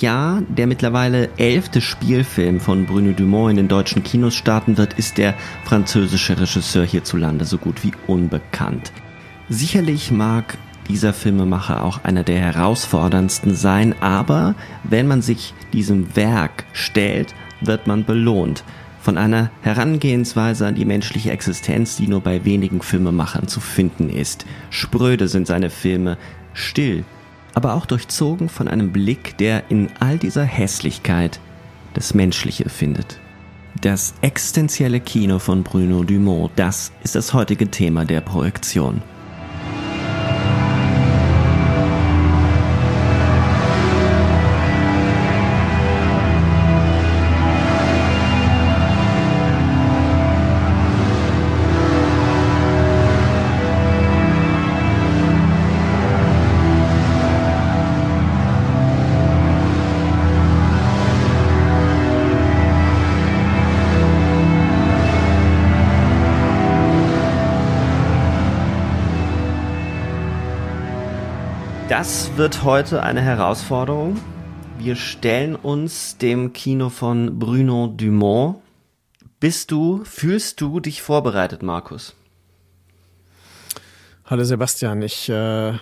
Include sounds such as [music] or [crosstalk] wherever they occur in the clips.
Jahr der mittlerweile elfte Spielfilm von Bruno Dumont in den deutschen Kinos starten wird, ist der französische Regisseur hierzulande so gut wie unbekannt. Sicherlich mag dieser Filmemacher auch einer der herausforderndsten sein, aber wenn man sich diesem Werk stellt, wird man belohnt von einer Herangehensweise an die menschliche Existenz, die nur bei wenigen Filmemachern zu finden ist. Spröde sind seine Filme, still aber auch durchzogen von einem Blick, der in all dieser Hässlichkeit das Menschliche findet. Das existenzielle Kino von Bruno Dumont, das ist das heutige Thema der Projektion. Das wird heute eine Herausforderung. Wir stellen uns dem Kino von Bruno Dumont. Bist du, fühlst du dich vorbereitet, Markus? Hallo Sebastian, ich, äh,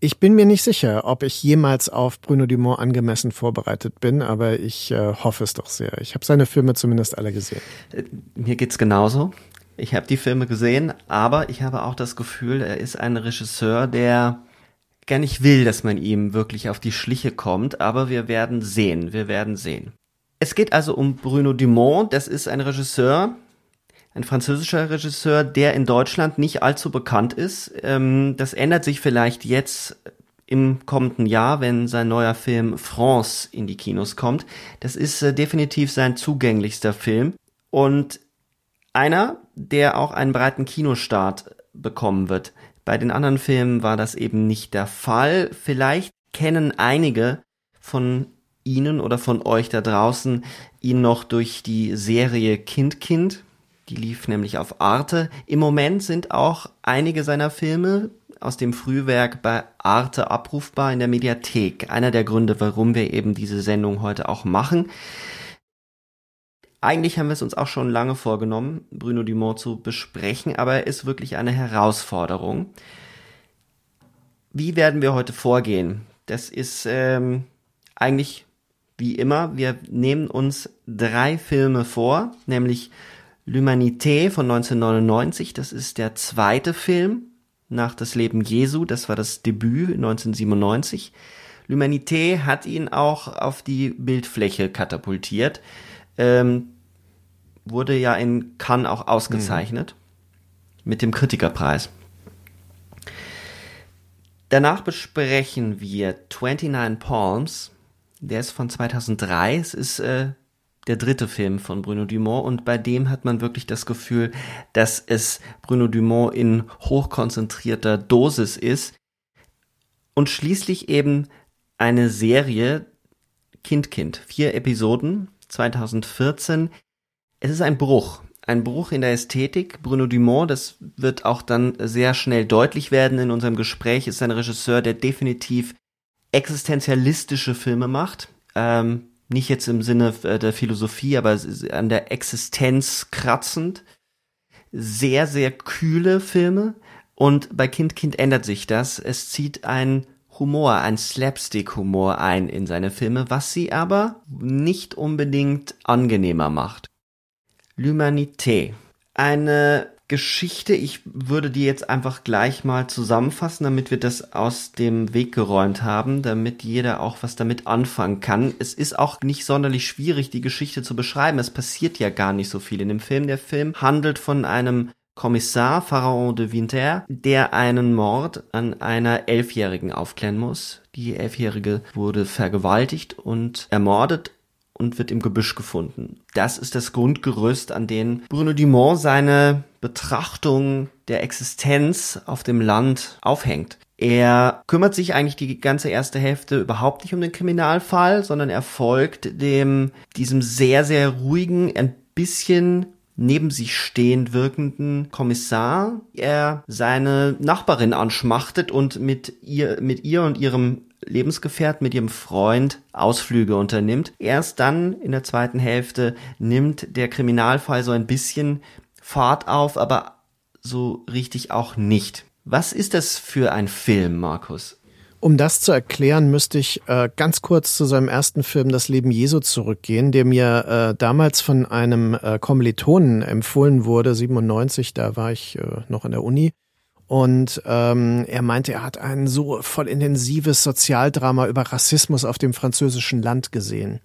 ich bin mir nicht sicher, ob ich jemals auf Bruno Dumont angemessen vorbereitet bin, aber ich äh, hoffe es doch sehr. Ich habe seine Filme zumindest alle gesehen. Äh, mir geht's genauso. Ich habe die Filme gesehen, aber ich habe auch das Gefühl, er ist ein Regisseur, der gar nicht will, dass man ihm wirklich auf die Schliche kommt, aber wir werden sehen, wir werden sehen. Es geht also um Bruno Dumont, das ist ein Regisseur, ein französischer Regisseur, der in Deutschland nicht allzu bekannt ist. Ähm, das ändert sich vielleicht jetzt im kommenden Jahr, wenn sein neuer Film France in die Kinos kommt. Das ist äh, definitiv sein zugänglichster Film und einer, der auch einen breiten Kinostart bekommen wird. Bei den anderen Filmen war das eben nicht der Fall. Vielleicht kennen einige von Ihnen oder von euch da draußen ihn noch durch die Serie Kind Kind. Die lief nämlich auf Arte. Im Moment sind auch einige seiner Filme aus dem Frühwerk bei Arte abrufbar in der Mediathek. Einer der Gründe, warum wir eben diese Sendung heute auch machen. Eigentlich haben wir es uns auch schon lange vorgenommen, Bruno Dumont zu besprechen, aber er ist wirklich eine Herausforderung. Wie werden wir heute vorgehen? Das ist ähm, eigentlich wie immer. Wir nehmen uns drei Filme vor, nämlich L'Humanité von 1999, das ist der zweite Film nach Das Leben Jesu, das war das Debüt 1997. L'Humanité hat ihn auch auf die Bildfläche katapultiert ähm, wurde ja in Cannes auch ausgezeichnet mhm. mit dem Kritikerpreis. Danach besprechen wir 29 Palms. Der ist von 2003. Es ist äh, der dritte Film von Bruno Dumont und bei dem hat man wirklich das Gefühl, dass es Bruno Dumont in hochkonzentrierter Dosis ist. Und schließlich eben eine Serie Kind Kind. Vier Episoden 2014. Es ist ein Bruch. Ein Bruch in der Ästhetik. Bruno Dumont, das wird auch dann sehr schnell deutlich werden in unserem Gespräch, ist ein Regisseur, der definitiv existenzialistische Filme macht. Ähm, nicht jetzt im Sinne äh, der Philosophie, aber an der Existenz kratzend. Sehr, sehr kühle Filme. Und bei Kind Kind ändert sich das. Es zieht ein Humor, ein Slapstick-Humor ein in seine Filme, was sie aber nicht unbedingt angenehmer macht. L'Humanité. Eine Geschichte, ich würde die jetzt einfach gleich mal zusammenfassen, damit wir das aus dem Weg geräumt haben, damit jeder auch was damit anfangen kann. Es ist auch nicht sonderlich schwierig, die Geschichte zu beschreiben. Es passiert ja gar nicht so viel in dem Film. Der Film handelt von einem Kommissar Pharaon de Winter, der einen Mord an einer Elfjährigen aufklären muss. Die Elfjährige wurde vergewaltigt und ermordet und wird im Gebüsch gefunden. Das ist das Grundgerüst, an dem Bruno Dumont seine Betrachtung der Existenz auf dem Land aufhängt. Er kümmert sich eigentlich die ganze erste Hälfte überhaupt nicht um den Kriminalfall, sondern er folgt dem, diesem sehr, sehr ruhigen, ein bisschen neben sich stehend wirkenden Kommissar er seine Nachbarin anschmachtet und mit ihr, mit ihr und ihrem Lebensgefährt, mit ihrem Freund Ausflüge unternimmt. Erst dann in der zweiten Hälfte nimmt der Kriminalfall so ein bisschen Fahrt auf, aber so richtig auch nicht. Was ist das für ein Film, Markus? Um das zu erklären, müsste ich äh, ganz kurz zu seinem ersten Film Das Leben Jesu zurückgehen, der mir äh, damals von einem äh, Kommilitonen empfohlen wurde, 97, da war ich äh, noch in der Uni. Und ähm, er meinte, er hat ein so voll intensives Sozialdrama über Rassismus auf dem französischen Land gesehen.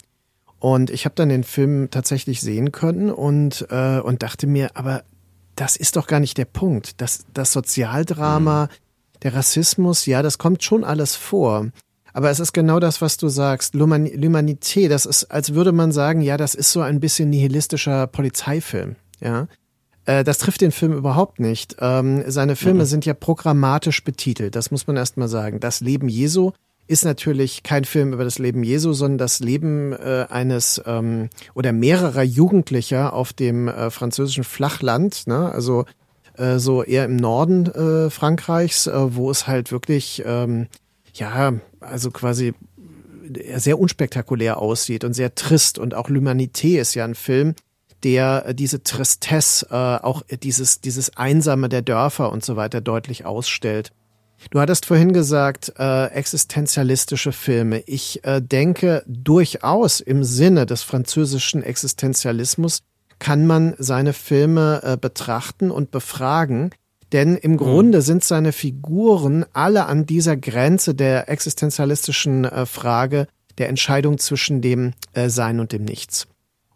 Und ich habe dann den Film tatsächlich sehen können und, äh, und dachte mir, aber das ist doch gar nicht der Punkt. Das, das Sozialdrama, mhm der Rassismus, ja, das kommt schon alles vor. Aber es ist genau das, was du sagst. L'Humanité, das ist, als würde man sagen, ja, das ist so ein bisschen nihilistischer Polizeifilm, ja. Äh, das trifft den Film überhaupt nicht. Ähm, seine Filme mhm. sind ja programmatisch betitelt, das muss man erst mal sagen. Das Leben Jesu ist natürlich kein Film über das Leben Jesu, sondern das Leben äh, eines ähm, oder mehrerer Jugendlicher auf dem äh, französischen Flachland, ne? also äh, so eher im Norden äh, Frankreichs, äh, wo es halt wirklich, ähm, ja, also quasi sehr unspektakulär aussieht und sehr trist. Und auch L'Humanité ist ja ein Film, der diese Tristesse, äh, auch dieses, dieses Einsame der Dörfer und so weiter deutlich ausstellt. Du hattest vorhin gesagt, äh, existenzialistische Filme. Ich äh, denke durchaus im Sinne des französischen Existenzialismus kann man seine Filme äh, betrachten und befragen. Denn im. Grunde sind seine Figuren alle an dieser Grenze der existenzialistischen äh, Frage der Entscheidung zwischen dem äh, Sein und dem Nichts.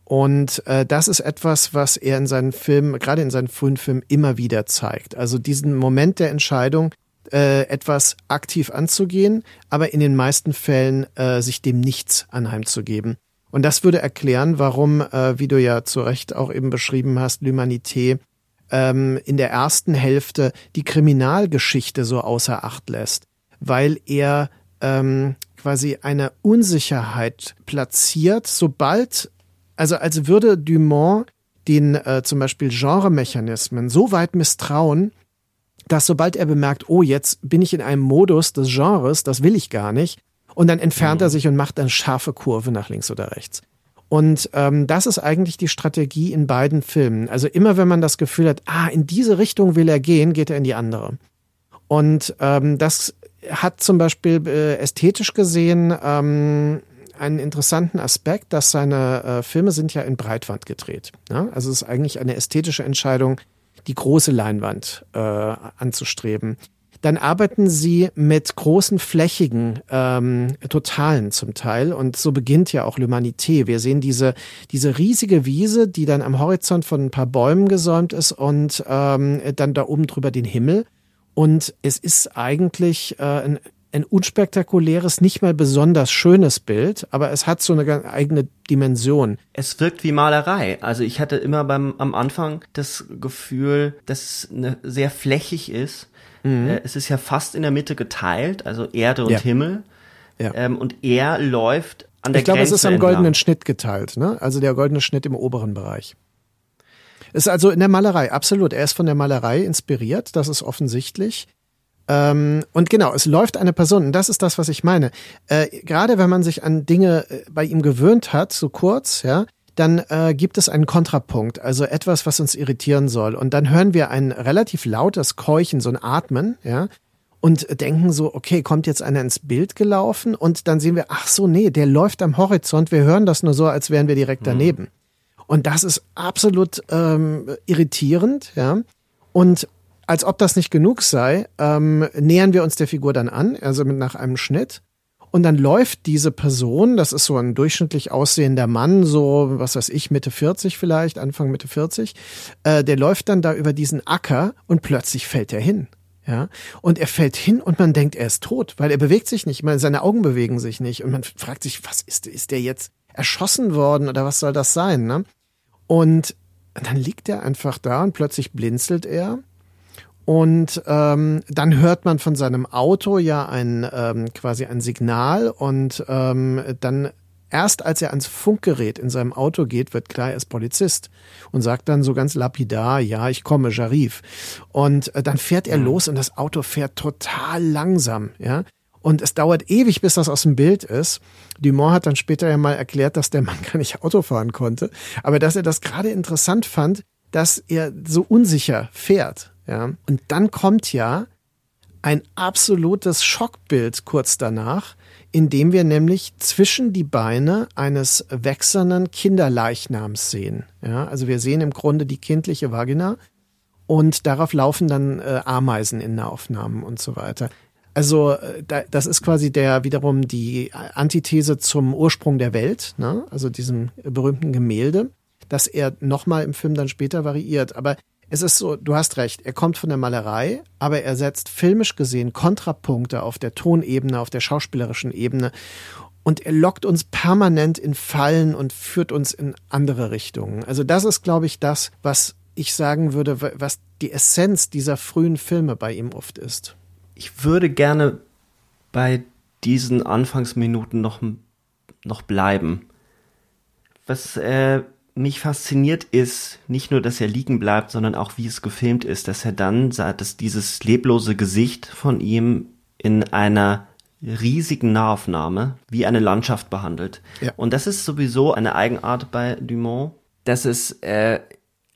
Und äh, das ist etwas, was er in seinen Filmen, gerade in seinen frühen Filmen, immer wieder zeigt. Also diesen Moment der Entscheidung, äh, etwas aktiv anzugehen, aber in den meisten Fällen äh, sich dem Nichts anheimzugeben. Und das würde erklären, warum, äh, wie du ja zu Recht auch eben beschrieben hast, L'Humanité ähm, in der ersten Hälfte die Kriminalgeschichte so außer Acht lässt, weil er ähm, quasi eine Unsicherheit platziert, sobald, also als würde Dumont den äh, zum Beispiel Genremechanismen so weit misstrauen, dass sobald er bemerkt, oh, jetzt bin ich in einem Modus des Genres, das will ich gar nicht, und dann entfernt er mhm. sich und macht eine scharfe Kurve nach links oder rechts. Und ähm, das ist eigentlich die Strategie in beiden Filmen. Also immer wenn man das Gefühl hat, ah, in diese Richtung will er gehen, geht er in die andere. Und ähm, das hat zum Beispiel äh, ästhetisch gesehen ähm, einen interessanten Aspekt, dass seine äh, Filme sind ja in Breitwand gedreht. Ja? Also es ist eigentlich eine ästhetische Entscheidung, die große Leinwand äh, anzustreben dann arbeiten sie mit großen flächigen ähm, Totalen zum Teil. Und so beginnt ja auch L'Humanité. Wir sehen diese, diese riesige Wiese, die dann am Horizont von ein paar Bäumen gesäumt ist und ähm, dann da oben drüber den Himmel. Und es ist eigentlich äh, ein, ein unspektakuläres, nicht mal besonders schönes Bild, aber es hat so eine eigene Dimension. Es wirkt wie Malerei. Also ich hatte immer beim am Anfang das Gefühl, dass es eine, sehr flächig ist. Mhm. Äh, es ist ja fast in der Mitte geteilt, also Erde und ja. Himmel. Ja. Ähm, und er läuft an der Ich glaube, es ist am goldenen Schnitt geteilt, ne? Also der goldene Schnitt im oberen Bereich. Ist also in der Malerei, absolut. Er ist von der Malerei inspiriert, das ist offensichtlich. Ähm, und genau, es läuft eine Person, und das ist das, was ich meine. Äh, gerade wenn man sich an Dinge äh, bei ihm gewöhnt hat, so kurz, ja, dann äh, gibt es einen Kontrapunkt, also etwas, was uns irritieren soll. Und dann hören wir ein relativ lautes Keuchen, so ein Atmen, ja, und denken so, okay, kommt jetzt einer ins Bild gelaufen und dann sehen wir, ach so, nee, der läuft am Horizont, wir hören das nur so, als wären wir direkt mhm. daneben. Mhm. Und das ist absolut ähm, irritierend, ja. Und als ob das nicht genug sei, ähm, nähern wir uns der Figur dann an, also mit nach einem Schnitt. Und dann läuft diese Person, das ist so ein durchschnittlich aussehender Mann, so, was weiß ich, Mitte 40 vielleicht, Anfang Mitte 40, äh, der läuft dann da über diesen Acker und plötzlich fällt er hin. Ja, und er fällt hin und man denkt, er ist tot, weil er bewegt sich nicht, meine, seine Augen bewegen sich nicht und man fragt sich, was ist, ist der jetzt erschossen worden oder was soll das sein, ne? Und dann liegt er einfach da und plötzlich blinzelt er und ähm, dann hört man von seinem Auto ja ein ähm, quasi ein Signal und ähm, dann erst als er ans Funkgerät in seinem Auto geht, wird klar, er ist Polizist und sagt dann so ganz lapidar, ja, ich komme, Jarif. Und äh, dann fährt er los und das Auto fährt total langsam, ja. Und es dauert ewig, bis das aus dem Bild ist. Dumont hat dann später ja mal erklärt, dass der Mann [laughs] gar nicht Auto fahren konnte, aber dass er das gerade interessant fand, dass er so unsicher fährt. Ja. Und dann kommt ja ein absolutes Schockbild kurz danach, in dem wir nämlich zwischen die Beine eines wechselnden Kinderleichnams sehen. Ja, also wir sehen im Grunde die kindliche Vagina und darauf laufen dann äh, Ameisen in Nahaufnahmen und so weiter. Also äh, da, das ist quasi der wiederum die Antithese zum Ursprung der Welt, ne? also diesem berühmten Gemälde, das er nochmal im Film dann später variiert. Aber es ist so, du hast recht, er kommt von der Malerei, aber er setzt filmisch gesehen Kontrapunkte auf der Tonebene, auf der schauspielerischen Ebene und er lockt uns permanent in Fallen und führt uns in andere Richtungen. Also das ist, glaube ich, das, was ich sagen würde, was die Essenz dieser frühen Filme bei ihm oft ist. Ich würde gerne bei diesen Anfangsminuten noch, noch bleiben. Was äh, mich fasziniert ist nicht nur, dass er liegen bleibt, sondern auch wie es gefilmt ist, dass er dann, dass dieses leblose Gesicht von ihm in einer riesigen Nahaufnahme wie eine Landschaft behandelt. Ja. Und das ist sowieso eine Eigenart bei Dumont, dass es äh,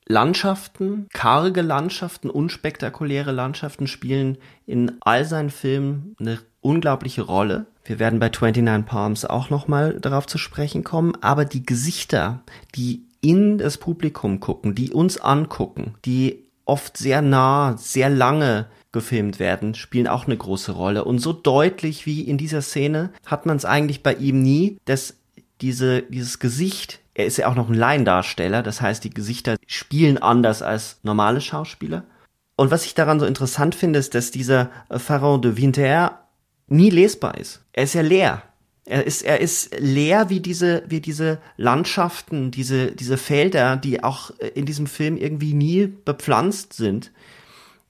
Landschaften, karge Landschaften, unspektakuläre Landschaften spielen in all seinen Filmen eine unglaubliche Rolle. Wir werden bei 29 Palms auch nochmal darauf zu sprechen kommen, aber die Gesichter, die in das Publikum gucken, die uns angucken, die oft sehr nah, sehr lange gefilmt werden, spielen auch eine große Rolle. Und so deutlich wie in dieser Szene hat man es eigentlich bei ihm nie, dass diese, dieses Gesicht, er ist ja auch noch ein Laiendarsteller, das heißt, die Gesichter spielen anders als normale Schauspieler. Und was ich daran so interessant finde, ist, dass dieser Pharaon de Winter nie lesbar ist. Er ist ja leer. Er ist, er ist leer wie diese, wie diese Landschaften, diese, diese Felder, die auch in diesem Film irgendwie nie bepflanzt sind.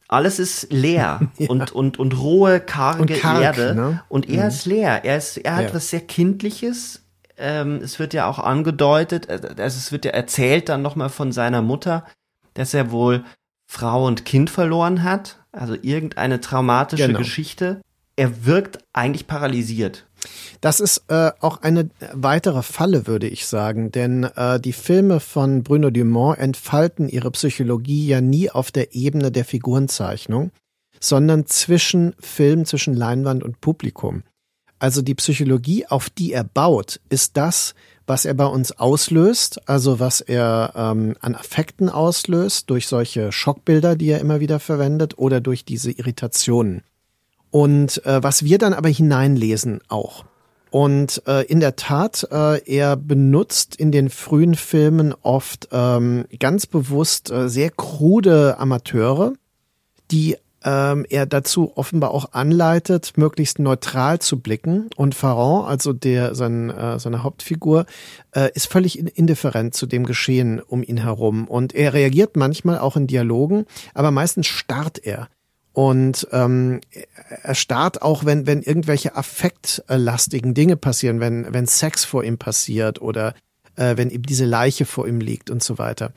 Alles ist leer [laughs] ja. und, und, und rohe, karge und karg, Erde. Ne? Und er mhm. ist leer. Er ist, er hat ja. was sehr Kindliches. Ähm, es wird ja auch angedeutet, äh, also es wird ja erzählt dann nochmal von seiner Mutter, dass er wohl Frau und Kind verloren hat. Also irgendeine traumatische genau. Geschichte. Er wirkt eigentlich paralysiert. Das ist äh, auch eine weitere Falle, würde ich sagen, denn äh, die Filme von Bruno Dumont entfalten ihre Psychologie ja nie auf der Ebene der Figurenzeichnung, sondern zwischen Film, zwischen Leinwand und Publikum. Also die Psychologie, auf die er baut, ist das, was er bei uns auslöst, also was er ähm, an Affekten auslöst durch solche Schockbilder, die er immer wieder verwendet, oder durch diese Irritationen. Und äh, was wir dann aber hineinlesen auch. Und äh, in der Tat, äh, er benutzt in den frühen Filmen oft ähm, ganz bewusst äh, sehr krude Amateure, die ähm, er dazu offenbar auch anleitet, möglichst neutral zu blicken. Und Farron, also der sein, äh, seine Hauptfigur, äh, ist völlig indifferent zu dem Geschehen um ihn herum. Und er reagiert manchmal auch in Dialogen, aber meistens starrt er. Und ähm, er starrt auch, wenn, wenn irgendwelche affektlastigen Dinge passieren, wenn, wenn Sex vor ihm passiert oder äh, wenn eben diese Leiche vor ihm liegt und so weiter.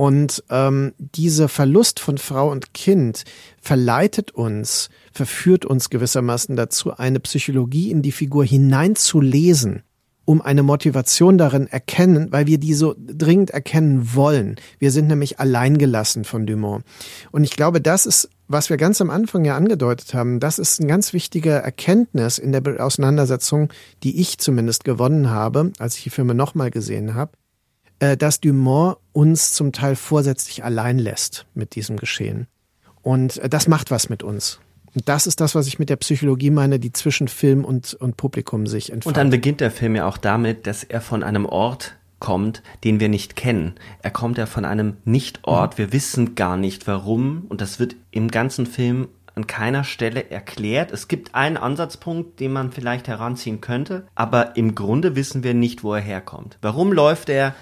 Und ähm, dieser Verlust von Frau und Kind verleitet uns, verführt uns gewissermaßen dazu, eine Psychologie in die Figur hineinzulesen, um eine Motivation darin erkennen, weil wir die so dringend erkennen wollen. Wir sind nämlich alleingelassen von Dumont. Und ich glaube, das ist, was wir ganz am Anfang ja angedeutet haben, das ist ein ganz wichtiger Erkenntnis in der Auseinandersetzung, die ich zumindest gewonnen habe, als ich die Filme nochmal gesehen habe äh, dass Dumont uns zum Teil vorsätzlich allein lässt mit diesem Geschehen. Und äh, das macht was mit uns. Und das ist das, was ich mit der Psychologie meine, die zwischen Film und, und Publikum sich entfaltet. Und dann beginnt der Film ja auch damit, dass er von einem Ort kommt, den wir nicht kennen. Er kommt ja von einem Nicht-Ort. Mhm. Wir wissen gar nicht warum. Und das wird im ganzen Film an keiner Stelle erklärt. Es gibt einen Ansatzpunkt, den man vielleicht heranziehen könnte, aber im Grunde wissen wir nicht, wo er herkommt. Warum läuft er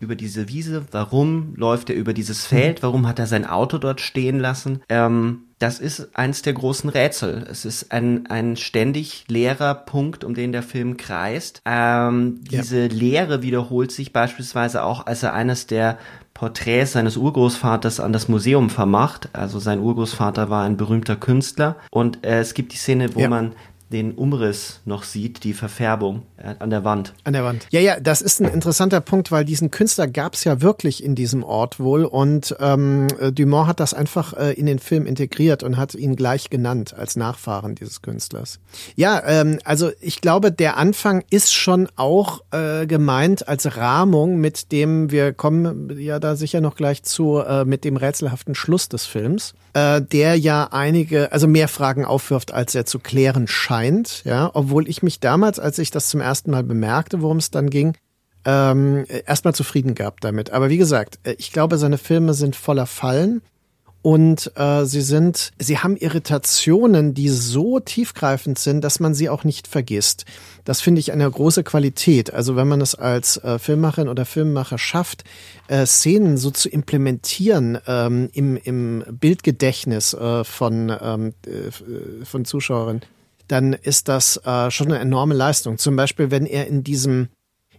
über diese Wiese? Warum läuft er über dieses Feld? Warum hat er sein Auto dort stehen lassen? Ähm, das ist eins der großen Rätsel. Es ist ein, ein ständig leerer Punkt, um den der Film kreist. Ähm, diese ja. Leere wiederholt sich beispielsweise auch, als er eines der Porträts seines Urgroßvaters an das Museum vermacht. Also sein Urgroßvater war ein berühmter Künstler. Und äh, es gibt die Szene, wo ja. man den Umriss noch sieht, die Verfärbung äh, an der Wand. An der Wand. Ja, ja, das ist ein interessanter Punkt, weil diesen Künstler gab es ja wirklich in diesem Ort wohl und ähm, Dumont hat das einfach äh, in den Film integriert und hat ihn gleich genannt als Nachfahren dieses Künstlers. Ja, ähm, also ich glaube, der Anfang ist schon auch äh, gemeint als Rahmung, mit dem wir kommen ja da sicher noch gleich zu, äh, mit dem rätselhaften Schluss des Films, äh, der ja einige, also mehr Fragen aufwirft, als er zu klären scheint scheint, ja, obwohl ich mich damals, als ich das zum ersten Mal bemerkte, worum es dann ging, ähm, erstmal zufrieden gab damit. Aber wie gesagt, äh, ich glaube, seine Filme sind voller Fallen und äh, sie sind, sie haben Irritationen, die so tiefgreifend sind, dass man sie auch nicht vergisst. Das finde ich eine große Qualität. Also wenn man es als äh, Filmmacherin oder Filmemacher schafft, äh, Szenen so zu implementieren ähm, im, im Bildgedächtnis äh, von, ähm, äh, von Zuschauerinnen, dann ist das äh, schon eine enorme Leistung. Zum Beispiel, wenn er in diesem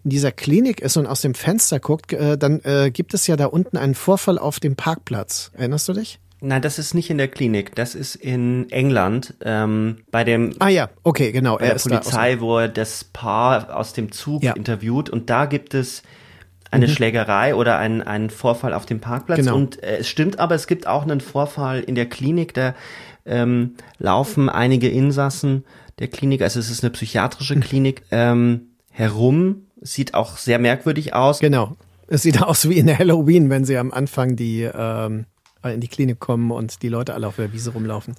in dieser Klinik ist und aus dem Fenster guckt, äh, dann äh, gibt es ja da unten einen Vorfall auf dem Parkplatz. Erinnerst du dich? Nein, das ist nicht in der Klinik. Das ist in England ähm, bei dem. Ah ja, okay, genau. Bei er der Polizei, wo er das Paar aus dem Zug ja. interviewt und da gibt es eine mhm. Schlägerei oder einen, einen Vorfall auf dem Parkplatz. Genau. Und äh, es stimmt, aber es gibt auch einen Vorfall in der Klinik. Da ähm, laufen einige Insassen der Klinik, also es ist eine psychiatrische. Klinik, ähm, herum. Sieht auch sehr merkwürdig aus. Genau. Es sieht aus wie in Halloween, wenn sie am Anfang die ähm, in die Klinik kommen und die Leute alle auf der Wiese rumlaufen.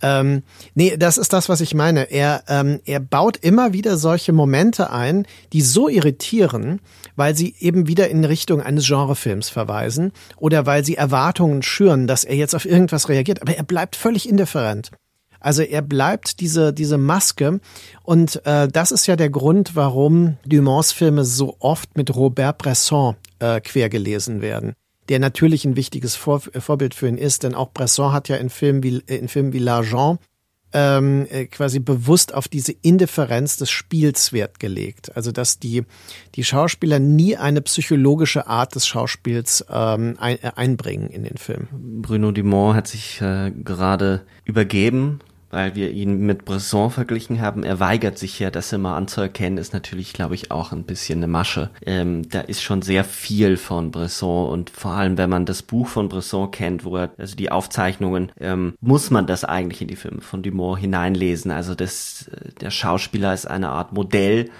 Ähm, nee, das ist das, was ich meine. Er, ähm, er baut immer wieder solche Momente ein, die so irritieren, weil sie eben wieder in Richtung eines Genrefilms verweisen oder weil sie Erwartungen schüren, dass er jetzt auf irgendwas reagiert. Aber er bleibt völlig indifferent. Also er bleibt diese, diese Maske. Und äh, das ist ja der Grund, warum Dumonts Filme so oft mit Robert Bresson äh, quergelesen werden der natürlich ein wichtiges Vor Vorbild für ihn ist, denn auch Bresson hat ja in Filmen wie, in Filmen wie L'Argent ähm, äh, quasi bewusst auf diese Indifferenz des Spiels Wert gelegt. Also dass die, die Schauspieler nie eine psychologische Art des Schauspiels ähm, ein, äh, einbringen in den Film. Bruno Dumont hat sich äh, gerade übergeben weil wir ihn mit Bresson verglichen haben. Er weigert sich ja, das immer anzuerkennen, ist natürlich, glaube ich, auch ein bisschen eine Masche. Ähm, da ist schon sehr viel von Bresson und vor allem, wenn man das Buch von Bresson kennt, wo er, also die Aufzeichnungen, ähm, muss man das eigentlich in die Filme von Dumont hineinlesen. Also das, äh, der Schauspieler ist eine Art Modell,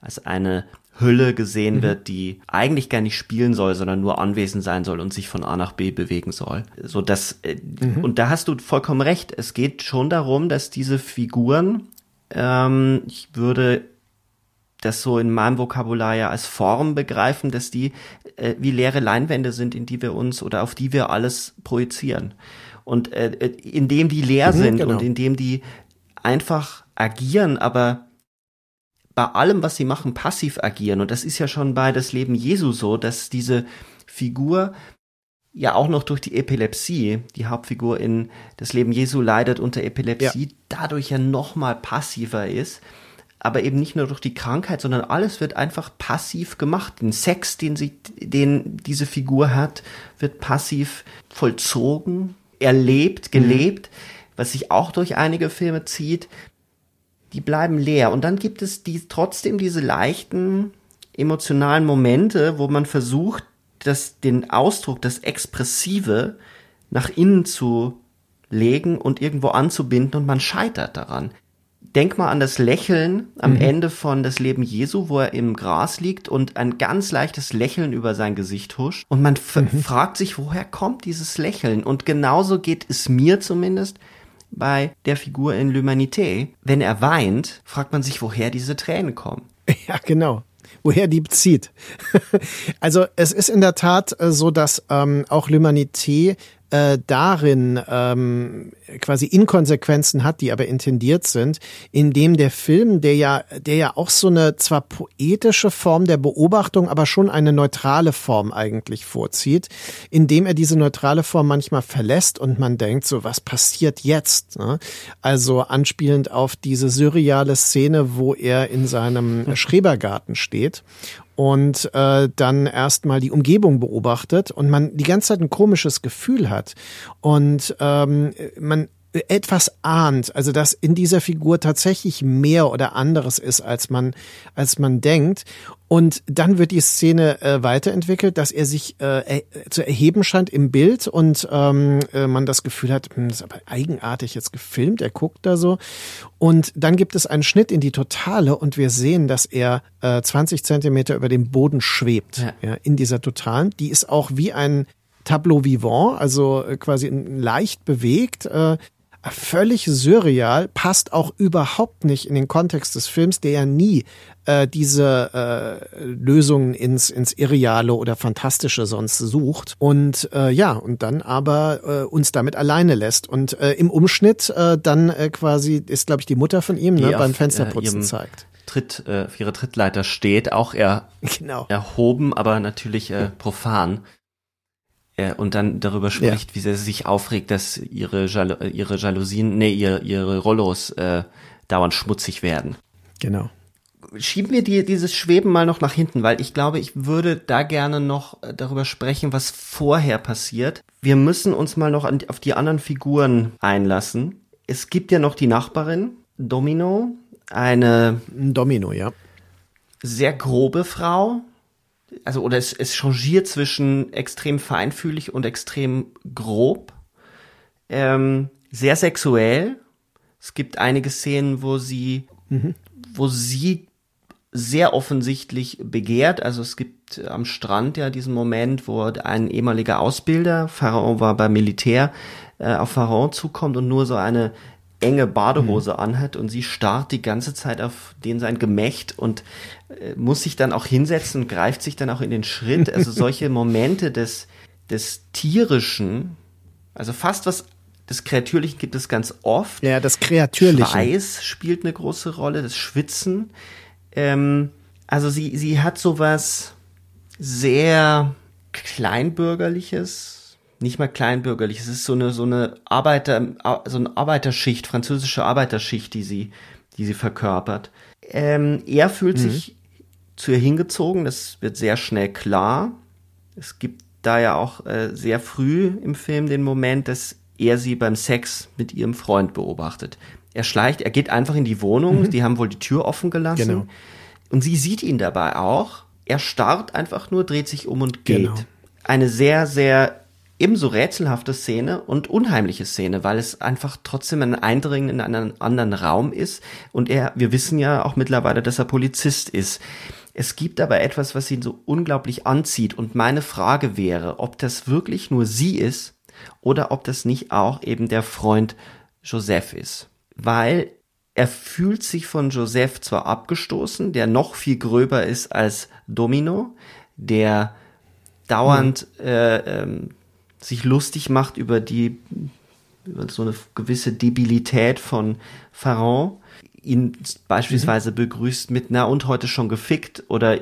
als eine Hülle gesehen mhm. wird, die eigentlich gar nicht spielen soll, sondern nur anwesend sein soll und sich von A nach B bewegen soll. So dass äh, mhm. und da hast du vollkommen recht. Es geht schon darum, dass diese Figuren, ähm, ich würde das so in meinem Vokabular ja als Form begreifen, dass die äh, wie leere Leinwände sind, in die wir uns oder auf die wir alles projizieren. Und äh, äh indem die leer mhm, sind genau. und indem die einfach agieren, aber bei allem, was sie machen, passiv agieren. Und das ist ja schon bei das Leben Jesu so, dass diese Figur ja auch noch durch die Epilepsie, die Hauptfigur in das Leben Jesu leidet unter Epilepsie, ja. dadurch ja noch mal passiver ist. Aber eben nicht nur durch die Krankheit, sondern alles wird einfach passiv gemacht. Den Sex, den sie, den diese Figur hat, wird passiv vollzogen, erlebt, mhm. gelebt, mhm. was sich auch durch einige Filme zieht. Die bleiben leer. Und dann gibt es die, trotzdem diese leichten emotionalen Momente, wo man versucht, das, den Ausdruck, das Expressive nach innen zu legen und irgendwo anzubinden und man scheitert daran. Denk mal an das Lächeln am mhm. Ende von Das Leben Jesu, wo er im Gras liegt und ein ganz leichtes Lächeln über sein Gesicht huscht. Und man mhm. fragt sich, woher kommt dieses Lächeln? Und genauso geht es mir zumindest bei der Figur in L'Humanité. Wenn er weint, fragt man sich, woher diese Tränen kommen. [laughs] Ja, genau woher die bezieht. [laughs] also es ist in der Tat äh, so, dass ähm, auch L'Humanité äh, darin ähm, quasi Inkonsequenzen hat, die aber intendiert sind, indem der Film, der ja, der ja auch so eine zwar poetische Form der Beobachtung, aber schon eine neutrale Form eigentlich vorzieht, indem er diese neutrale Form manchmal verlässt und man denkt so, was passiert jetzt? Ne? Also anspielend auf diese surreale Szene, wo er in seinem [laughs] Schrebergarten steht und äh, dann erstmal die Umgebung beobachtet und man die ganze Zeit ein komisches Gefühl hat. Und ähm, man etwas ahnt, also dass in dieser Figur tatsächlich mehr oder anderes ist, als man, als man denkt. Und dann wird die Szene äh, weiterentwickelt, dass er sich äh, zu erheben scheint im Bild und ähm, äh, man das Gefühl hat, hm, das ist aber eigenartig jetzt gefilmt, er guckt da so. Und dann gibt es einen Schnitt in die Totale und wir sehen, dass er äh, 20 Zentimeter über dem Boden schwebt, ja. ja, in dieser Totalen. Die ist auch wie ein Tableau vivant, also äh, quasi leicht bewegt. Äh, völlig surreal, passt auch überhaupt nicht in den Kontext des Films, der ja nie äh, diese äh, Lösungen ins, ins Irreale oder Fantastische sonst sucht. Und äh, ja, und dann aber äh, uns damit alleine lässt. Und äh, im Umschnitt äh, dann äh, quasi ist, glaube ich, die Mutter von ihm ne, beim Fensterputzen äh, zeigt. Tritt, äh, auf ihrer Trittleiter steht, auch er, [laughs] genau. erhoben, aber natürlich äh, profan äh, und dann darüber spricht, ja. wie sie sich aufregt, dass ihre, Jalo ihre Jalousien, nee, ihre, ihre Rollos äh, dauernd schmutzig werden. Genau. Schieben wir die, dieses Schweben mal noch nach hinten, weil ich glaube, ich würde da gerne noch äh, darüber sprechen, was vorher passiert. Wir müssen uns mal noch an, auf die anderen Figuren einlassen. Es gibt ja noch die Nachbarin, Domino, eine Domino, ja. Sehr grobe Frau, also oder es, es changiert zwischen extrem feinfühlig und extrem grob, ähm, sehr sexuell. Es gibt einige Szenen, wo sie, mhm. wo sie sehr offensichtlich begehrt. Also es gibt am Strand ja diesen Moment, wo ein ehemaliger Ausbilder, Pharaon war beim Militär, äh, auf Pharaon zukommt und nur so eine enge Badehose mhm. anhat und sie starrt die ganze Zeit auf den sein Gemächt und äh, muss sich dann auch hinsetzen und greift sich dann auch in den Schritt. Also solche [laughs] Momente des, des tierischen, also fast was des Kreatürlichen gibt es ganz oft. Ja, das Kreatürliche. Schweiß spielt eine große Rolle, das Schwitzen. Ähm, also sie, sie hat sowas sehr kleinbürgerliches, nicht mal kleinbürgerlich. Es ist so eine so eine Arbeiter so eine Arbeiterschicht, französische Arbeiterschicht, die sie die sie verkörpert. Ähm, er fühlt mhm. sich zu ihr hingezogen. Das wird sehr schnell klar. Es gibt da ja auch äh, sehr früh im Film den Moment, dass er sie beim Sex mit ihrem Freund beobachtet. Er schleicht, er geht einfach in die Wohnung. Mhm. Die haben wohl die Tür offen gelassen. Genau. Und sie sieht ihn dabei auch. Er starrt einfach nur, dreht sich um und geht. Genau. Eine sehr, sehr ebenso rätselhafte Szene und unheimliche Szene, weil es einfach trotzdem ein Eindringen in einen anderen Raum ist und er, wir wissen ja auch mittlerweile, dass er Polizist ist. Es gibt aber etwas, was ihn so unglaublich anzieht und meine Frage wäre, ob das wirklich nur sie ist oder ob das nicht auch eben der Freund Joseph ist. Weil er fühlt sich von Joseph zwar abgestoßen, der noch viel gröber ist als Domino, der dauernd mhm. äh, ähm, sich lustig macht über die so eine gewisse Debilität von Farron ihn beispielsweise mhm. begrüßt mit, na und heute schon gefickt oder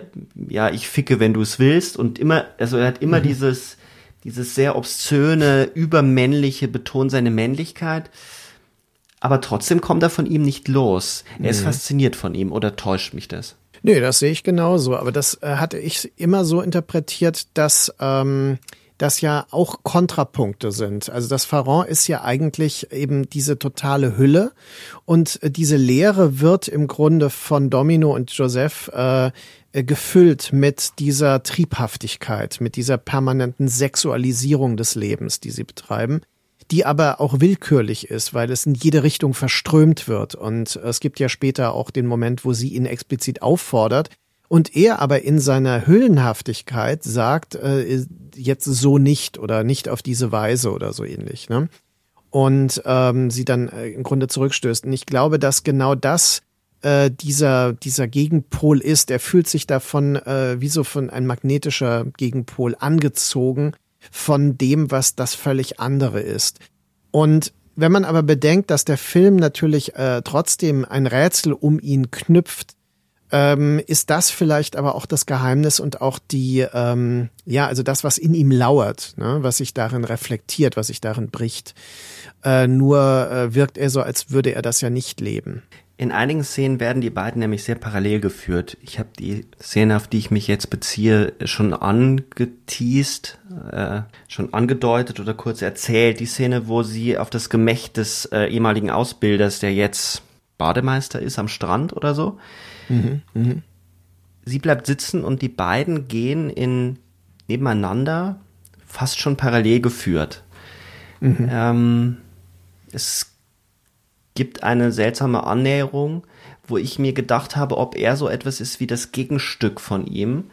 ja, ich ficke, wenn du es willst und immer, also er hat immer mhm. dieses, dieses sehr obszöne, übermännliche, betont seine Männlichkeit, aber trotzdem kommt er von ihm nicht los. Er mhm. ist fasziniert von ihm oder täuscht mich das? Nee, das sehe ich genauso, aber das äh, hatte ich immer so interpretiert, dass ähm, das ja auch Kontrapunkte sind. Also das Pharaon ist ja eigentlich eben diese totale Hülle und äh, diese Lehre wird im Grunde von Domino und Joseph äh, äh, gefüllt mit dieser Triebhaftigkeit, mit dieser permanenten Sexualisierung des Lebens, die sie betreiben die aber auch willkürlich ist, weil es in jede Richtung verströmt wird. Und es gibt ja später auch den Moment, wo sie ihn explizit auffordert, und er aber in seiner Hüllenhaftigkeit sagt, äh, jetzt so nicht oder nicht auf diese Weise oder so ähnlich. Ne? Und ähm, sie dann äh, im Grunde zurückstößt. Und ich glaube, dass genau das äh, dieser, dieser Gegenpol ist. Er fühlt sich davon äh, wie so von ein magnetischer Gegenpol angezogen von dem, was das völlig andere ist. Und wenn man aber bedenkt, dass der Film natürlich äh, trotzdem ein Rätsel um ihn knüpft, ähm, ist das vielleicht aber auch das Geheimnis und auch die, ähm, ja, also das, was in ihm lauert, ne, was sich darin reflektiert, was sich darin bricht. Äh, nur äh, wirkt er so, als würde er das ja nicht leben. In einigen Szenen werden die beiden nämlich sehr parallel geführt. Ich habe die Szene, auf die ich mich jetzt beziehe, schon angeteased, äh, schon angedeutet oder kurz erzählt. Die Szene, wo sie auf das Gemächt des äh, ehemaligen Ausbilders, der jetzt Bademeister ist, am Strand oder so, Mhm, mh. Sie bleibt sitzen und die beiden gehen in nebeneinander, fast schon parallel geführt. Mhm. Ähm, es gibt eine seltsame Annäherung, wo ich mir gedacht habe, ob er so etwas ist wie das Gegenstück von ihm.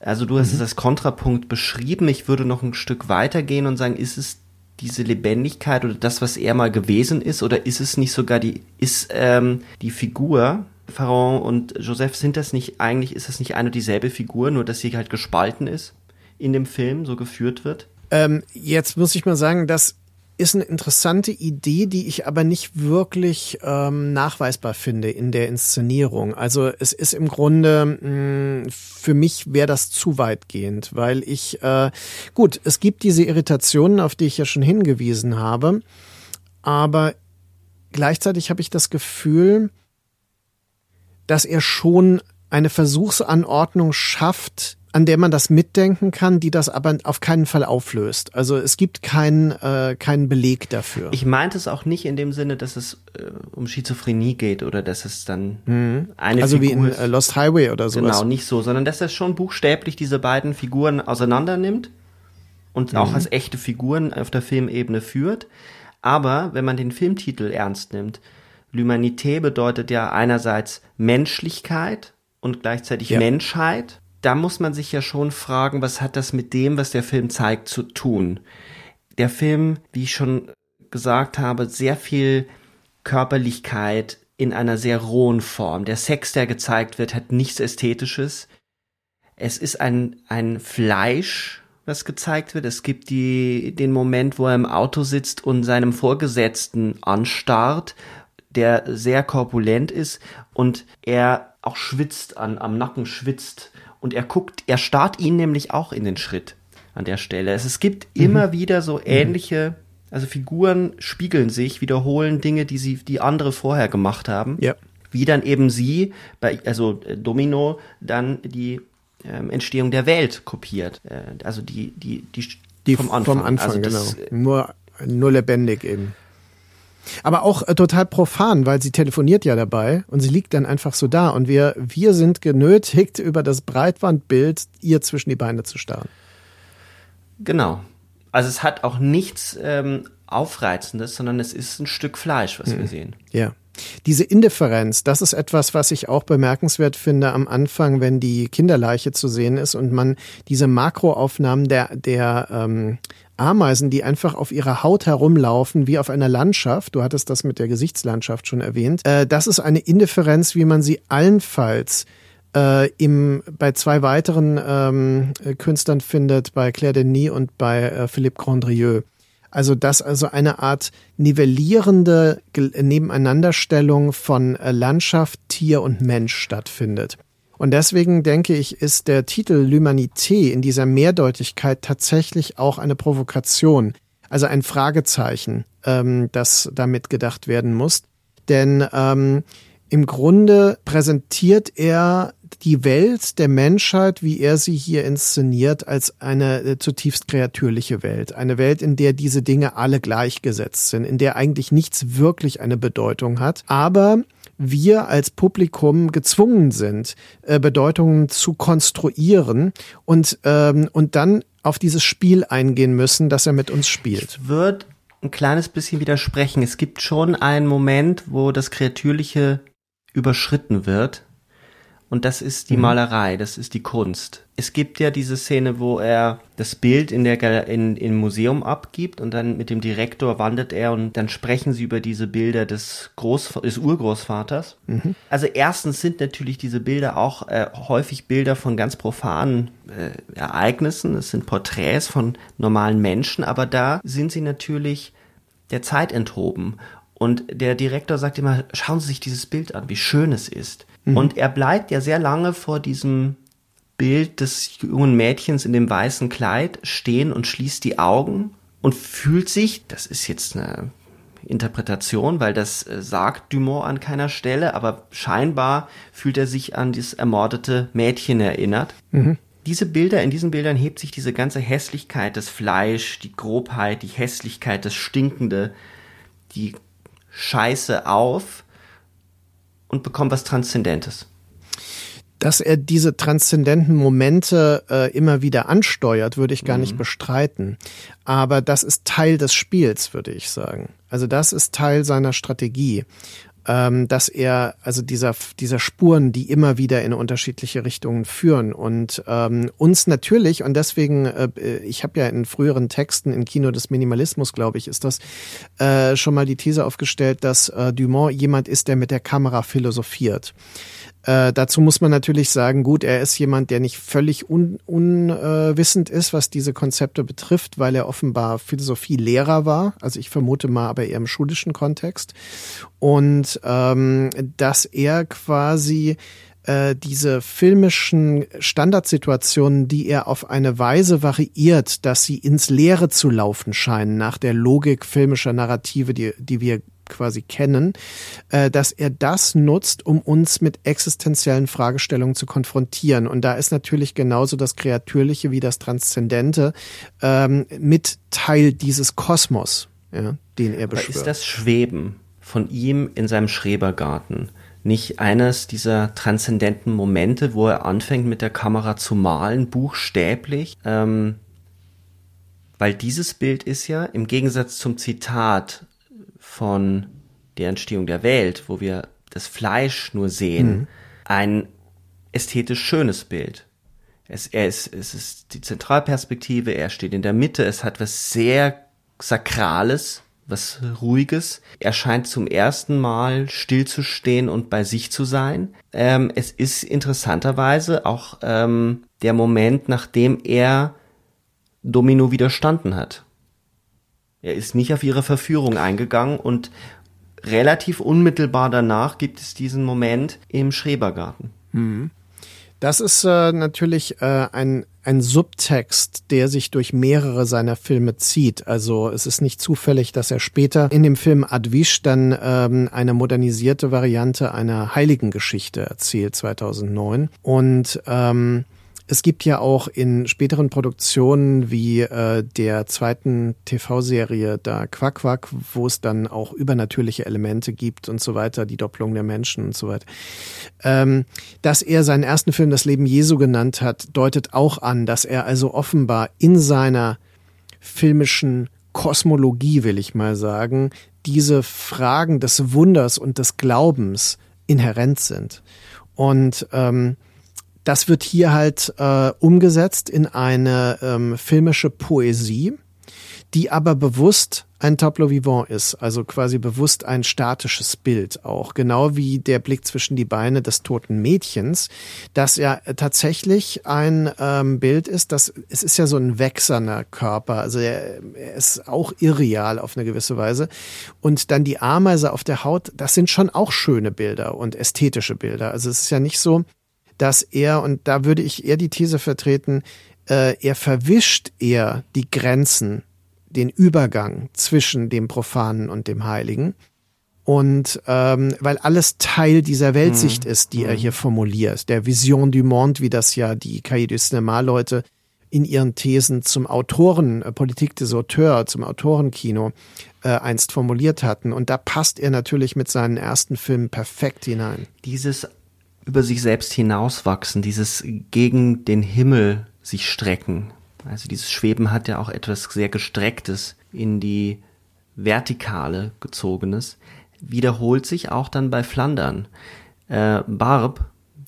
Also du hast mhm. es als Kontrapunkt beschrieben. Ich würde noch ein Stück weitergehen und sagen, ist es diese Lebendigkeit oder das, was er mal gewesen ist, oder ist es nicht sogar die, ist ähm, die Figur, Pharaon und Joseph, sind das nicht eigentlich, ist das nicht eine und dieselbe Figur, nur dass sie halt gespalten ist in dem Film, so geführt wird? Ähm, jetzt muss ich mal sagen, das ist eine interessante Idee, die ich aber nicht wirklich ähm, nachweisbar finde in der Inszenierung. Also es ist im Grunde, mh, mm, für mich wäre das zu weitgehend, weil ich, äh, gut, es gibt diese Irritationen, auf die ich ja schon hingewiesen habe, aber gleichzeitig habe ich das Gefühl, dass er schon eine Versuchsanordnung schafft, an der man das mitdenken kann, die das aber auf keinen Fall auflöst. Also es gibt keinen äh, keinen Beleg dafür. Ich meinte es auch nicht in dem Sinne, dass es äh, um Schizophrenie geht oder dass es dann mhm. eine also Figur wie in äh, Lost Highway oder sowas. Genau, nicht so, sondern dass er schon buchstäblich diese beiden Figuren auseinander nimmt und mhm. auch als echte Figuren auf der Filmebene führt. Aber wenn man den Filmtitel ernst nimmt, L'Humanité bedeutet ja einerseits Menschlichkeit und gleichzeitig ja. Menschheit. Da muss man sich ja schon fragen, was hat das mit dem, was der Film zeigt, zu tun? Der Film, wie ich schon gesagt habe, sehr viel Körperlichkeit in einer sehr rohen Form. Der Sex, der gezeigt wird, hat nichts Ästhetisches. Es ist ein, ein Fleisch, was gezeigt wird. Es gibt die, den Moment, wo er im Auto sitzt und seinem Vorgesetzten anstarrt der sehr korpulent ist und er auch schwitzt an, am Nacken schwitzt und er guckt, er starrt ihn nämlich auch in den Schritt an der Stelle. Es, es gibt mhm. immer wieder so mhm. ähnliche, also Figuren spiegeln sich, wiederholen Dinge, die sie, die andere vorher gemacht haben. Ja. Wie dann eben sie, bei, also äh, Domino, dann die ähm, Entstehung der Welt kopiert. Äh, also die, die, die, die vom Anfang. Vom Anfang, also das, genau. Nur, nur lebendig eben. Aber auch äh, total profan, weil sie telefoniert ja dabei und sie liegt dann einfach so da und wir, wir sind genötigt, [laughs] über das Breitbandbild ihr zwischen die Beine zu starren. Genau. Also es hat auch nichts ähm, Aufreizendes, sondern es ist ein Stück Fleisch, was mhm. wir sehen. Ja. Diese Indifferenz, das ist etwas, was ich auch bemerkenswert finde am Anfang, wenn die Kinderleiche zu sehen ist und man diese Makroaufnahmen der, der ähm, Ameisen, die einfach auf ihrer Haut herumlaufen, wie auf einer Landschaft. Du hattest das mit der Gesichtslandschaft schon erwähnt. Äh, das ist eine Indifferenz, wie man sie allenfalls äh, im, bei zwei weiteren ähm, Künstlern findet, bei Claire Denis und bei äh, Philippe Grandrieux. Also dass also eine Art nivellierende Nebeneinanderstellung von äh, Landschaft, Tier und Mensch stattfindet. Und deswegen denke ich, ist der Titel L'Humanité in dieser Mehrdeutigkeit tatsächlich auch eine Provokation, also ein Fragezeichen, ähm, das damit gedacht werden muss. Denn ähm, im Grunde präsentiert er die Welt der Menschheit, wie er sie hier inszeniert, als eine äh, zutiefst kreatürliche Welt. Eine Welt, in der diese Dinge alle gleichgesetzt sind, in der eigentlich nichts wirklich eine Bedeutung hat. Aber wir als Publikum gezwungen sind, äh, Bedeutungen zu konstruieren und, ähm, und dann auf dieses Spiel eingehen müssen, das er mit uns spielt. Ich würde ein kleines bisschen widersprechen. Es gibt schon einen Moment, wo das Kreatürliche überschritten wird. Und das ist die mhm. Malerei, das ist die Kunst. Es gibt ja diese Szene, wo er das Bild in der in, im Museum abgibt und dann mit dem Direktor wandert er und dann sprechen sie über diese Bilder des, Groß, des Urgroßvaters. Mhm. Also erstens sind natürlich diese Bilder auch äh, häufig Bilder von ganz profanen äh, Ereignissen. Es sind Porträts von normalen Menschen, aber da sind sie natürlich der Zeit enthoben. Und der Direktor sagt immer, schauen Sie sich dieses Bild an, wie schön es ist. Mhm. Und er bleibt ja sehr lange vor diesem Bild des jungen Mädchens in dem weißen Kleid stehen und schließt die Augen und fühlt sich, das ist jetzt eine Interpretation, weil das äh, sagt Dumont an keiner Stelle, aber scheinbar fühlt er sich an dieses ermordete Mädchen erinnert. Mhm. Diese Bilder, in diesen Bildern hebt sich diese ganze Hässlichkeit, das Fleisch, die Grobheit, die Hässlichkeit, das Stinkende, die Scheiße auf und bekommt was Transzendentes. Dass er diese transzendenten Momente äh, immer wieder ansteuert, würde ich gar mhm. nicht bestreiten. Aber das ist Teil des Spiels, würde ich sagen. Also das ist Teil seiner Strategie ähm, dass er, also dieser, dieser Spuren, die immer wieder in unterschiedliche Richtungen führen und ähm, uns natürlich, und deswegen, äh, ich habe ja in früheren Texten in Kino des Minimalismus, glaube ich, ist das äh, schon mal die These aufgestellt, dass äh, Dumont jemand ist, der mit der Kamera philosophiert. Äh, dazu muss man natürlich sagen, gut, er ist jemand, der nicht völlig unwissend un, äh, ist, was diese Konzepte betrifft, weil er offenbar Philosophie-Lehrer war. Also ich vermute mal, aber eher im schulischen Kontext. Und ähm, dass er quasi äh, diese filmischen Standardsituationen, die er auf eine Weise variiert, dass sie ins Leere zu laufen scheinen, nach der Logik filmischer Narrative, die, die wir quasi kennen, äh, dass er das nutzt, um uns mit existenziellen Fragestellungen zu konfrontieren. Und da ist natürlich genauso das Kreatürliche wie das Transzendente ähm, mit Teil dieses Kosmos, ja, den er beschwört. Aber ist das Schweben von ihm in seinem Schrebergarten nicht eines dieser transzendenten Momente, wo er anfängt mit der Kamera zu malen, buchstäblich? Ähm, weil dieses Bild ist ja im Gegensatz zum Zitat von der Entstehung der Welt, wo wir das Fleisch nur sehen, mhm. ein ästhetisch schönes Bild. Es, er ist, es ist die Zentralperspektive, er steht in der Mitte, es hat was sehr Sakrales, was Ruhiges. Er scheint zum ersten Mal stillzustehen und bei sich zu sein. Ähm, es ist interessanterweise auch ähm, der Moment, nachdem er Domino widerstanden hat. Er ist nicht auf ihre Verführung eingegangen und relativ unmittelbar danach gibt es diesen Moment im Schrebergarten. Mhm. Das ist äh, natürlich äh, ein, ein Subtext, der sich durch mehrere seiner Filme zieht. Also es ist nicht zufällig, dass er später in dem Film Advish dann ähm, eine modernisierte Variante einer Heiligengeschichte erzählt, 2009. Und ähm, es gibt ja auch in späteren Produktionen wie äh, der zweiten TV-Serie da Quack Quack, wo es dann auch übernatürliche Elemente gibt und so weiter, die Doppelung der Menschen und so weiter. Ähm, dass er seinen ersten Film Das Leben Jesu genannt hat, deutet auch an, dass er also offenbar in seiner filmischen Kosmologie, will ich mal sagen, diese Fragen des Wunders und des Glaubens inhärent sind. Und ähm, das wird hier halt äh, umgesetzt in eine ähm, filmische Poesie, die aber bewusst ein Tableau vivant ist, also quasi bewusst ein statisches Bild auch, genau wie der Blick zwischen die Beine des toten Mädchens, das ja tatsächlich ein ähm, Bild ist, das es ist ja so ein wechselnder Körper, also er, er ist auch irreal auf eine gewisse Weise. Und dann die Ameise auf der Haut, das sind schon auch schöne Bilder und ästhetische Bilder, also es ist ja nicht so, dass er und da würde ich eher die These vertreten, äh, er verwischt eher die Grenzen den Übergang zwischen dem Profanen und dem Heiligen. Und ähm, weil alles Teil dieser Weltsicht mhm. ist, die er mhm. hier formuliert, der Vision du Monde, wie das ja die Cahiers du Cinema-Leute in ihren Thesen zum Autoren, äh, Politik des Auteurs, zum Autorenkino äh, einst formuliert hatten. Und da passt er natürlich mit seinen ersten Filmen perfekt hinein. Dieses über sich selbst hinauswachsen, dieses gegen den Himmel sich strecken, also dieses Schweben hat ja auch etwas sehr gestrecktes in die Vertikale gezogenes. Wiederholt sich auch dann bei Flandern. Äh, Barb,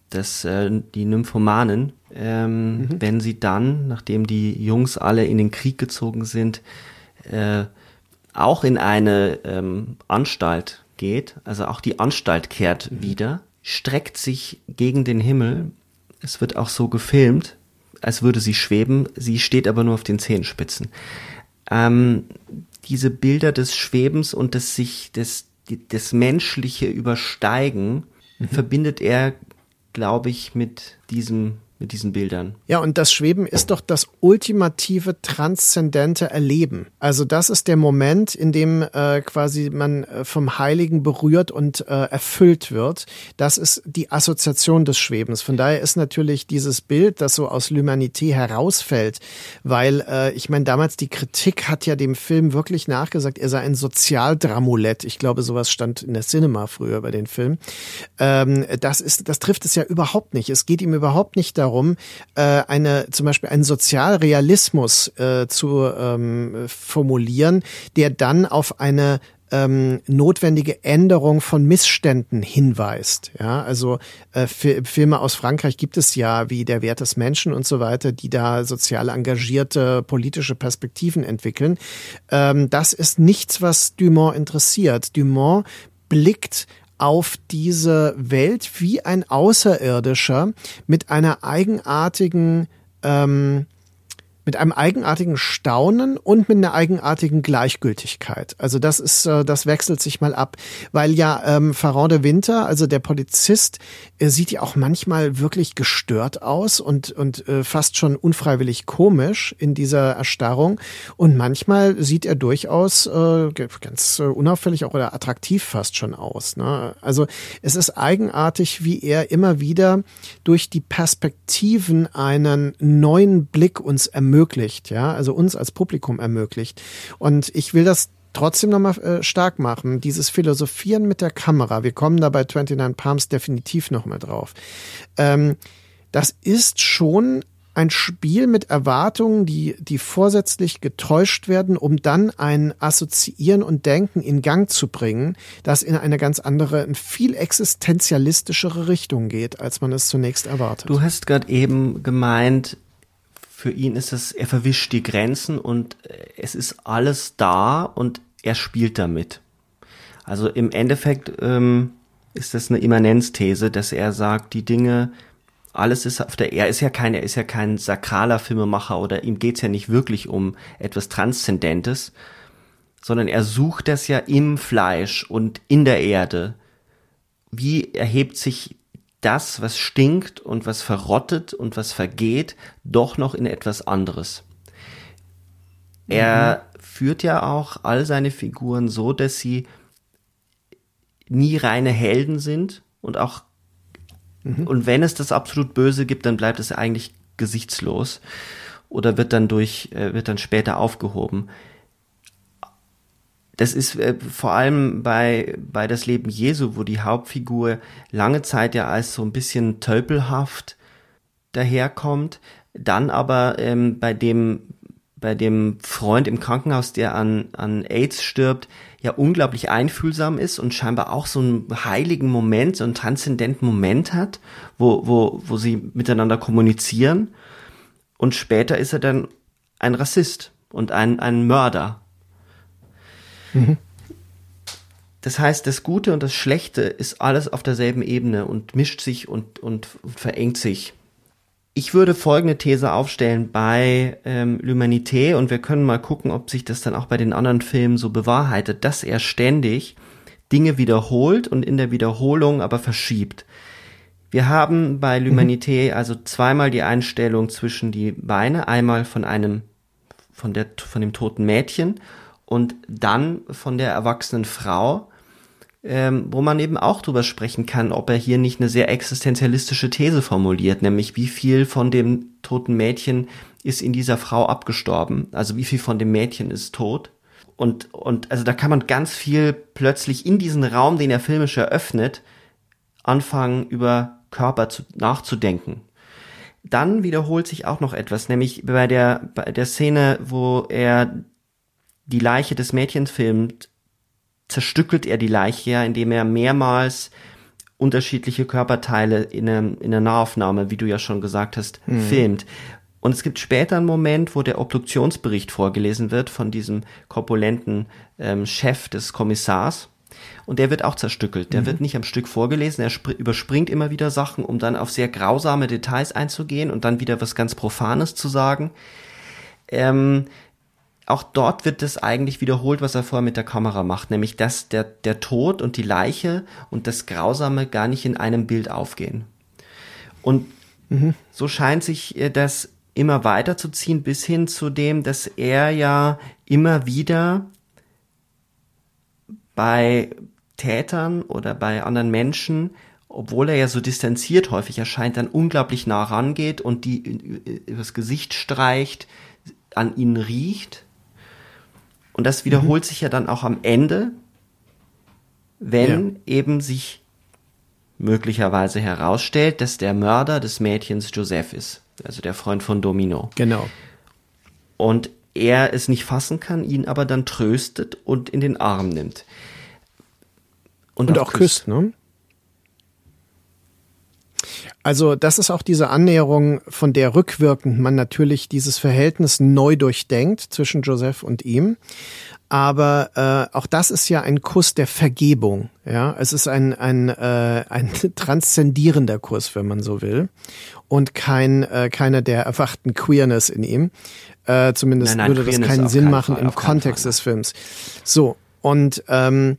das, äh, die Nymphomanen, ähm, mhm. wenn sie dann, nachdem die Jungs alle in den Krieg gezogen sind, äh, auch in eine ähm, Anstalt geht, also auch die Anstalt kehrt mhm. wieder, streckt sich gegen den Himmel. Es wird auch so gefilmt, als würde sie schweben, sie steht aber nur auf den Zehenspitzen. Ähm, diese Bilder des Schwebens und des sich, des, des menschliche Übersteigen mhm. verbindet er, glaube ich, mit diesem mit diesen Bildern. Ja, und das Schweben ist doch das ultimative transzendente Erleben. Also das ist der Moment, in dem äh, quasi man äh, vom Heiligen berührt und äh, erfüllt wird. Das ist die Assoziation des Schwebens. Von daher ist natürlich dieses Bild, das so aus L'Humanité herausfällt, weil äh, ich meine, damals die Kritik hat ja dem Film wirklich nachgesagt, er sei ein Sozialdramulett. Ich glaube, sowas stand in der Cinema früher bei den Filmen. Ähm, das ist, das trifft es ja überhaupt nicht. Es geht ihm überhaupt nicht darum, darum, äh, eine zum Beispiel einen Sozialrealismus äh, zu ähm, formulieren, der dann auf eine ähm, notwendige Änderung von Missständen hinweist. Ja, also äh, Filme aus Frankreich gibt es ja wie Der Wert des Menschen und so weiter, die da sozial engagierte politische Perspektiven entwickeln. Ähm, das ist nichts, was Dumont interessiert. Dumont blickt auf diese Welt wie ein Außerirdischer mit einer eigenartigen ähm, mit einem eigenartigen Staunen und mit einer eigenartigen Gleichgültigkeit. Also das ist, äh, das wechselt sich mal ab, weil ja ähm, Farand de Winter, also der Polizist, er sieht ja auch manchmal wirklich gestört aus und und äh, fast schon unfreiwillig komisch in dieser Erstarrung und manchmal sieht er durchaus äh, ganz äh, unauffällig auch oder attraktiv fast schon aus. Ne? Also es ist eigenartig, wie er immer wieder durch die Perspektiven einen neuen Blick uns ermöglicht ermöglicht, ja, also uns als Publikum ermöglicht. Und ich will das trotzdem nochmal äh, stark machen, dieses Philosophieren mit der Kamera, wir kommen da bei 29 Palms definitiv nochmal drauf. Ähm, das ist schon ein Spiel mit Erwartungen, die, die vorsätzlich getäuscht werden, um dann ein Assoziieren und Denken in Gang zu bringen, das in eine ganz andere, viel existenzialistischere Richtung geht, als man es zunächst erwartet. Du hast gerade eben gemeint, für ihn ist es, er verwischt die Grenzen und äh, es ist alles da und er spielt damit. Also im Endeffekt ähm, ist das eine Immanenzthese, dass er sagt, die Dinge, alles ist auf der, er ist ja kein, er ist ja kein sakraler Filmemacher oder ihm geht's ja nicht wirklich um etwas Transzendentes, sondern er sucht das ja im Fleisch und in der Erde. Wie erhebt sich das, was stinkt und was verrottet und was vergeht, doch noch in etwas anderes. Mhm. Er führt ja auch all seine Figuren so, dass sie nie reine Helden sind und auch mhm. und wenn es das absolut Böse gibt, dann bleibt es eigentlich gesichtslos oder wird dann durch äh, wird dann später aufgehoben das ist äh, vor allem bei, bei das Leben Jesu, wo die Hauptfigur lange Zeit ja als so ein bisschen tölpelhaft daherkommt, dann aber ähm, bei dem bei dem Freund im Krankenhaus, der an, an AIDS stirbt, ja unglaublich einfühlsam ist und scheinbar auch so einen heiligen Moment, so einen transzendenten Moment hat, wo, wo, wo sie miteinander kommunizieren. Und später ist er dann ein Rassist und ein, ein Mörder. Mhm. Das heißt, das Gute und das Schlechte ist alles auf derselben Ebene und mischt sich und, und, verengt sich. Ich würde folgende These aufstellen bei ähm, L'Humanité und wir können mal gucken, ob sich das dann auch bei den anderen Filmen so bewahrheitet, dass er ständig Dinge wiederholt und in der Wiederholung aber verschiebt. Wir haben bei L'Humanité mhm. also zweimal die Einstellung zwischen die Beine, einmal von einem, von der, von dem toten Mädchen und dann von der erwachsenen Frau, ähm, wo man eben auch drüber sprechen kann, ob er hier nicht eine sehr existenzialistische These formuliert, nämlich wie viel von dem toten Mädchen ist in dieser Frau abgestorben, also wie viel von dem Mädchen ist tot. Und, und also da kann man ganz viel plötzlich in diesen Raum, den er filmisch eröffnet, anfangen über Körper zu, nachzudenken. Dann wiederholt sich auch noch etwas, nämlich bei der, bei der Szene, wo er die Leiche des Mädchens filmt, zerstückelt er die Leiche ja, indem er mehrmals unterschiedliche Körperteile in einer, in Nahaufnahme, wie du ja schon gesagt hast, mhm. filmt. Und es gibt später einen Moment, wo der Obduktionsbericht vorgelesen wird von diesem korpulenten ähm, Chef des Kommissars. Und der wird auch zerstückelt. Der mhm. wird nicht am Stück vorgelesen. Er überspringt immer wieder Sachen, um dann auf sehr grausame Details einzugehen und dann wieder was ganz Profanes zu sagen. Ähm, auch dort wird es eigentlich wiederholt, was er vorher mit der Kamera macht, nämlich dass der, der Tod und die Leiche und das Grausame gar nicht in einem Bild aufgehen. Und mhm. so scheint sich äh, das immer weiter zu ziehen, bis hin zu dem, dass er ja immer wieder bei Tätern oder bei anderen Menschen, obwohl er ja so distanziert häufig erscheint, dann unglaublich nah rangeht und die übers Gesicht streicht, an ihnen riecht und das wiederholt mhm. sich ja dann auch am Ende, wenn ja. eben sich möglicherweise herausstellt, dass der Mörder des Mädchens Joseph ist, also der Freund von Domino. Genau. Und er es nicht fassen kann, ihn aber dann tröstet und in den Arm nimmt. Und, und auch, auch küsst, küsst, ne? Also das ist auch diese Annäherung, von der rückwirkend man natürlich dieses Verhältnis neu durchdenkt zwischen Joseph und ihm. Aber äh, auch das ist ja ein Kuss der Vergebung. Ja, es ist ein ein äh, ein [laughs] transzendierender Kuss, wenn man so will, und kein äh, keiner der erwachten Queerness in ihm. Äh, zumindest nein, nein, würde das keinen Sinn machen Fall, im Kontext des Films. So und ähm,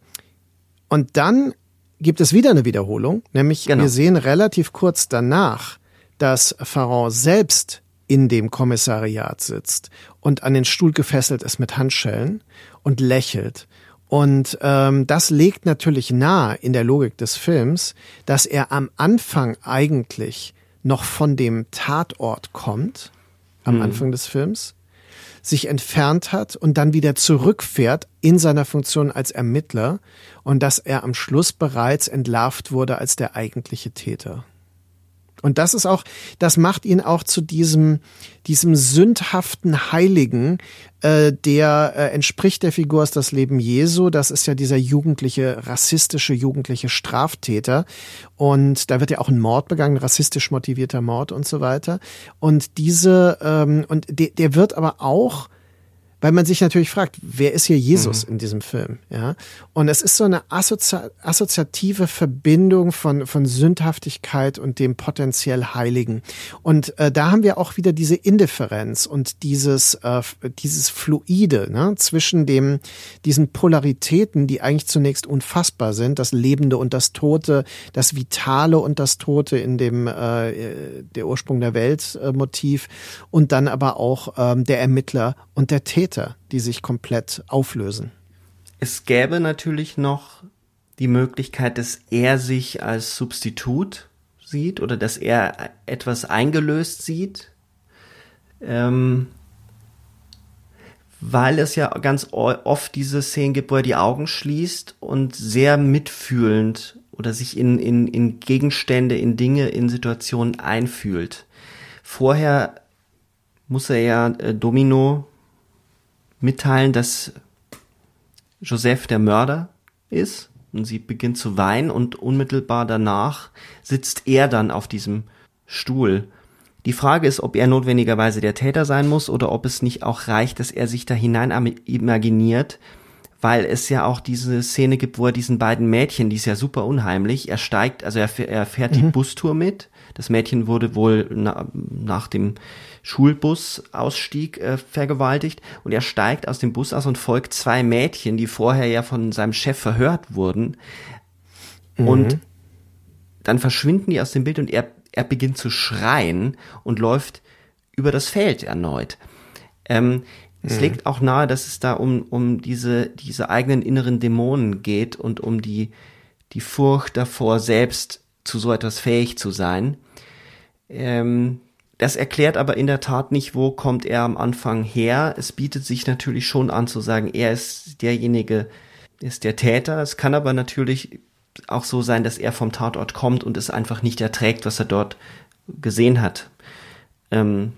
und dann gibt es wieder eine Wiederholung, nämlich genau. wir sehen relativ kurz danach, dass Pharaon selbst in dem Kommissariat sitzt und an den Stuhl gefesselt ist mit Handschellen und lächelt. Und ähm, das legt natürlich nahe in der Logik des Films, dass er am Anfang eigentlich noch von dem Tatort kommt, am mhm. Anfang des Films, sich entfernt hat und dann wieder zurückfährt in seiner Funktion als Ermittler und dass er am Schluss bereits entlarvt wurde als der eigentliche Täter. Und das ist auch, das macht ihn auch zu diesem, diesem sündhaften Heiligen, äh, der äh, entspricht der Figur aus das Leben Jesu. Das ist ja dieser jugendliche, rassistische, jugendliche Straftäter. Und da wird ja auch ein Mord begangen, rassistisch motivierter Mord und so weiter. Und diese, ähm, und der, der wird aber auch weil man sich natürlich fragt, wer ist hier Jesus mhm. in diesem Film? Ja, und es ist so eine assozi assoziative Verbindung von von Sündhaftigkeit und dem potenziell Heiligen. Und äh, da haben wir auch wieder diese Indifferenz und dieses äh, dieses Fluide ne, zwischen dem diesen Polaritäten, die eigentlich zunächst unfassbar sind, das Lebende und das Tote, das Vitale und das Tote in dem äh, der Ursprung der Welt äh, Motiv und dann aber auch ähm, der Ermittler und der Täter Täter, die sich komplett auflösen. Es gäbe natürlich noch die Möglichkeit, dass er sich als Substitut sieht oder dass er etwas eingelöst sieht. Ähm, weil es ja ganz oft diese Szenen gibt, wo er die Augen schließt und sehr mitfühlend oder sich in, in, in Gegenstände, in Dinge, in Situationen einfühlt. Vorher muss er ja äh, Domino mitteilen, dass Joseph der Mörder ist und sie beginnt zu weinen und unmittelbar danach sitzt er dann auf diesem Stuhl. Die Frage ist, ob er notwendigerweise der Täter sein muss oder ob es nicht auch reicht, dass er sich da hinein imaginiert, weil es ja auch diese Szene gibt, wo er diesen beiden Mädchen, die ist ja super unheimlich, er steigt, also er, er fährt mhm. die Bustour mit. Das Mädchen wurde wohl na, nach dem Schulbusausstieg äh, vergewaltigt und er steigt aus dem Bus aus und folgt zwei Mädchen, die vorher ja von seinem Chef verhört wurden. Mhm. Und dann verschwinden die aus dem Bild und er, er beginnt zu schreien und läuft über das Feld erneut. Ähm, es mhm. liegt auch nahe, dass es da um, um diese, diese eigenen inneren Dämonen geht und um die, die Furcht davor, selbst zu so etwas fähig zu sein. Ähm, das erklärt aber in der Tat nicht, wo kommt er am Anfang her. Es bietet sich natürlich schon an zu sagen, er ist derjenige, ist der Täter. Es kann aber natürlich auch so sein, dass er vom Tatort kommt und es einfach nicht erträgt, was er dort gesehen hat. Ähm,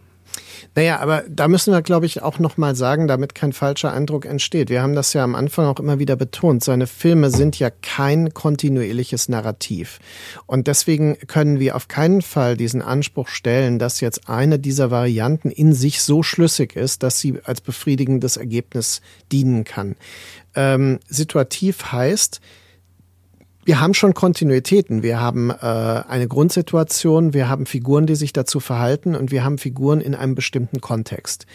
naja, aber da müssen wir, glaube ich, auch nochmal sagen, damit kein falscher Eindruck entsteht. Wir haben das ja am Anfang auch immer wieder betont. Seine Filme sind ja kein kontinuierliches Narrativ. Und deswegen können wir auf keinen Fall diesen Anspruch stellen, dass jetzt eine dieser Varianten in sich so schlüssig ist, dass sie als befriedigendes Ergebnis dienen kann. Ähm, situativ heißt, wir haben schon Kontinuitäten. Wir haben äh, eine Grundsituation, wir haben Figuren, die sich dazu verhalten und wir haben Figuren in einem bestimmten Kontext.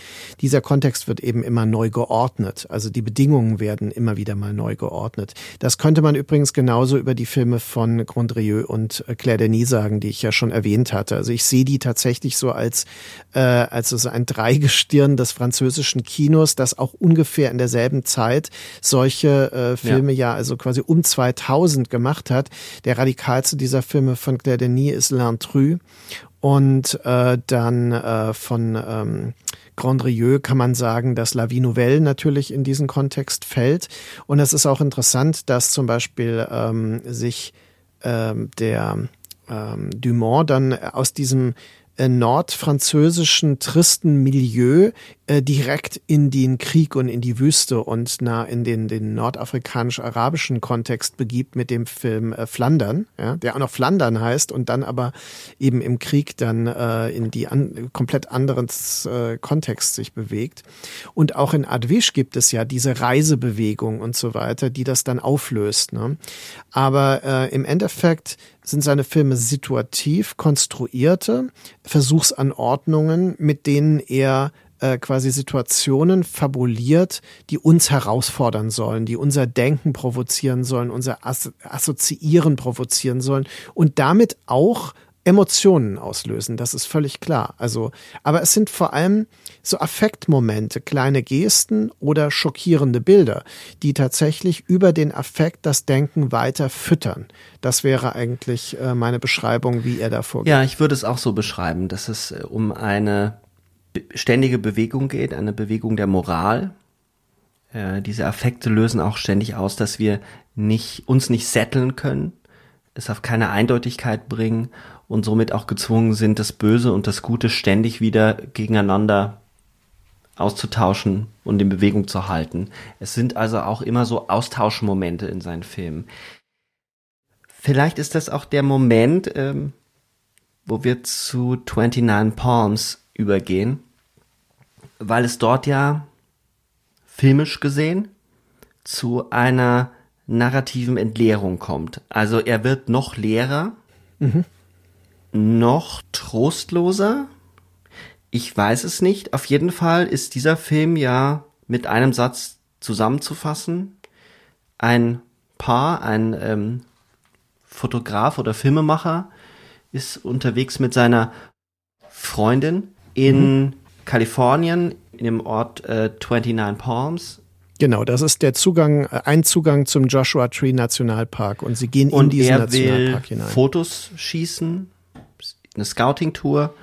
Dieser Kontext wird eben immer neu geordnet. Also die Bedingungen werden immer wieder mal neu geordnet. Das könnte man übrigens genauso über die Filme von Grandrieux und äh, Claire Denis sagen, die ich ja schon erwähnt hatte. Also ich sehe die tatsächlich so als, äh, als so ein Dreigestirn des französischen Kinos, das auch ungefähr in derselben Zeit solche äh, Filme ja. ja also quasi um 2000 gemacht hat. Der radikalste dieser Filme von Claire Denis ist L'Intrus und äh, dann äh, von ähm, Grandrieux kann man sagen, dass La Vie Nouvelle natürlich in diesen Kontext fällt. Und es ist auch interessant, dass zum Beispiel ähm, sich ähm, der ähm, Dumont dann aus diesem äh, nordfranzösischen tristen Milieu äh, direkt in den Krieg und in die Wüste und na, in den, den nordafrikanisch-arabischen Kontext begibt mit dem Film äh, Flandern, ja, der auch noch Flandern heißt und dann aber eben im Krieg dann äh, in die an, komplett anderen äh, Kontext sich bewegt. Und auch in Adwisch gibt es ja diese Reisebewegung und so weiter, die das dann auflöst. Ne? Aber äh, im Endeffekt sind seine Filme situativ konstruierte Versuchsanordnungen, mit denen er äh, quasi Situationen fabuliert, die uns herausfordern sollen, die unser Denken provozieren sollen, unser Assoziieren provozieren sollen und damit auch Emotionen auslösen, das ist völlig klar. Also, aber es sind vor allem so Affektmomente, kleine Gesten oder schockierende Bilder, die tatsächlich über den Affekt das Denken weiter füttern. Das wäre eigentlich äh, meine Beschreibung, wie er da vorgeht. Ja, ich würde es auch so beschreiben, dass es äh, um eine ständige Bewegung geht, eine Bewegung der Moral. Äh, diese Affekte lösen auch ständig aus, dass wir nicht, uns nicht setteln können, es auf keine Eindeutigkeit bringen und somit auch gezwungen sind, das Böse und das Gute ständig wieder gegeneinander auszutauschen und in Bewegung zu halten. Es sind also auch immer so Austauschmomente in seinen Filmen. Vielleicht ist das auch der Moment, ähm, wo wir zu 29 Palms übergehen, weil es dort ja filmisch gesehen zu einer narrativen Entleerung kommt. Also er wird noch leerer. Mhm noch trostloser? Ich weiß es nicht. Auf jeden Fall ist dieser Film ja mit einem Satz zusammenzufassen. Ein Paar, ein ähm, Fotograf oder Filmemacher ist unterwegs mit seiner Freundin in mhm. Kalifornien, in dem Ort äh, 29 Palms. Genau, das ist der Zugang, äh, ein Zugang zum Joshua Tree Nationalpark und sie gehen und in diesen er Nationalpark will hinein. Fotos schießen eine Scouting-Tour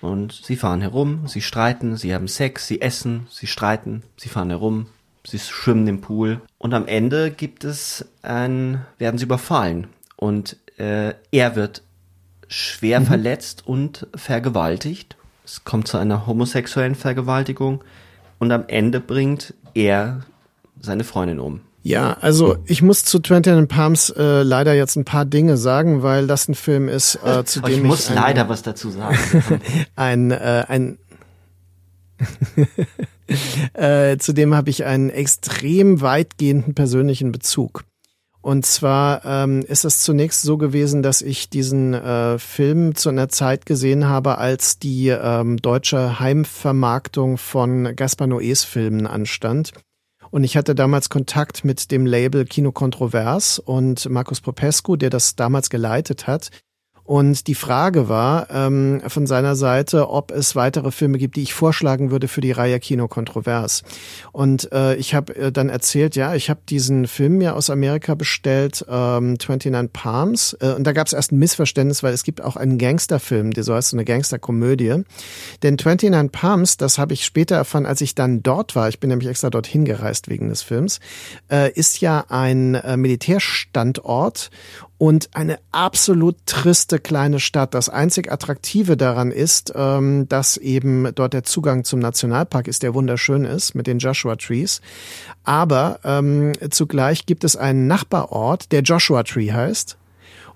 und sie fahren herum, sie streiten, sie haben Sex, sie essen, sie streiten, sie fahren herum, sie schwimmen im Pool und am Ende gibt es ein, werden sie überfallen und äh, er wird schwer mhm. verletzt und vergewaltigt. Es kommt zu einer homosexuellen Vergewaltigung und am Ende bringt er seine Freundin um. Ja, also ich muss zu Twenty and Palms äh, leider jetzt ein paar Dinge sagen, weil das ein Film ist, äh, [laughs] zu dem ich ich muss ein, leider was dazu sagen. [laughs] ein, äh, ein [laughs] äh, zu dem habe ich einen extrem weitgehenden persönlichen Bezug. Und zwar ähm, ist es zunächst so gewesen, dass ich diesen äh, Film zu einer Zeit gesehen habe, als die ähm, deutsche Heimvermarktung von Gaspar Noés Filmen anstand. Und ich hatte damals Kontakt mit dem Label Kino Kontrovers und Markus Popescu, der das damals geleitet hat. Und die Frage war ähm, von seiner Seite, ob es weitere Filme gibt, die ich vorschlagen würde für die Reihe Kino Kontrovers. Und äh, ich habe äh, dann erzählt, ja, ich habe diesen Film mir aus Amerika bestellt, ähm, 29 Palms. Äh, und da gab es erst ein Missverständnis, weil es gibt auch einen Gangsterfilm, der so heißt, so eine Gangsterkomödie. Denn 29 Palms, das habe ich später erfahren, als ich dann dort war, ich bin nämlich extra dorthin gereist wegen des Films, äh, ist ja ein äh, Militärstandort und eine absolut triste kleine Stadt. Das einzig Attraktive daran ist, ähm, dass eben dort der Zugang zum Nationalpark ist, der wunderschön ist mit den Joshua Trees. Aber ähm, zugleich gibt es einen Nachbarort, der Joshua Tree heißt.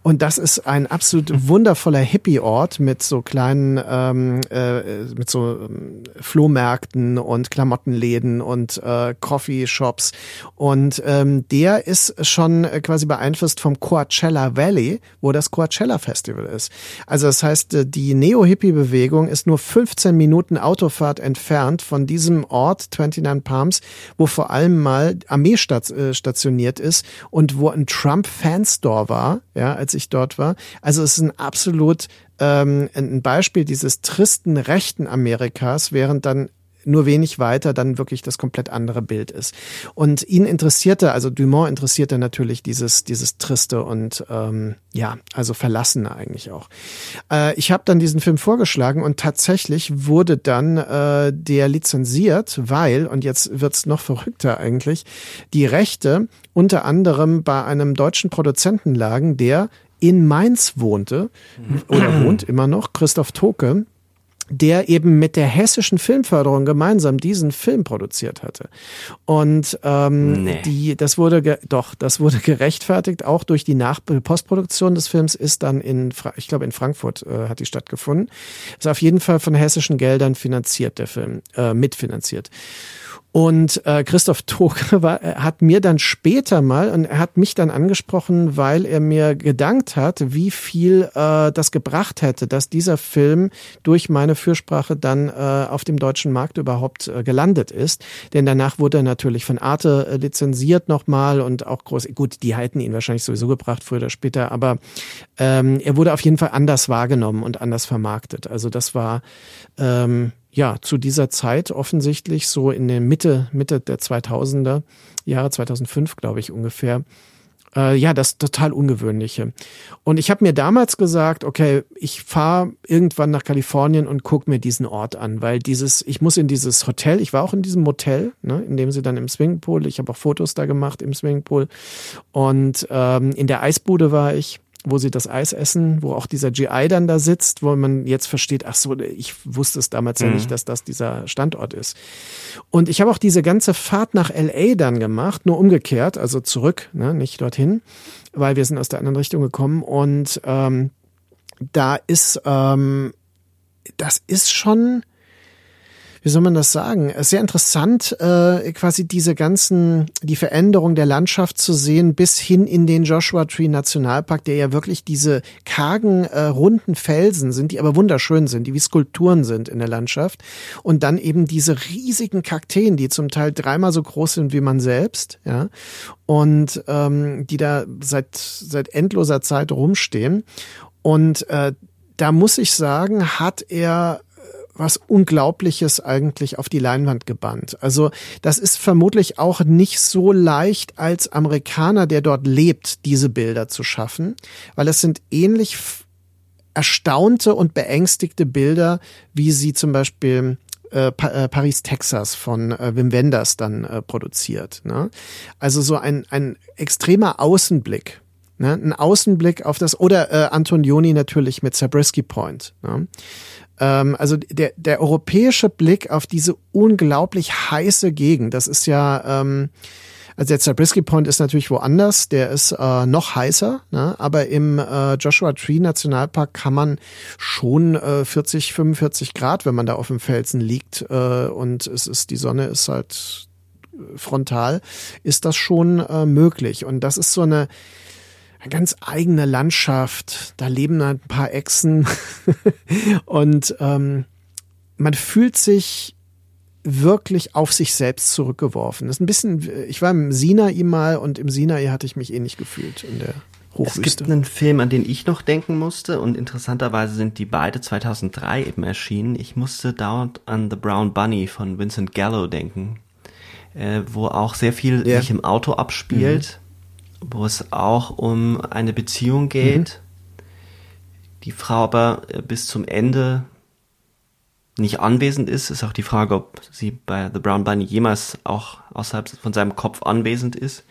Und das ist ein absolut wundervoller Hippie-Ort mit so kleinen, ähm, äh, mit so ähm, Flohmärkten und Klamottenläden und äh, Coffee-Shops. Und ähm, der ist schon quasi beeinflusst vom Coachella Valley, wo das Coachella Festival ist. Also das heißt, äh, die Neo-Hippie-Bewegung ist nur 15 Minuten Autofahrt entfernt von diesem Ort 29 Palms, wo vor allem mal Armee äh, stationiert ist und wo ein Trump-Fanstore war, ja, als ich dort war. Also es ist ein absolut ähm, ein Beispiel dieses tristen rechten Amerikas, während dann nur wenig weiter dann wirklich das komplett andere Bild ist. Und ihn interessierte, also Dumont interessierte natürlich dieses, dieses Triste und ähm, ja, also Verlassene eigentlich auch. Äh, ich habe dann diesen Film vorgeschlagen und tatsächlich wurde dann äh, der lizenziert, weil, und jetzt wird's noch verrückter eigentlich, die Rechte unter anderem bei einem deutschen Produzenten lagen, der in Mainz wohnte oder wohnt immer noch, Christoph Toke, der eben mit der hessischen Filmförderung gemeinsam diesen Film produziert hatte. Und ähm, nee. die, das wurde doch, das wurde gerechtfertigt. Auch durch die Nach Postproduktion des Films ist dann in, Fra ich glaube in Frankfurt äh, hat die stattgefunden. Ist auf jeden Fall von hessischen Geldern finanziert der Film, äh, mitfinanziert. Und äh, Christoph Toke [laughs] war, hat mir dann später mal, und er hat mich dann angesprochen, weil er mir gedankt hat, wie viel äh, das gebracht hätte, dass dieser Film durch meine Fürsprache dann äh, auf dem deutschen Markt überhaupt äh, gelandet ist. Denn danach wurde er natürlich von Arte äh, lizenziert nochmal und auch groß, gut, die halten ihn wahrscheinlich sowieso gebracht, früher oder später, aber ähm, er wurde auf jeden Fall anders wahrgenommen und anders vermarktet. Also das war ähm, ja, zu dieser Zeit offensichtlich so in der Mitte, Mitte der 2000er Jahre, 2005 glaube ich ungefähr, äh, ja, das total Ungewöhnliche. Und ich habe mir damals gesagt, okay, ich fahre irgendwann nach Kalifornien und guck mir diesen Ort an, weil dieses, ich muss in dieses Hotel, ich war auch in diesem Motel, ne, in dem sie dann im Swingpool, ich habe auch Fotos da gemacht im Swingpool und ähm, in der Eisbude war ich wo sie das Eis essen, wo auch dieser GI dann da sitzt, wo man jetzt versteht, ach so, ich wusste es damals mhm. ja nicht, dass das dieser Standort ist. Und ich habe auch diese ganze Fahrt nach LA dann gemacht, nur umgekehrt, also zurück, ne, nicht dorthin, weil wir sind aus der anderen Richtung gekommen und ähm, da ist, ähm, das ist schon wie soll man das sagen, sehr interessant, äh, quasi diese ganzen, die Veränderung der Landschaft zu sehen, bis hin in den Joshua Tree Nationalpark, der ja wirklich diese kargen, äh, runden Felsen sind, die aber wunderschön sind, die wie Skulpturen sind in der Landschaft. Und dann eben diese riesigen Kakteen, die zum Teil dreimal so groß sind wie man selbst, ja, und ähm, die da seit, seit endloser Zeit rumstehen. Und äh, da muss ich sagen, hat er was Unglaubliches eigentlich auf die Leinwand gebannt. Also das ist vermutlich auch nicht so leicht als Amerikaner, der dort lebt, diese Bilder zu schaffen, weil es sind ähnlich erstaunte und beängstigte Bilder, wie sie zum Beispiel äh, äh, Paris, Texas von äh, Wim Wenders dann äh, produziert. Ne? Also so ein, ein extremer Außenblick. Ne? Ein Außenblick auf das, oder äh, Antonioni natürlich mit Zabriskie Point. Ne? Ähm, also der, der europäische Blick auf diese unglaublich heiße Gegend, das ist ja, ähm, Also der Zabriskie Point ist natürlich woanders, der ist äh, noch heißer, ne? aber im äh, Joshua Tree Nationalpark kann man schon äh, 40, 45 Grad, wenn man da auf dem Felsen liegt äh, und es ist die Sonne ist halt frontal, ist das schon äh, möglich. Und das ist so eine, eine ganz eigene Landschaft. Da leben ein paar Echsen [laughs] und ähm, man fühlt sich wirklich auf sich selbst zurückgeworfen. Das ist ein bisschen, ich war im Sinai mal und im Sinai hatte ich mich ähnlich gefühlt in der Hochwüste. Es gibt einen Film, an den ich noch denken musste und interessanterweise sind die beide 2003 eben erschienen. Ich musste dauernd an The Brown Bunny von Vincent Gallo denken, äh, wo auch sehr viel ja. sich im Auto abspielt, mhm. Wo es auch um eine Beziehung geht, mhm. die Frau aber äh, bis zum Ende nicht anwesend ist, ist auch die Frage, ob sie bei The Brown Bunny jemals auch außerhalb von seinem Kopf anwesend ist.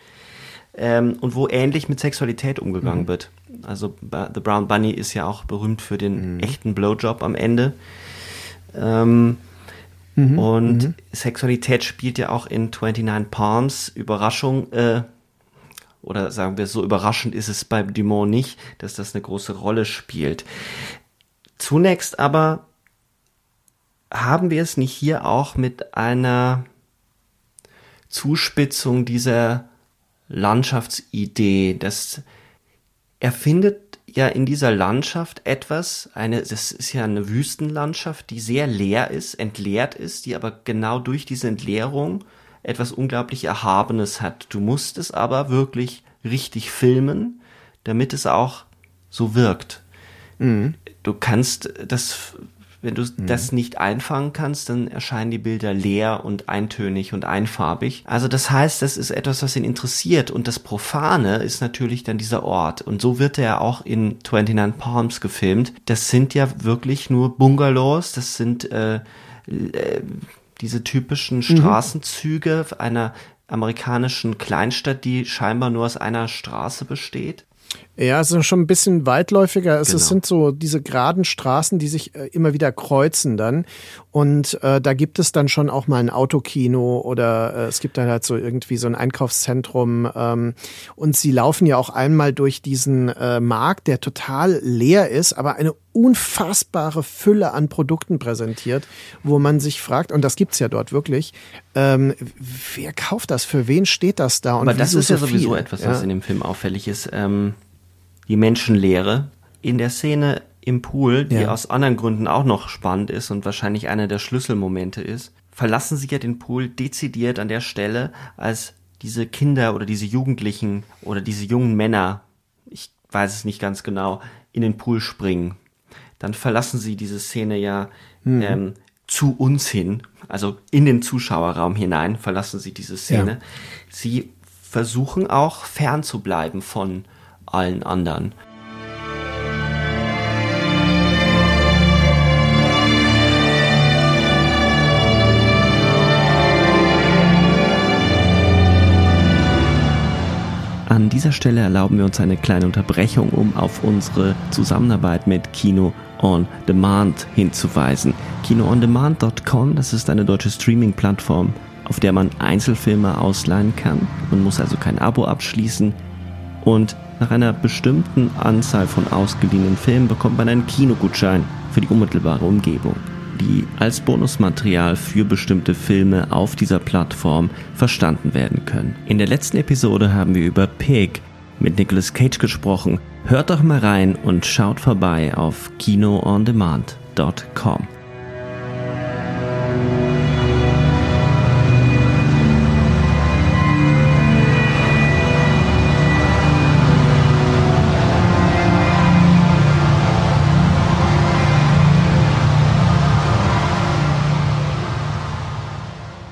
Ähm, und wo ähnlich mit Sexualität umgegangen mhm. wird. Also The Brown Bunny ist ja auch berühmt für den mhm. echten Blowjob am Ende. Ähm, mhm. Und mhm. Sexualität spielt ja auch in 29 Palms. Überraschung, äh, oder sagen wir so überraschend ist es bei Dumont nicht, dass das eine große Rolle spielt. Zunächst aber haben wir es nicht hier auch mit einer Zuspitzung dieser Landschaftsidee, dass er findet ja in dieser Landschaft etwas, eine, das ist ja eine Wüstenlandschaft, die sehr leer ist, entleert ist, die aber genau durch diese Entleerung etwas unglaublich Erhabenes hat. Du musst es aber wirklich richtig filmen, damit es auch so wirkt. Mhm. Du kannst das wenn du mhm. das nicht einfangen kannst, dann erscheinen die Bilder leer und eintönig und einfarbig. Also das heißt, das ist etwas, was ihn interessiert und das Profane ist natürlich dann dieser Ort. Und so wird er auch in 29 Palms gefilmt. Das sind ja wirklich nur Bungalows, das sind äh, äh, diese typischen mhm. Straßenzüge mhm. einer amerikanischen Kleinstadt, die scheinbar nur aus einer Straße besteht. Ja, es ist schon ein bisschen weitläufiger. Es genau. sind so diese geraden Straßen, die sich äh, immer wieder kreuzen dann. Und äh, da gibt es dann schon auch mal ein Autokino oder äh, es gibt dann halt so irgendwie so ein Einkaufszentrum. Ähm, und sie laufen ja auch einmal durch diesen äh, Markt, der total leer ist, aber eine unfassbare Fülle an Produkten präsentiert, wo man sich fragt, und das gibt's ja dort wirklich, ähm, wer kauft das? Für wen steht das da? Und aber das ist so ja sowieso viel? etwas, was ja. in dem Film auffällig ist. Ähm die Menschenlehre in der Szene im Pool, die ja. aus anderen Gründen auch noch spannend ist und wahrscheinlich einer der Schlüsselmomente ist, verlassen sie ja den Pool dezidiert an der Stelle, als diese Kinder oder diese Jugendlichen oder diese jungen Männer, ich weiß es nicht ganz genau, in den Pool springen. Dann verlassen sie diese Szene ja mhm. ähm, zu uns hin, also in den Zuschauerraum hinein verlassen sie diese Szene. Ja. Sie versuchen auch fern zu bleiben von allen anderen. Dieser Stelle erlauben wir uns eine kleine Unterbrechung, um auf unsere Zusammenarbeit mit Kino on Demand hinzuweisen. KinoOnDemand.com, das ist eine deutsche Streaming-Plattform, auf der man Einzelfilme ausleihen kann. Man muss also kein Abo abschließen und nach einer bestimmten Anzahl von ausgeliehenen Filmen bekommt man einen Kinogutschein für die unmittelbare Umgebung, die als Bonusmaterial für bestimmte Filme auf dieser Plattform verstanden werden können. In der letzten Episode haben wir über Pig mit Nicolas Cage gesprochen. Hört doch mal rein und schaut vorbei auf kinoondemand.com.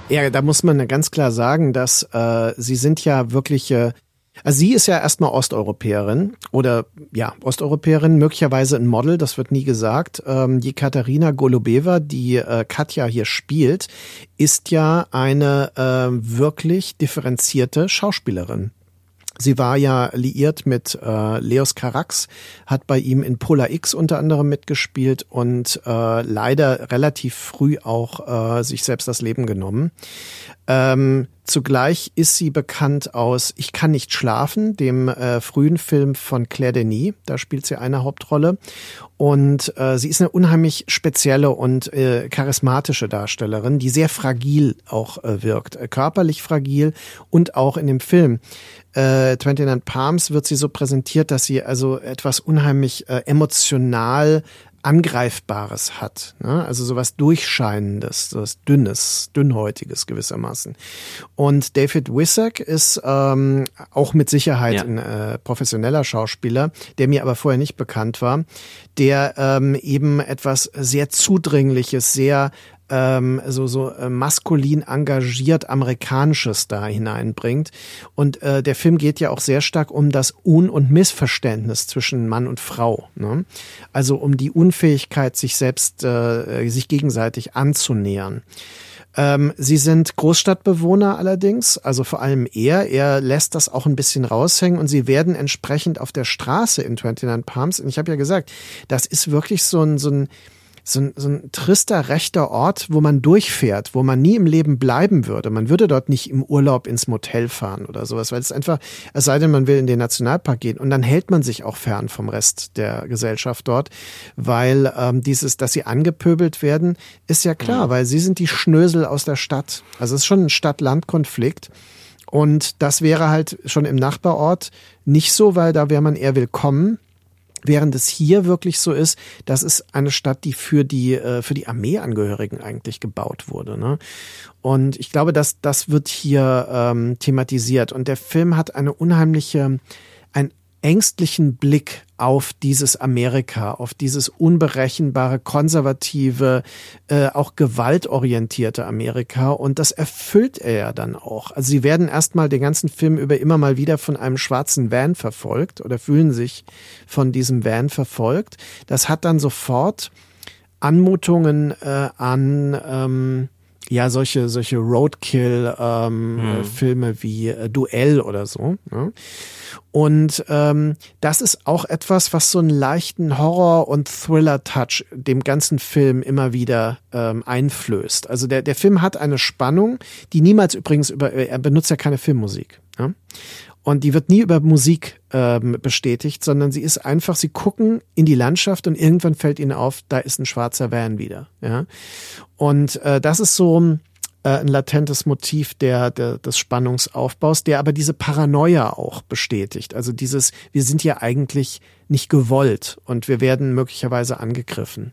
Ja, da muss man ganz klar sagen, dass äh, sie sind ja wirklich äh, also sie ist ja erstmal Osteuropäerin oder ja, Osteuropäerin, möglicherweise ein Model, das wird nie gesagt. Ähm, die Katharina Golubeva, die äh, Katja hier spielt, ist ja eine äh, wirklich differenzierte Schauspielerin. Sie war ja liiert mit äh, Leos Carax, hat bei ihm in Polar X unter anderem mitgespielt und äh, leider relativ früh auch äh, sich selbst das Lem genommen. Ähm, Zugleich ist sie bekannt aus Ich kann nicht schlafen, dem äh, frühen Film von Claire Denis. Da spielt sie eine Hauptrolle. Und äh, sie ist eine unheimlich spezielle und äh, charismatische Darstellerin, die sehr fragil auch äh, wirkt. Äh, körperlich fragil und auch in dem Film. Äh, 29 Palms wird sie so präsentiert, dass sie also etwas unheimlich äh, emotional Angreifbares hat. Ne? Also sowas Durchscheinendes, sowas Dünnes, Dünnhäutiges gewissermaßen. Und David Wissack ist ähm, auch mit Sicherheit ja. ein äh, professioneller Schauspieler, der mir aber vorher nicht bekannt war, der ähm, eben etwas sehr Zudringliches, sehr ähm, so so äh, maskulin engagiert amerikanisches da hineinbringt und äh, der Film geht ja auch sehr stark um das Un- und Missverständnis zwischen Mann und Frau ne? also um die Unfähigkeit sich selbst äh, sich gegenseitig anzunähern ähm, Sie sind Großstadtbewohner allerdings, also vor allem er. Er lässt das auch ein bisschen raushängen und sie werden entsprechend auf der Straße in 29 Palms. Und ich habe ja gesagt, das ist wirklich so ein, so ein so ein, so ein trister rechter Ort, wo man durchfährt, wo man nie im Leben bleiben würde. Man würde dort nicht im Urlaub ins Motel fahren oder sowas, weil es einfach, es sei denn, man will in den Nationalpark gehen und dann hält man sich auch fern vom Rest der Gesellschaft dort, weil ähm, dieses, dass sie angepöbelt werden, ist ja klar, mhm. weil sie sind die Schnösel aus der Stadt. Also es ist schon ein Stadt-Land-Konflikt. Und das wäre halt schon im Nachbarort nicht so, weil da wäre man eher willkommen. Während es hier wirklich so ist, das ist eine Stadt, die für die, äh, für die Armeeangehörigen eigentlich gebaut wurde. Ne? Und ich glaube, dass das wird hier ähm, thematisiert. Und der Film hat eine unheimliche, ein ängstlichen Blick auf dieses Amerika, auf dieses unberechenbare, konservative, äh, auch gewaltorientierte Amerika. Und das erfüllt er ja dann auch. Also sie werden erstmal den ganzen Film über immer mal wieder von einem schwarzen Van verfolgt oder fühlen sich von diesem Van verfolgt. Das hat dann sofort Anmutungen äh, an ähm, ja solche solche Roadkill ähm, hm. Filme wie äh, Duell oder so. Ne? Und ähm, das ist auch etwas, was so einen leichten Horror- und Thriller-Touch dem ganzen Film immer wieder ähm, einflößt. Also der der Film hat eine Spannung, die niemals übrigens über er benutzt ja keine Filmmusik. Ja? Und die wird nie über Musik ähm, bestätigt, sondern sie ist einfach, sie gucken in die Landschaft und irgendwann fällt ihnen auf, da ist ein schwarzer Van wieder. Ja? Und äh, das ist so äh, ein latentes Motiv der, der, des Spannungsaufbaus, der aber diese Paranoia auch bestätigt. Also dieses, wir sind ja eigentlich nicht gewollt und wir werden möglicherweise angegriffen.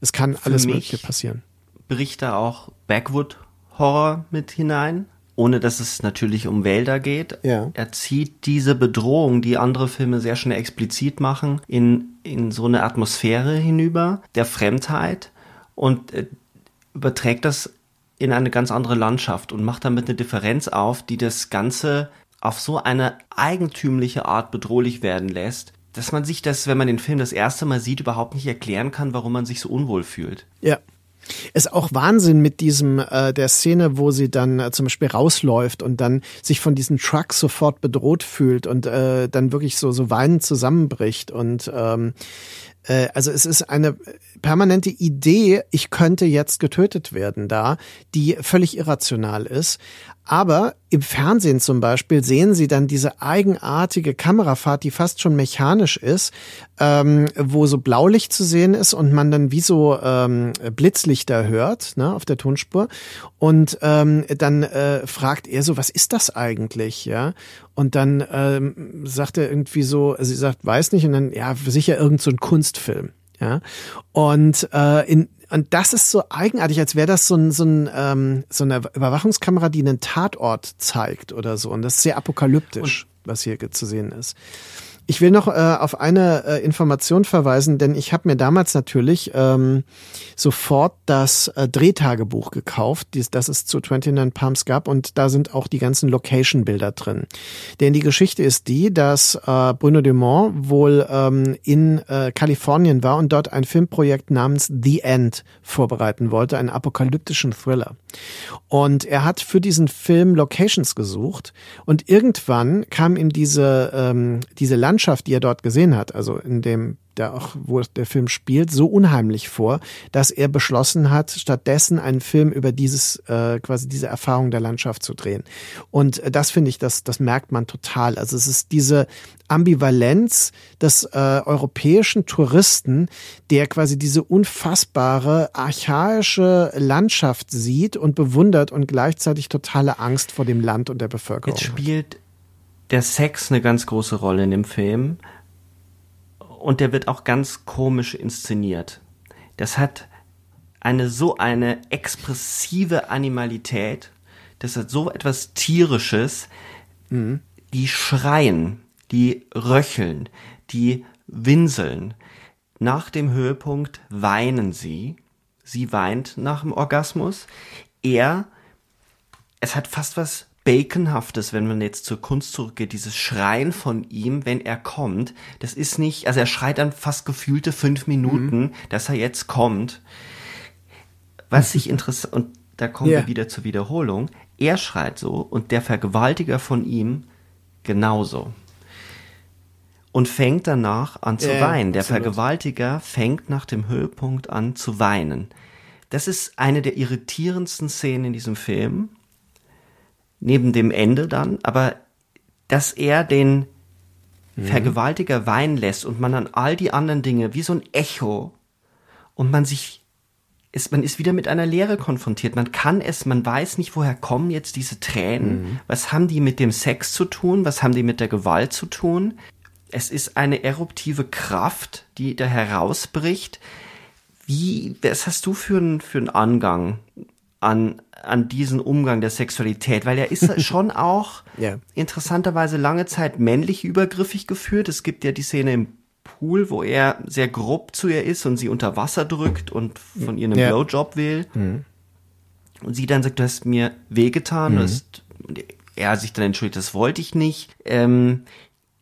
Es kann alles Mögliche passieren. Bricht da auch Backwood Horror mit hinein? Ohne dass es natürlich um Wälder geht. Ja. Er zieht diese Bedrohung, die andere Filme sehr schnell explizit machen, in, in so eine Atmosphäre hinüber, der Fremdheit und äh, überträgt das in eine ganz andere Landschaft und macht damit eine Differenz auf, die das Ganze auf so eine eigentümliche Art bedrohlich werden lässt, dass man sich das, wenn man den Film das erste Mal sieht, überhaupt nicht erklären kann, warum man sich so unwohl fühlt. Ja, ist auch Wahnsinn mit diesem äh, der Szene, wo sie dann äh, zum Beispiel rausläuft und dann sich von diesen Trucks sofort bedroht fühlt und äh, dann wirklich so so weinend zusammenbricht und ähm, äh, also es ist eine permanente Idee, ich könnte jetzt getötet werden da, die völlig irrational ist. Aber im Fernsehen zum Beispiel sehen Sie dann diese eigenartige Kamerafahrt, die fast schon mechanisch ist, ähm, wo so Blaulicht zu sehen ist und man dann wie so ähm, Blitzlichter hört ne, auf der Tonspur. Und ähm, dann äh, fragt er so, was ist das eigentlich? Ja. Und dann ähm, sagt er irgendwie so, sie sagt, weiß nicht, und dann, ja, sicher irgend so ein Kunstfilm. Ja. Und äh, in, und das ist so eigenartig, als wäre das so, ein, so, ein, ähm, so eine Überwachungskamera, die einen Tatort zeigt oder so. Und das ist sehr apokalyptisch, und was hier zu sehen ist. Ich will noch äh, auf eine äh, Information verweisen, denn ich habe mir damals natürlich ähm, sofort das äh, Drehtagebuch gekauft, dies, das es zu 29 Palms gab und da sind auch die ganzen Location-Bilder drin. Denn die Geschichte ist die, dass äh, Bruno Dumont wohl ähm, in äh, Kalifornien war und dort ein Filmprojekt namens The End vorbereiten wollte, einen apokalyptischen Thriller. Und er hat für diesen Film Locations gesucht und irgendwann kam ihm diese, ähm, diese Landschaft, die er dort gesehen hat, also in dem der auch, wo der Film spielt, so unheimlich vor, dass er beschlossen hat, stattdessen einen Film über dieses, äh, quasi diese Erfahrung der Landschaft zu drehen. Und äh, das finde ich, das, das merkt man total. Also es ist diese Ambivalenz des äh, europäischen Touristen, der quasi diese unfassbare archaische Landschaft sieht und bewundert und gleichzeitig totale Angst vor dem Land und der Bevölkerung. Jetzt spielt der Sex eine ganz große Rolle in dem Film und der wird auch ganz komisch inszeniert. Das hat eine so eine expressive Animalität, das hat so etwas tierisches. Mhm. Die schreien, die röcheln, die winseln. Nach dem Höhepunkt weinen sie. Sie weint nach dem Orgasmus. Er, es hat fast was Baconhaftes, wenn man jetzt zur Kunst zurückgeht, dieses Schreien von ihm, wenn er kommt, das ist nicht, also er schreit dann fast gefühlte fünf Minuten, mhm. dass er jetzt kommt. Was sich interessant, und da kommen yeah. wir wieder zur Wiederholung, er schreit so und der Vergewaltiger von ihm genauso. Und fängt danach an zu yeah, weinen. Der absolut. Vergewaltiger fängt nach dem Höhepunkt an zu weinen. Das ist eine der irritierendsten Szenen in diesem Film neben dem Ende dann, aber dass er den mhm. Vergewaltiger weinen lässt und man dann all die anderen Dinge wie so ein Echo und man sich ist, man ist wieder mit einer Leere konfrontiert. Man kann es, man weiß nicht, woher kommen jetzt diese Tränen. Mhm. Was haben die mit dem Sex zu tun? Was haben die mit der Gewalt zu tun? Es ist eine eruptive Kraft, die da herausbricht. Wie, was hast du für einen, für einen Angang an an diesen Umgang der Sexualität, weil er ist [laughs] schon auch ja. interessanterweise lange Zeit männlich übergriffig geführt. Es gibt ja die Szene im Pool, wo er sehr grob zu ihr ist und sie unter Wasser drückt und von ihr einen ja. Blowjob will. Mhm. Und sie dann sagt, du hast mir wehgetan. Mhm. Und er sich dann entschuldigt, das wollte ich nicht. Ähm,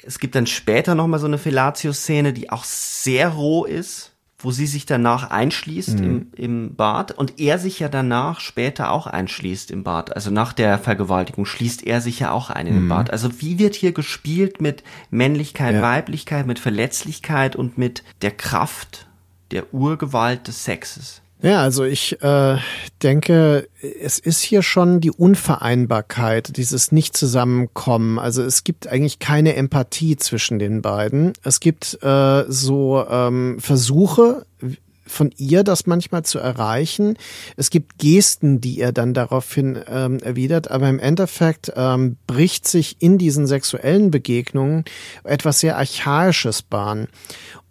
es gibt dann später nochmal so eine Fellatio-Szene, die auch sehr roh ist wo sie sich danach einschließt mhm. im, im Bad und er sich ja danach später auch einschließt im Bad. Also nach der Vergewaltigung schließt er sich ja auch ein mhm. im Bad. Also wie wird hier gespielt mit Männlichkeit, ja. Weiblichkeit, mit Verletzlichkeit und mit der Kraft der Urgewalt des Sexes? Ja, also ich äh, denke, es ist hier schon die Unvereinbarkeit, dieses Nicht-Zusammenkommen. Also es gibt eigentlich keine Empathie zwischen den beiden. Es gibt äh, so ähm, Versuche, von ihr das manchmal zu erreichen. Es gibt Gesten, die er dann daraufhin ähm, erwidert, aber im Endeffekt ähm, bricht sich in diesen sexuellen Begegnungen etwas sehr Archaisches Bahn.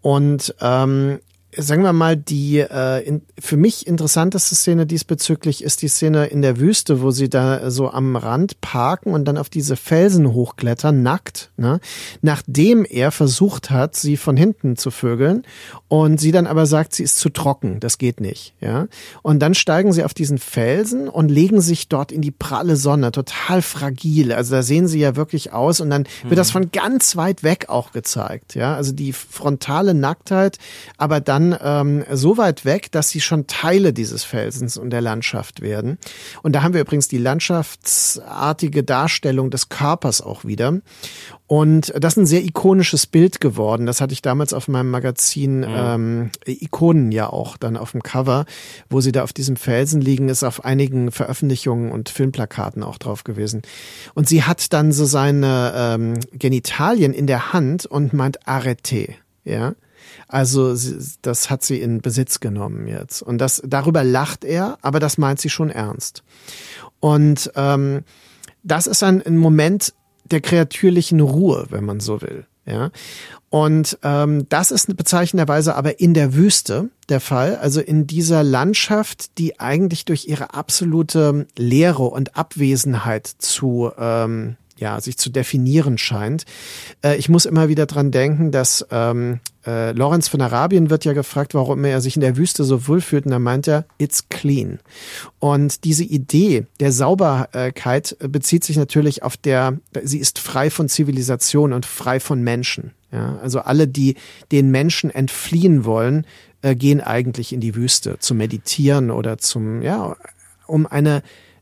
Und ähm, sagen wir mal, die äh, in, für mich interessanteste Szene diesbezüglich ist die Szene in der Wüste, wo sie da so am Rand parken und dann auf diese Felsen hochklettern, nackt, ne? nachdem er versucht hat, sie von hinten zu vögeln und sie dann aber sagt, sie ist zu trocken, das geht nicht. Ja? Und dann steigen sie auf diesen Felsen und legen sich dort in die pralle Sonne, total fragil. Also da sehen sie ja wirklich aus und dann wird das mhm. von ganz weit weg auch gezeigt. Ja? Also die frontale Nacktheit, aber dann ähm, so weit weg, dass sie schon Teile dieses Felsens und der Landschaft werden. Und da haben wir übrigens die landschaftsartige Darstellung des Körpers auch wieder. Und das ist ein sehr ikonisches Bild geworden. Das hatte ich damals auf meinem Magazin mhm. ähm, Ikonen ja auch dann auf dem Cover, wo sie da auf diesem Felsen liegen, ist auf einigen Veröffentlichungen und Filmplakaten auch drauf gewesen. Und sie hat dann so seine ähm, Genitalien in der Hand und meint Arrete. Ja. Also das hat sie in Besitz genommen jetzt. Und das darüber lacht er, aber das meint sie schon ernst. Und ähm, das ist ein, ein Moment der kreatürlichen Ruhe, wenn man so will. Ja. Und ähm, das ist bezeichnenderweise aber in der Wüste der Fall, also in dieser Landschaft, die eigentlich durch ihre absolute Leere und Abwesenheit zu ähm, ja, sich zu definieren scheint. Äh, ich muss immer wieder dran denken, dass ähm, äh, Lorenz von Arabien wird ja gefragt, warum er sich in der Wüste so wohlfühlt und da meint er, it's clean. Und diese Idee der Sauberkeit bezieht sich natürlich auf der, sie ist frei von Zivilisation und frei von Menschen. Ja, also alle, die den Menschen entfliehen wollen, äh, gehen eigentlich in die Wüste zu meditieren oder zum, ja, um eine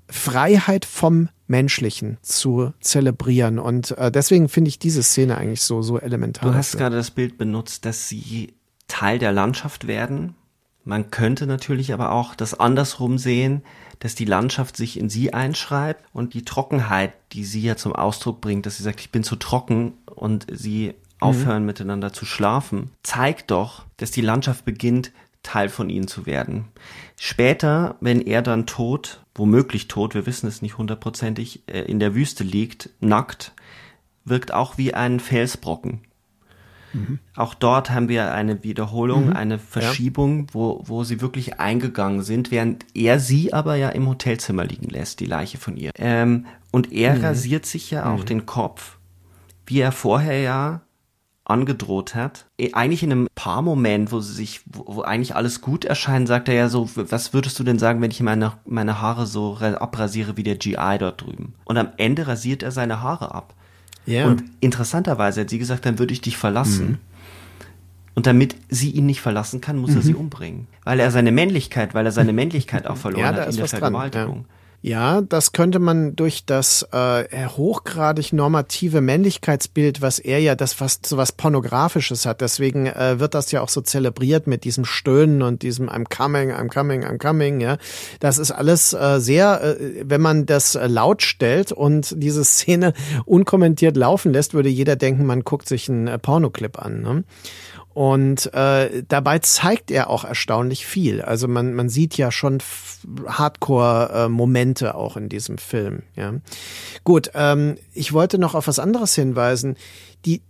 Freiheit vom Menschlichen zu zelebrieren. Und äh, deswegen finde ich diese Szene eigentlich so, so elementar. Du hast gerade das Bild benutzt, dass sie Teil der Landschaft werden. Man könnte natürlich aber auch das andersrum sehen, dass die Landschaft sich in sie einschreibt und die Trockenheit, die sie ja zum Ausdruck bringt, dass sie sagt, ich bin zu trocken und sie aufhören mhm. miteinander zu schlafen, zeigt doch, dass die Landschaft beginnt, Teil von ihnen zu werden. Später, wenn er dann tot, womöglich tot, wir wissen es nicht hundertprozentig, äh, in der Wüste liegt, nackt, wirkt auch wie ein Felsbrocken. Mhm. Auch dort haben wir eine Wiederholung, mhm. eine Verschiebung, ja. wo, wo sie wirklich eingegangen sind, während er sie aber ja im Hotelzimmer liegen lässt, die Leiche von ihr. Ähm, und er mhm. rasiert sich ja auch mhm. den Kopf, wie er vorher ja angedroht hat. E, eigentlich in einem Paar-Moment, wo sie sich, wo, wo, eigentlich alles gut erscheint, sagt er ja so, was würdest du denn sagen, wenn ich meine, meine Haare so abrasiere wie der GI dort drüben? Und am Ende rasiert er seine Haare ab. Ja. Und interessanterweise hat sie gesagt, dann würde ich dich verlassen. Mhm. Und damit sie ihn nicht verlassen kann, muss mhm. er sie umbringen. Weil er seine Männlichkeit, weil er seine Männlichkeit auch [laughs] verloren ja, hat in der Vergewaltigung. Ja. Ja, das könnte man durch das äh, hochgradig normative Männlichkeitsbild, was er ja das fast so was pornografisches hat. Deswegen äh, wird das ja auch so zelebriert mit diesem Stöhnen und diesem I'm coming, I'm coming, I'm coming. Ja, das ist alles äh, sehr, äh, wenn man das äh, laut stellt und diese Szene [laughs] unkommentiert laufen lässt, würde jeder denken, man guckt sich einen äh, Pornoclip an. Ne? Und äh, dabei zeigt er auch erstaunlich viel. Also man, man sieht ja schon Hardcore-Momente auch in diesem Film. Ja. Gut, ähm, ich wollte noch auf was anderes hinweisen. Die,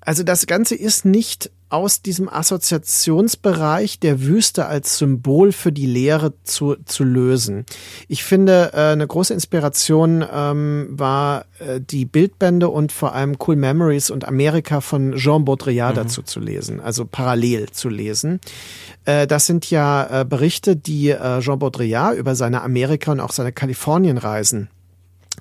also das Ganze ist nicht aus diesem Assoziationsbereich der Wüste als Symbol für die Lehre zu, zu lösen. Ich finde, äh, eine große Inspiration ähm, war äh, die Bildbände und vor allem Cool Memories und Amerika von Jean Baudrillard mhm. dazu zu lesen, also parallel zu lesen. Äh, das sind ja äh, Berichte, die äh, Jean Baudrillard über seine Amerika- und auch seine Kalifornienreisen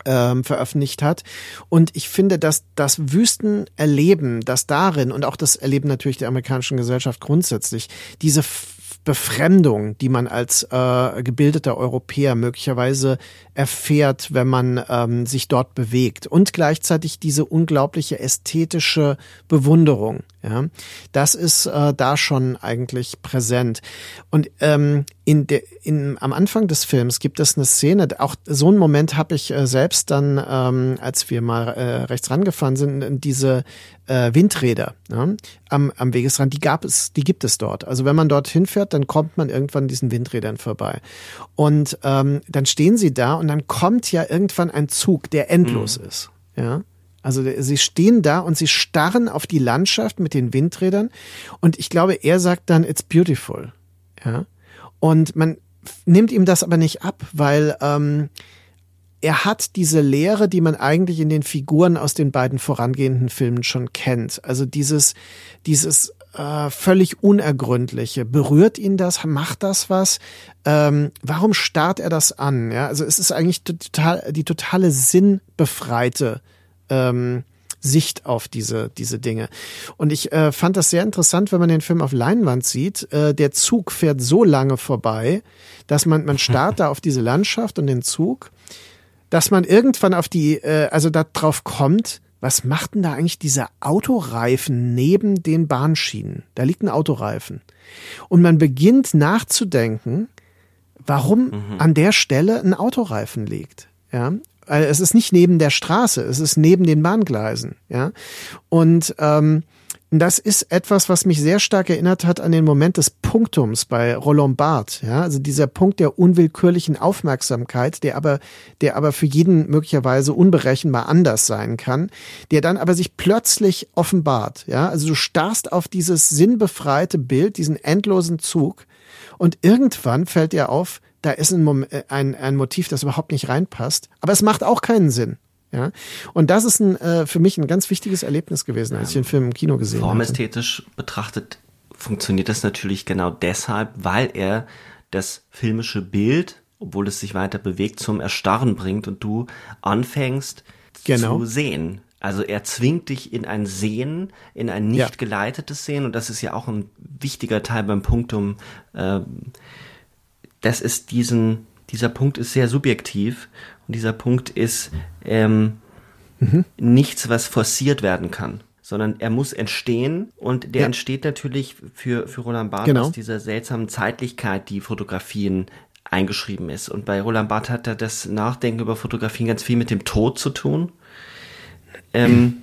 ähm, veröffentlicht hat. Und ich finde, dass das Wüstenerleben, das darin und auch das Erleben natürlich der amerikanischen Gesellschaft grundsätzlich, diese Befremdung, die man als äh, gebildeter Europäer möglicherweise erfährt, wenn man ähm, sich dort bewegt. Und gleichzeitig diese unglaubliche ästhetische Bewunderung. Ja, das ist äh, da schon eigentlich präsent. Und ähm, in der, in, am Anfang des Films gibt es eine Szene, auch so einen Moment habe ich äh, selbst dann, ähm, als wir mal äh, rechts rangefahren sind, diese äh, Windräder ja, am, am Wegesrand, die gab es, die gibt es dort. Also wenn man dort hinfährt, dann kommt man irgendwann diesen Windrädern vorbei. Und ähm, dann stehen sie da und dann kommt ja irgendwann ein Zug, der endlos mhm. ist. Ja. Also sie stehen da und sie starren auf die Landschaft mit den Windrädern und ich glaube, er sagt dann, it's beautiful. Ja. Und man nimmt ihm das aber nicht ab, weil ähm, er hat diese Lehre, die man eigentlich in den Figuren aus den beiden vorangehenden Filmen schon kennt. Also dieses, dieses äh, völlig unergründliche. Berührt ihn das? Macht das was? Ähm, warum starrt er das an? Ja, also es ist eigentlich total, die totale sinnbefreite ähm, Sicht auf diese, diese Dinge. Und ich äh, fand das sehr interessant, wenn man den Film auf Leinwand sieht. Äh, der Zug fährt so lange vorbei, dass man, man starrt da auf diese Landschaft und den Zug, dass man irgendwann auf die, äh, also da drauf kommt, was macht denn da eigentlich dieser Autoreifen neben den Bahnschienen? Da liegt ein Autoreifen. Und man beginnt nachzudenken, warum mhm. an der Stelle ein Autoreifen liegt. Ja, es ist nicht neben der Straße, es ist neben den Bahngleisen, ja. Und ähm, das ist etwas, was mich sehr stark erinnert hat an den Moment des Punktums bei Roland Barthes, ja, also dieser Punkt der unwillkürlichen Aufmerksamkeit, der aber, der aber für jeden möglicherweise unberechenbar anders sein kann, der dann aber sich plötzlich offenbart, ja, also du starrst auf dieses sinnbefreite Bild, diesen endlosen Zug und irgendwann fällt dir auf, da ist ein, äh, ein, ein Motiv, das überhaupt nicht reinpasst. Aber es macht auch keinen Sinn. Ja, und das ist ein, äh, für mich ein ganz wichtiges Erlebnis gewesen, als ich den Film im Kino gesehen habe. Formästhetisch betrachtet funktioniert das natürlich genau deshalb, weil er das filmische Bild, obwohl es sich weiter bewegt, zum Erstarren bringt und du anfängst genau. zu sehen. Also er zwingt dich in ein Sehen, in ein nicht ja. geleitetes Sehen und das ist ja auch ein wichtiger Teil beim Punktum. Äh, das ist diesen, dieser Punkt ist sehr subjektiv und dieser Punkt ist ähm, mhm. nichts, was forciert werden kann, sondern er muss entstehen und der ja. entsteht natürlich für, für Roland Barthes genau. aus dieser seltsamen Zeitlichkeit, die Fotografien eingeschrieben ist. Und bei Roland Barthes hat er das Nachdenken über Fotografien ganz viel mit dem Tod zu tun. Ähm,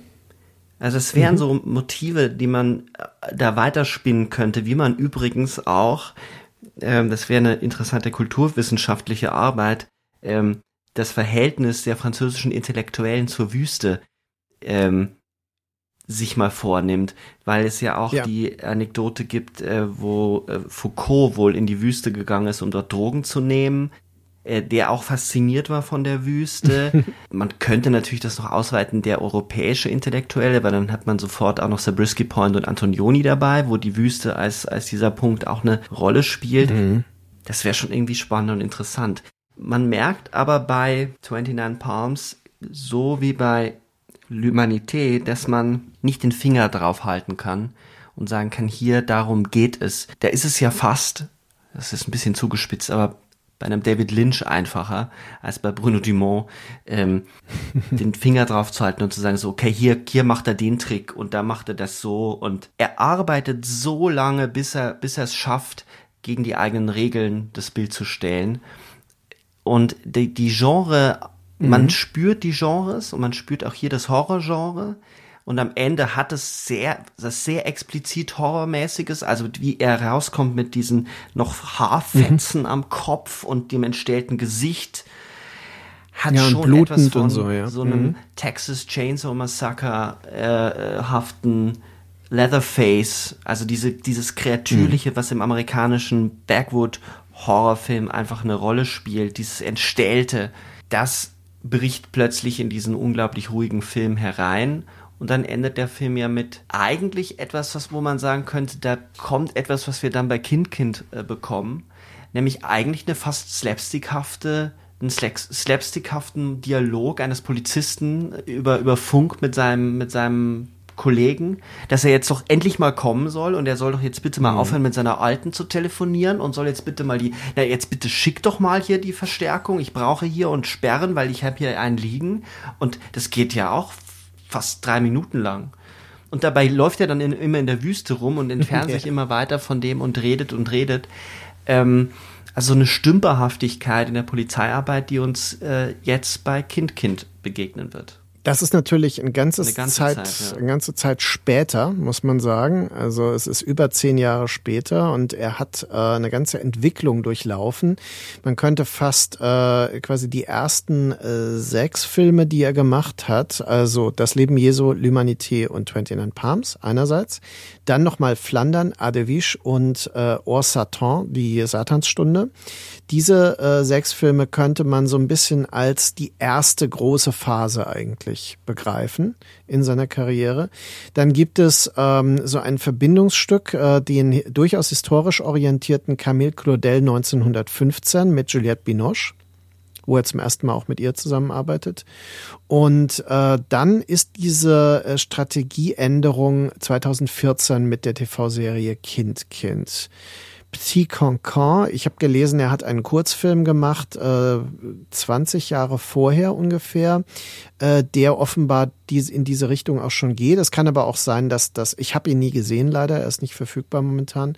also es wären mhm. so Motive, die man äh, da weiterspinnen könnte, wie man übrigens auch, ähm, das wäre eine interessante kulturwissenschaftliche Arbeit, ähm, das Verhältnis der französischen Intellektuellen zur Wüste ähm, sich mal vornimmt, weil es ja auch ja. die Anekdote gibt, äh, wo äh, Foucault wohl in die Wüste gegangen ist, um dort Drogen zu nehmen, der auch fasziniert war von der Wüste. [laughs] man könnte natürlich das noch ausweiten, der europäische Intellektuelle, weil dann hat man sofort auch noch Zabriskie Point und Antonioni dabei, wo die Wüste als, als dieser Punkt auch eine Rolle spielt. Mhm. Das wäre schon irgendwie spannend und interessant. Man merkt aber bei 29 Palms, so wie bei L'Humanité, dass man nicht den Finger drauf halten kann und sagen kann, hier, darum geht es. Da ist es ja fast, das ist ein bisschen zugespitzt, aber bei einem David Lynch einfacher als bei Bruno Dumont, ähm, [laughs] den Finger drauf zu halten und zu sagen, so, okay, hier, hier macht er den Trick und da macht er das so und er arbeitet so lange, bis er, bis er es schafft, gegen die eigenen Regeln das Bild zu stellen. Und die, die Genre man mhm. spürt die Genres und man spürt auch hier das Horrorgenre. Und am Ende hat es sehr, das sehr explizit Horrormäßiges, also wie er rauskommt mit diesen noch Haarfetzen mhm. am Kopf und dem entstellten Gesicht, hat ja, schon etwas von so, ja. so, einem mhm. Texas Chainsaw Massacre äh, haften Leatherface, also diese, dieses Kreatürliche, mhm. was im amerikanischen Backwood Horrorfilm einfach eine Rolle spielt, dieses Entstellte, das bricht plötzlich in diesen unglaublich ruhigen Film herein. Und dann endet der Film ja mit eigentlich etwas, was, wo man sagen könnte, da kommt etwas, was wir dann bei Kind Kind äh, bekommen. Nämlich eigentlich eine fast slapstickhafte, einen slapstickhaften Dialog eines Polizisten über, über Funk mit seinem, mit seinem Kollegen, dass er jetzt doch endlich mal kommen soll und er soll doch jetzt bitte mal mhm. aufhören mit seiner Alten zu telefonieren und soll jetzt bitte mal die, na jetzt bitte schick doch mal hier die Verstärkung, ich brauche hier und sperren, weil ich habe hier einen liegen und das geht ja auch fast drei Minuten lang. Und dabei läuft er dann in, immer in der Wüste rum und entfernt [laughs] sich immer weiter von dem und redet und redet. Ähm, also eine Stümperhaftigkeit in der Polizeiarbeit, die uns äh, jetzt bei Kind Kind begegnen wird. Das ist natürlich ein ganzes eine ganze Zeit, Zeit ja. eine ganze Zeit später, muss man sagen. Also es ist über zehn Jahre später und er hat äh, eine ganze Entwicklung durchlaufen. Man könnte fast äh, quasi die ersten äh, sechs Filme, die er gemacht hat, also Das Leben Jesu, L'Humanité und 29 Palms einerseits, dann nochmal Flandern, Adevish und äh, Or Satan, die Satansstunde. Diese äh, sechs Filme könnte man so ein bisschen als die erste große Phase eigentlich begreifen in seiner Karriere. Dann gibt es ähm, so ein Verbindungsstück, äh, den durchaus historisch orientierten Camille Claudel 1915 mit Juliette Binoche wo er zum ersten Mal auch mit ihr zusammenarbeitet. Und äh, dann ist diese äh, Strategieänderung 2014 mit der TV-Serie Kind Kind. Petit Cancan. Ich habe gelesen, er hat einen Kurzfilm gemacht, äh, 20 Jahre vorher ungefähr, äh, der offenbar dies, in diese Richtung auch schon geht. Es kann aber auch sein, dass das, ich habe ihn nie gesehen leider, er ist nicht verfügbar momentan.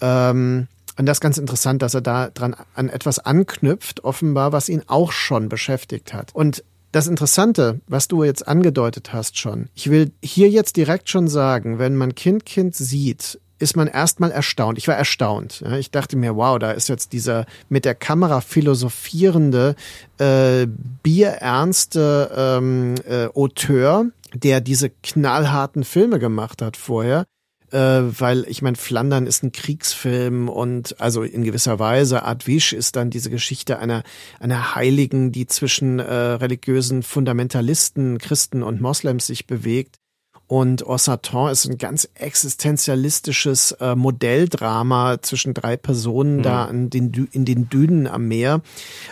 Ähm, und das ist ganz interessant, dass er da dran an etwas anknüpft, offenbar, was ihn auch schon beschäftigt hat. Und das Interessante, was du jetzt angedeutet hast schon, ich will hier jetzt direkt schon sagen, wenn man Kind Kind sieht, ist man erstmal erstaunt. Ich war erstaunt. Ich dachte mir, wow, da ist jetzt dieser mit der Kamera philosophierende, äh, bierernste ähm, äh, Auteur, der diese knallharten Filme gemacht hat vorher. Äh, weil ich meine, Flandern ist ein Kriegsfilm und also in gewisser Weise Adwisch ist dann diese Geschichte einer einer Heiligen, die zwischen äh, religiösen Fundamentalisten, Christen und Moslems sich bewegt. Und Ossatan ist ein ganz existenzialistisches äh, Modelldrama zwischen drei Personen mhm. da in den, in den Dünen am Meer.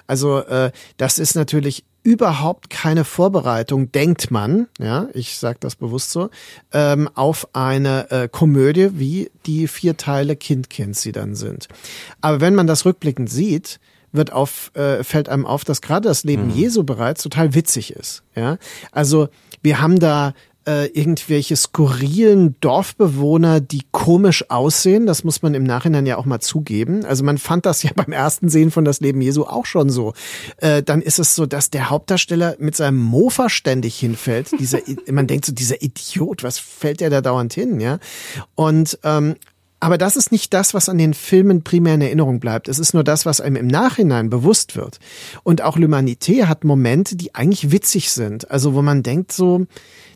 Also äh, das ist natürlich überhaupt keine Vorbereitung, denkt man, ja, ich sage das bewusst so, ähm, auf eine äh, Komödie, wie die vier Teile Kind Kind sie dann sind. Aber wenn man das rückblickend sieht, wird auf, äh, fällt einem auf, dass gerade das Leben mhm. Jesu bereits total witzig ist. Ja, also wir haben da äh, irgendwelche skurrilen Dorfbewohner, die komisch aussehen. Das muss man im Nachhinein ja auch mal zugeben. Also man fand das [laughs] ja beim ersten Sehen von das Leben Jesu auch schon so. Äh, dann ist es so, dass der Hauptdarsteller mit seinem Mofa ständig hinfällt. Dieser, [laughs] man denkt so, dieser Idiot, was fällt der da dauernd hin, ja? Und ähm, aber das ist nicht das, was an den Filmen primär in Erinnerung bleibt. Es ist nur das, was einem im Nachhinein bewusst wird. Und auch L'Humanité hat Momente, die eigentlich witzig sind. Also wo man denkt so,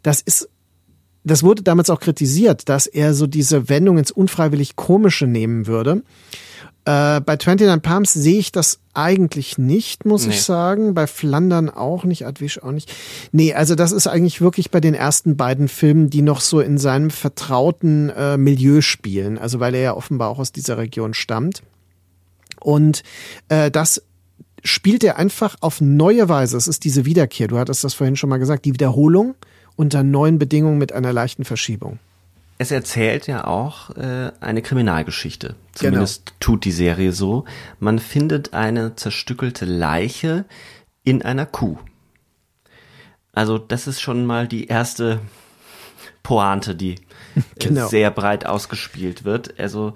das ist, das wurde damals auch kritisiert, dass er so diese Wendung ins unfreiwillig Komische nehmen würde. Äh, bei 29 Palms sehe ich das eigentlich nicht, muss nee. ich sagen. Bei Flandern auch nicht, Adwisch auch nicht. Nee, also das ist eigentlich wirklich bei den ersten beiden Filmen, die noch so in seinem vertrauten äh, Milieu spielen. Also weil er ja offenbar auch aus dieser Region stammt. Und äh, das spielt er einfach auf neue Weise. Es ist diese Wiederkehr. Du hattest das vorhin schon mal gesagt. Die Wiederholung unter neuen Bedingungen mit einer leichten Verschiebung. Es erzählt ja auch äh, eine Kriminalgeschichte. Zumindest genau. tut die Serie so. Man findet eine zerstückelte Leiche in einer Kuh. Also das ist schon mal die erste Pointe, die [laughs] genau. sehr breit ausgespielt wird. Also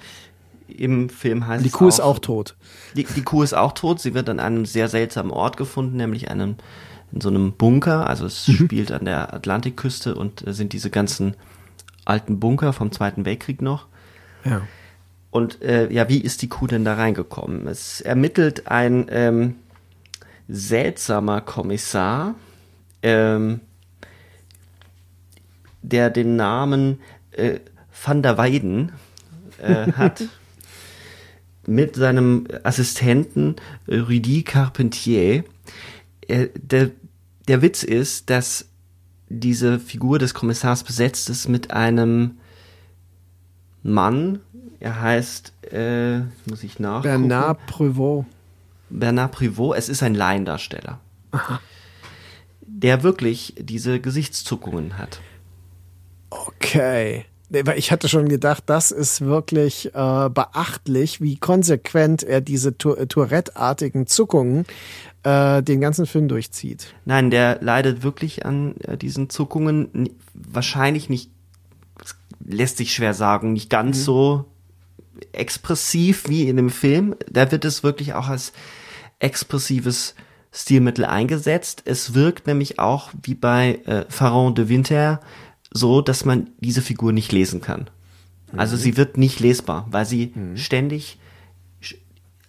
im Film heißt die Kuh auch, ist auch tot. Die, die Kuh ist auch tot. Sie wird an einem sehr seltsamen Ort gefunden, nämlich einem in so einem Bunker. Also es mhm. spielt an der Atlantikküste und äh, sind diese ganzen alten Bunker vom Zweiten Weltkrieg noch. Ja. Und äh, ja, wie ist die Kuh denn da reingekommen? Es ermittelt ein ähm, seltsamer Kommissar, ähm, der den Namen äh, Van der Weiden äh, hat, [laughs] mit seinem Assistenten äh, Rudy Carpentier. Äh, der, der Witz ist, dass diese Figur des Kommissars besetzt ist mit einem Mann. Er heißt, äh, muss ich nachgucken. Bernard Privot. Bernard Privot. Es ist ein Laiendarsteller. Aha. Der wirklich diese Gesichtszuckungen hat. Okay. Ich hatte schon gedacht, das ist wirklich äh, beachtlich, wie konsequent er diese Tourette-artigen Zuckungen äh, den ganzen Film durchzieht. Nein, der leidet wirklich an äh, diesen Zuckungen. Wahrscheinlich nicht, lässt sich schwer sagen, nicht ganz mhm. so expressiv wie in dem Film. Da wird es wirklich auch als expressives Stilmittel eingesetzt. Es wirkt nämlich auch wie bei äh, Pharaon de Winter so, dass man diese Figur nicht lesen kann. Also mhm. sie wird nicht lesbar, weil sie mhm. ständig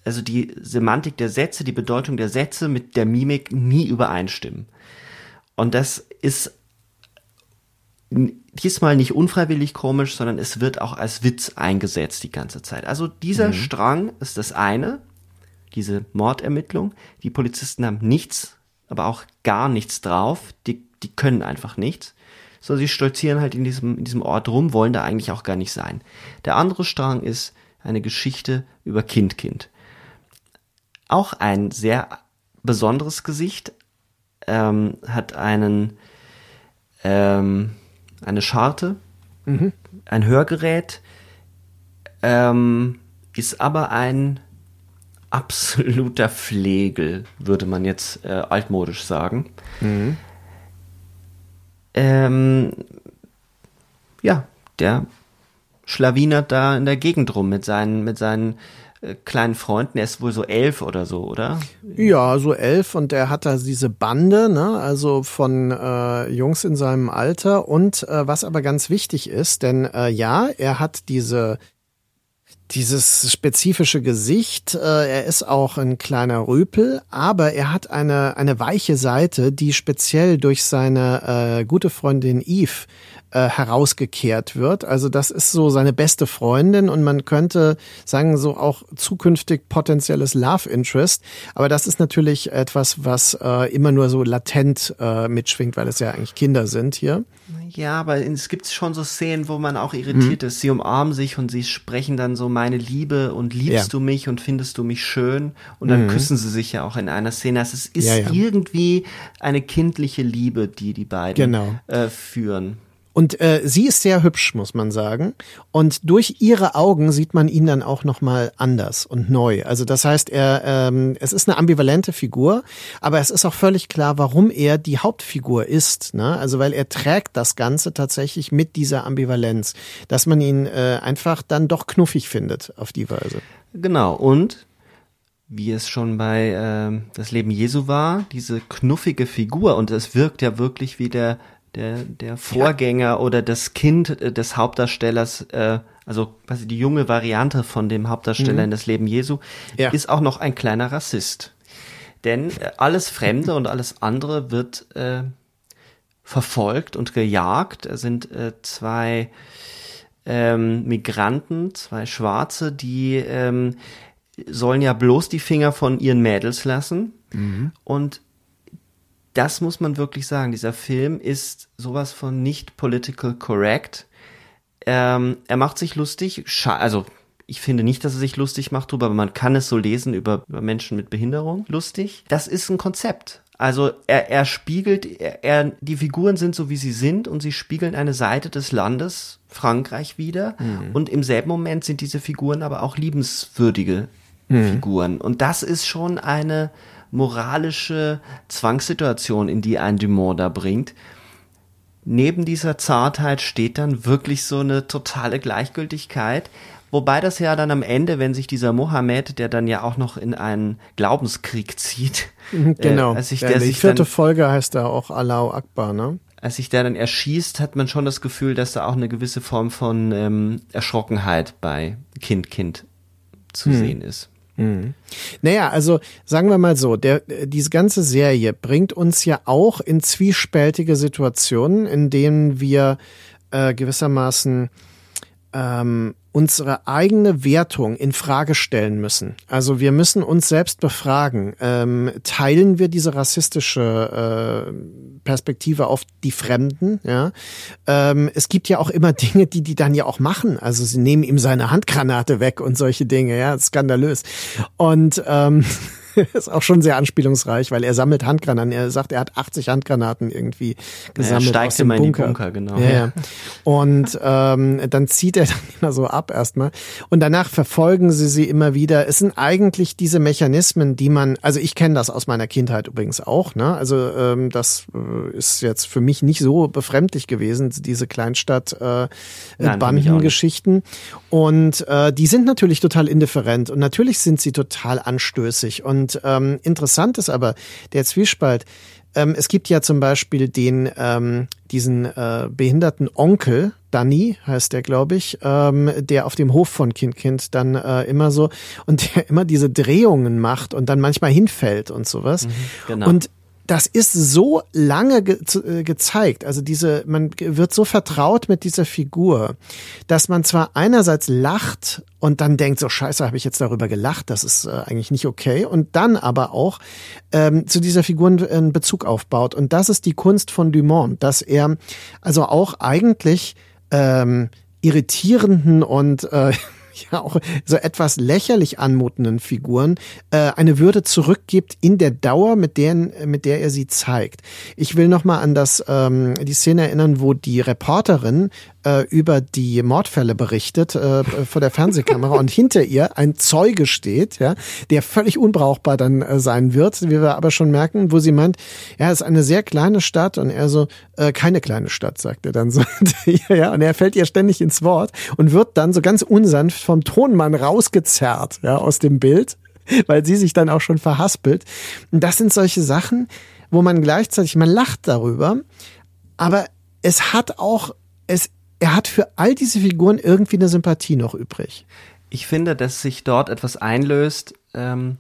also die Semantik der Sätze, die Bedeutung der Sätze mit der Mimik nie übereinstimmen. Und das ist diesmal nicht unfreiwillig komisch, sondern es wird auch als Witz eingesetzt die ganze Zeit. Also dieser mhm. Strang ist das eine, diese Mordermittlung. Die Polizisten haben nichts, aber auch gar nichts drauf. Die, die können einfach nichts. So, sie stolzieren halt in diesem, in diesem Ort rum, wollen da eigentlich auch gar nicht sein. Der andere Strang ist eine Geschichte über Kind-Kind auch ein sehr besonderes Gesicht, ähm, hat einen ähm, eine Scharte, mhm. ein Hörgerät, ähm, ist aber ein absoluter Pflegel, würde man jetzt äh, altmodisch sagen. Mhm. Ähm, ja, der schlawinert da in der Gegend rum mit seinen, mit seinen kleinen Freunden. Er ist wohl so elf oder so, oder? Ja, so elf und er hat da diese Bande, ne, also von äh, Jungs in seinem Alter. Und äh, was aber ganz wichtig ist, denn äh, ja, er hat diese dieses spezifische Gesicht, äh, er ist auch ein kleiner Rüpel, aber er hat eine, eine weiche Seite, die speziell durch seine äh, gute Freundin Eve äh, herausgekehrt wird. Also das ist so seine beste Freundin und man könnte sagen, so auch zukünftig potenzielles Love Interest. Aber das ist natürlich etwas, was äh, immer nur so latent äh, mitschwingt, weil es ja eigentlich Kinder sind hier. Ja, aber es gibt schon so Szenen, wo man auch irritiert mhm. ist. Sie umarmen sich und sie sprechen dann so meine Liebe und liebst ja. du mich und findest du mich schön und dann mhm. küssen sie sich ja auch in einer Szene. Also es ist ja, ja. irgendwie eine kindliche Liebe, die die beiden genau. äh, führen. Und äh, sie ist sehr hübsch, muss man sagen. Und durch ihre Augen sieht man ihn dann auch nochmal anders und neu. Also das heißt, er, ähm, es ist eine ambivalente Figur, aber es ist auch völlig klar, warum er die Hauptfigur ist. Ne? Also weil er trägt das Ganze tatsächlich mit dieser Ambivalenz, dass man ihn äh, einfach dann doch knuffig findet auf die Weise. Genau. Und wie es schon bei äh, das Leben Jesu war, diese knuffige Figur und es wirkt ja wirklich wie der der der Vorgänger ja. oder das Kind äh, des Hauptdarstellers, äh, also quasi die junge Variante von dem Hauptdarsteller mhm. in das Leben Jesu, ja. ist auch noch ein kleiner Rassist. Denn äh, alles Fremde und alles andere wird äh, verfolgt und gejagt. Es sind äh, zwei ähm, Migranten, zwei Schwarze, die ähm, sollen ja bloß die Finger von ihren Mädels lassen. Mhm. Und das muss man wirklich sagen. Dieser Film ist sowas von nicht political correct. Ähm, er macht sich lustig, also ich finde nicht, dass er sich lustig macht drüber, aber man kann es so lesen über, über Menschen mit Behinderung. Lustig. Das ist ein Konzept. Also er, er spiegelt, er, er, die Figuren sind so wie sie sind und sie spiegeln eine Seite des Landes, Frankreich wieder. Mhm. Und im selben Moment sind diese Figuren aber auch liebenswürdige mhm. Figuren. Und das ist schon eine moralische Zwangssituation, in die ein Dumont da bringt. Neben dieser Zartheit steht dann wirklich so eine totale Gleichgültigkeit. Wobei das ja dann am Ende, wenn sich dieser Mohammed, der dann ja auch noch in einen Glaubenskrieg zieht, mhm, genau. Äh, als sich ja, der die vierte dann, Folge heißt da auch Allahu Akbar, ne? Als sich der dann erschießt, hat man schon das Gefühl, dass da auch eine gewisse Form von ähm, Erschrockenheit bei Kind Kind zu hm. sehen ist. Mhm. Naja, also sagen wir mal so, der, diese ganze Serie bringt uns ja auch in zwiespältige Situationen, in denen wir äh, gewissermaßen ähm, unsere eigene Wertung in Frage stellen müssen. Also wir müssen uns selbst befragen. Ähm, teilen wir diese rassistische äh, Perspektive auf die Fremden? Ja, ähm, es gibt ja auch immer [laughs] Dinge, die die dann ja auch machen. Also sie nehmen ihm seine Handgranate weg und solche Dinge. Ja, skandalös. Und ähm, [laughs] [laughs] ist auch schon sehr anspielungsreich, weil er sammelt Handgranaten. Er sagt, er hat 80 Handgranaten irgendwie gesammelt. Er steigt aus dem immer Bunker. Bunker, genau. Ja, ja. Und ähm, dann zieht er [laughs] dann immer so ab erstmal. Und danach verfolgen sie sie immer wieder. Es sind eigentlich diese Mechanismen, die man, also ich kenne das aus meiner Kindheit übrigens auch. Ne? Also ähm, das äh, ist jetzt für mich nicht so befremdlich gewesen, diese Kleinstadt äh, Bandengeschichten. Und äh, die sind natürlich total indifferent und natürlich sind sie total anstößig und und ähm, interessant ist aber der Zwiespalt. Ähm, es gibt ja zum Beispiel den ähm, diesen äh, behinderten Onkel, Danny heißt der, glaube ich, ähm, der auf dem Hof von Kind Kind dann äh, immer so und der immer diese Drehungen macht und dann manchmal hinfällt und sowas. Mhm, genau. Und das ist so lange ge äh, gezeigt, also diese, man wird so vertraut mit dieser Figur, dass man zwar einerseits lacht und dann denkt, so scheiße, habe ich jetzt darüber gelacht, das ist äh, eigentlich nicht okay, und dann aber auch ähm, zu dieser Figur einen Bezug aufbaut. Und das ist die Kunst von Dumont, dass er also auch eigentlich ähm, irritierenden und äh, ja auch so etwas lächerlich anmutenden Figuren äh, eine Würde zurückgibt in der Dauer, mit, deren, mit der er sie zeigt. Ich will noch mal an das ähm, die Szene erinnern, wo die Reporterin äh, über die Mordfälle berichtet äh, vor der Fernsehkamera und hinter ihr ein Zeuge steht, ja, der völlig unbrauchbar dann äh, sein wird, wie wir aber schon merken, wo sie meint, ja, es ist eine sehr kleine Stadt und er so, äh, keine kleine Stadt, sagt er dann so. [laughs] ja, und er fällt ihr ständig ins Wort und wird dann so ganz unsanft vom Tonmann rausgezerrt, ja, aus dem Bild, weil sie sich dann auch schon verhaspelt. Und das sind solche Sachen, wo man gleichzeitig, man lacht darüber, aber es hat auch, es er hat für all diese Figuren irgendwie eine Sympathie noch übrig. Ich finde, dass sich dort etwas einlöst, ähm,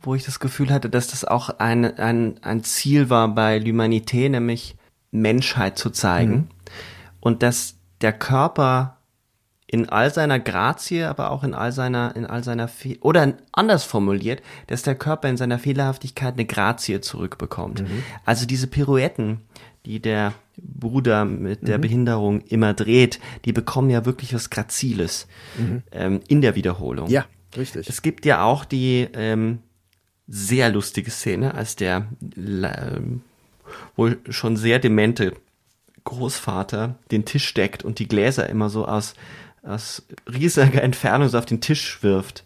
wo ich das Gefühl hatte, dass das auch ein, ein, ein Ziel war bei L'Humanité, nämlich Menschheit zu zeigen. Mhm. Und dass der Körper in all seiner Grazie, aber auch in all seiner, in all seiner, Fe oder anders formuliert, dass der Körper in seiner Fehlerhaftigkeit eine Grazie zurückbekommt. Mhm. Also diese Pirouetten, die der Bruder mit der mhm. Behinderung immer dreht, die bekommen ja wirklich was Graziles mhm. ähm, in der Wiederholung. Ja, richtig. Es gibt ja auch die ähm, sehr lustige Szene, als der äh, wohl schon sehr demente Großvater den Tisch deckt und die Gläser immer so aus, aus riesiger Entfernung so auf den Tisch wirft.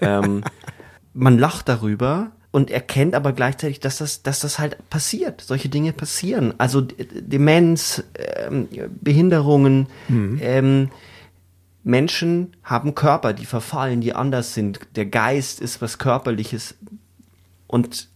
ähm, [laughs] man lacht darüber und erkennt aber gleichzeitig, dass das, dass das halt passiert. Solche Dinge passieren. Also Demenz, ähm, Behinderungen, mhm. ähm, Menschen haben Körper, die verfallen, die anders sind. Der Geist ist was Körperliches. Und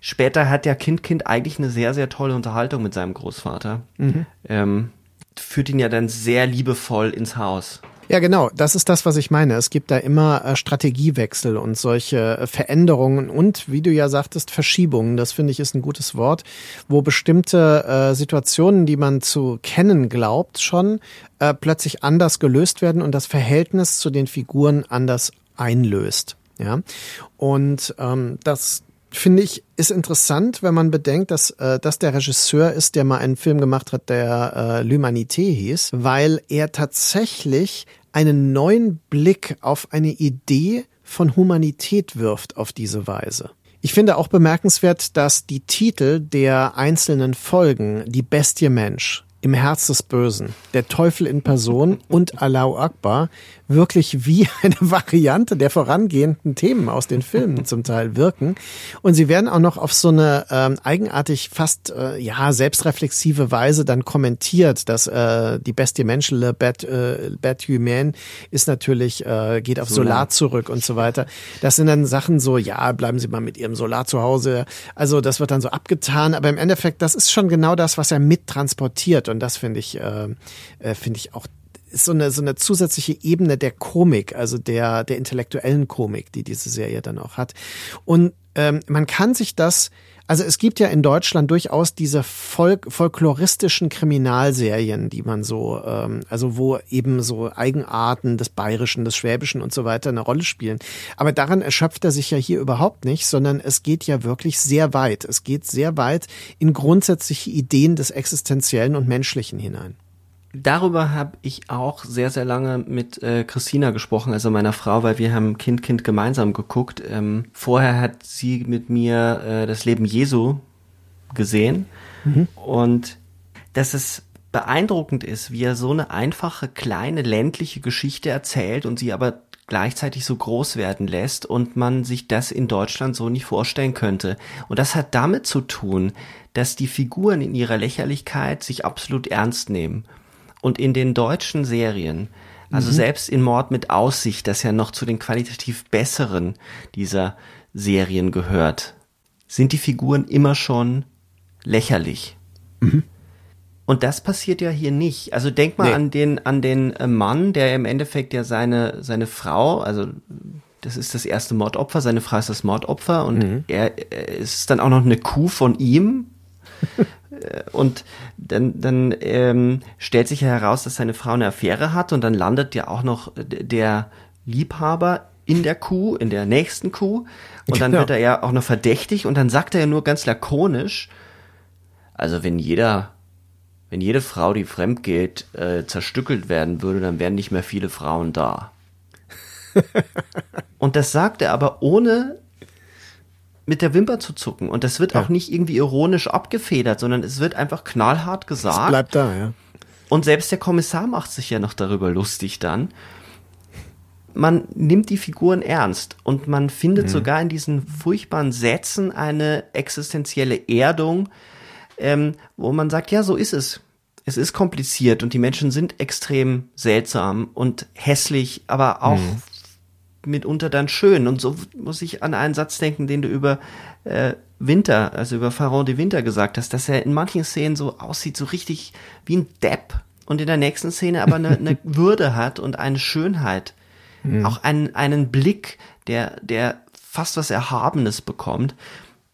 später hat der Kind-Kind eigentlich eine sehr, sehr tolle Unterhaltung mit seinem Großvater. Mhm. Ähm, führt ihn ja dann sehr liebevoll ins Haus. Ja, genau. Das ist das, was ich meine. Es gibt da immer äh, Strategiewechsel und solche äh, Veränderungen und, wie du ja sagtest, Verschiebungen. Das finde ich ist ein gutes Wort, wo bestimmte äh, Situationen, die man zu kennen glaubt, schon äh, plötzlich anders gelöst werden und das Verhältnis zu den Figuren anders einlöst. Ja, und ähm, das finde ich, ist interessant, wenn man bedenkt, dass äh, das der Regisseur ist, der mal einen Film gemacht hat, der äh, L'Humanité hieß, weil er tatsächlich einen neuen Blick auf eine Idee von Humanität wirft auf diese Weise. Ich finde auch bemerkenswert, dass die Titel der einzelnen Folgen, die Bestie Mensch, im Herz des Bösen, der Teufel in Person und Allahu Akbar wirklich wie [laughs] eine Variante der vorangehenden Themen aus den Filmen zum Teil wirken. Und sie werden auch noch auf so eine ähm, eigenartig fast äh, ja selbstreflexive Weise dann kommentiert, dass äh, die Bestie Mensch, Le Bête, äh, Bête Humaine, ist natürlich, äh, geht auf Solar. Solar zurück und so weiter. Das sind dann Sachen so, ja, bleiben Sie mal mit Ihrem Solar zu Hause. Also das wird dann so abgetan, aber im Endeffekt, das ist schon genau das, was er mittransportiert. Und das finde ich, äh, äh finde ich auch ist so eine, so eine zusätzliche Ebene der Komik, also der, der intellektuellen Komik, die diese Serie dann auch hat. Und ähm, man kann sich das, also es gibt ja in Deutschland durchaus diese Folk folkloristischen Kriminalserien, die man so, ähm, also wo eben so Eigenarten des Bayerischen, des Schwäbischen und so weiter eine Rolle spielen. Aber daran erschöpft er sich ja hier überhaupt nicht, sondern es geht ja wirklich sehr weit. Es geht sehr weit in grundsätzliche Ideen des Existenziellen und Menschlichen hinein. Darüber habe ich auch sehr, sehr lange mit äh, Christina gesprochen, also meiner Frau, weil wir haben Kind, Kind gemeinsam geguckt. Ähm, vorher hat sie mit mir äh, das Leben Jesu gesehen mhm. und dass es beeindruckend ist, wie er so eine einfache, kleine, ländliche Geschichte erzählt und sie aber gleichzeitig so groß werden lässt und man sich das in Deutschland so nicht vorstellen könnte. Und das hat damit zu tun, dass die Figuren in ihrer Lächerlichkeit sich absolut ernst nehmen und in den deutschen Serien, also mhm. selbst in Mord mit Aussicht, das ja noch zu den qualitativ besseren dieser Serien gehört, sind die Figuren immer schon lächerlich. Mhm. Und das passiert ja hier nicht. Also denk mal nee. an den, an den äh, Mann, der im Endeffekt ja seine, seine Frau, also das ist das erste Mordopfer, seine Frau ist das Mordopfer und mhm. er, er ist dann auch noch eine Kuh von ihm. Und dann, dann ähm, stellt sich ja heraus, dass seine Frau eine Affäre hat und dann landet ja auch noch der Liebhaber in der Kuh, in der nächsten Kuh und dann genau. wird er ja auch noch verdächtig und dann sagt er ja nur ganz lakonisch, also wenn jeder, wenn jede Frau, die fremd geht, äh, zerstückelt werden würde, dann wären nicht mehr viele Frauen da. [laughs] und das sagt er aber ohne mit der Wimper zu zucken. Und das wird ja. auch nicht irgendwie ironisch abgefedert, sondern es wird einfach knallhart gesagt. Es bleibt da, ja. Und selbst der Kommissar macht sich ja noch darüber lustig dann. Man nimmt die Figuren ernst und man findet mhm. sogar in diesen furchtbaren Sätzen eine existenzielle Erdung, ähm, wo man sagt, ja, so ist es. Es ist kompliziert und die Menschen sind extrem seltsam und hässlich, aber auch mhm mitunter dann schön. Und so muss ich an einen Satz denken, den du über äh, Winter, also über Pharaon de Winter gesagt hast, dass er in manchen Szenen so aussieht, so richtig wie ein Depp und in der nächsten Szene aber eine, eine [laughs] Würde hat und eine Schönheit. Mhm. Auch einen, einen Blick, der, der fast was Erhabenes bekommt.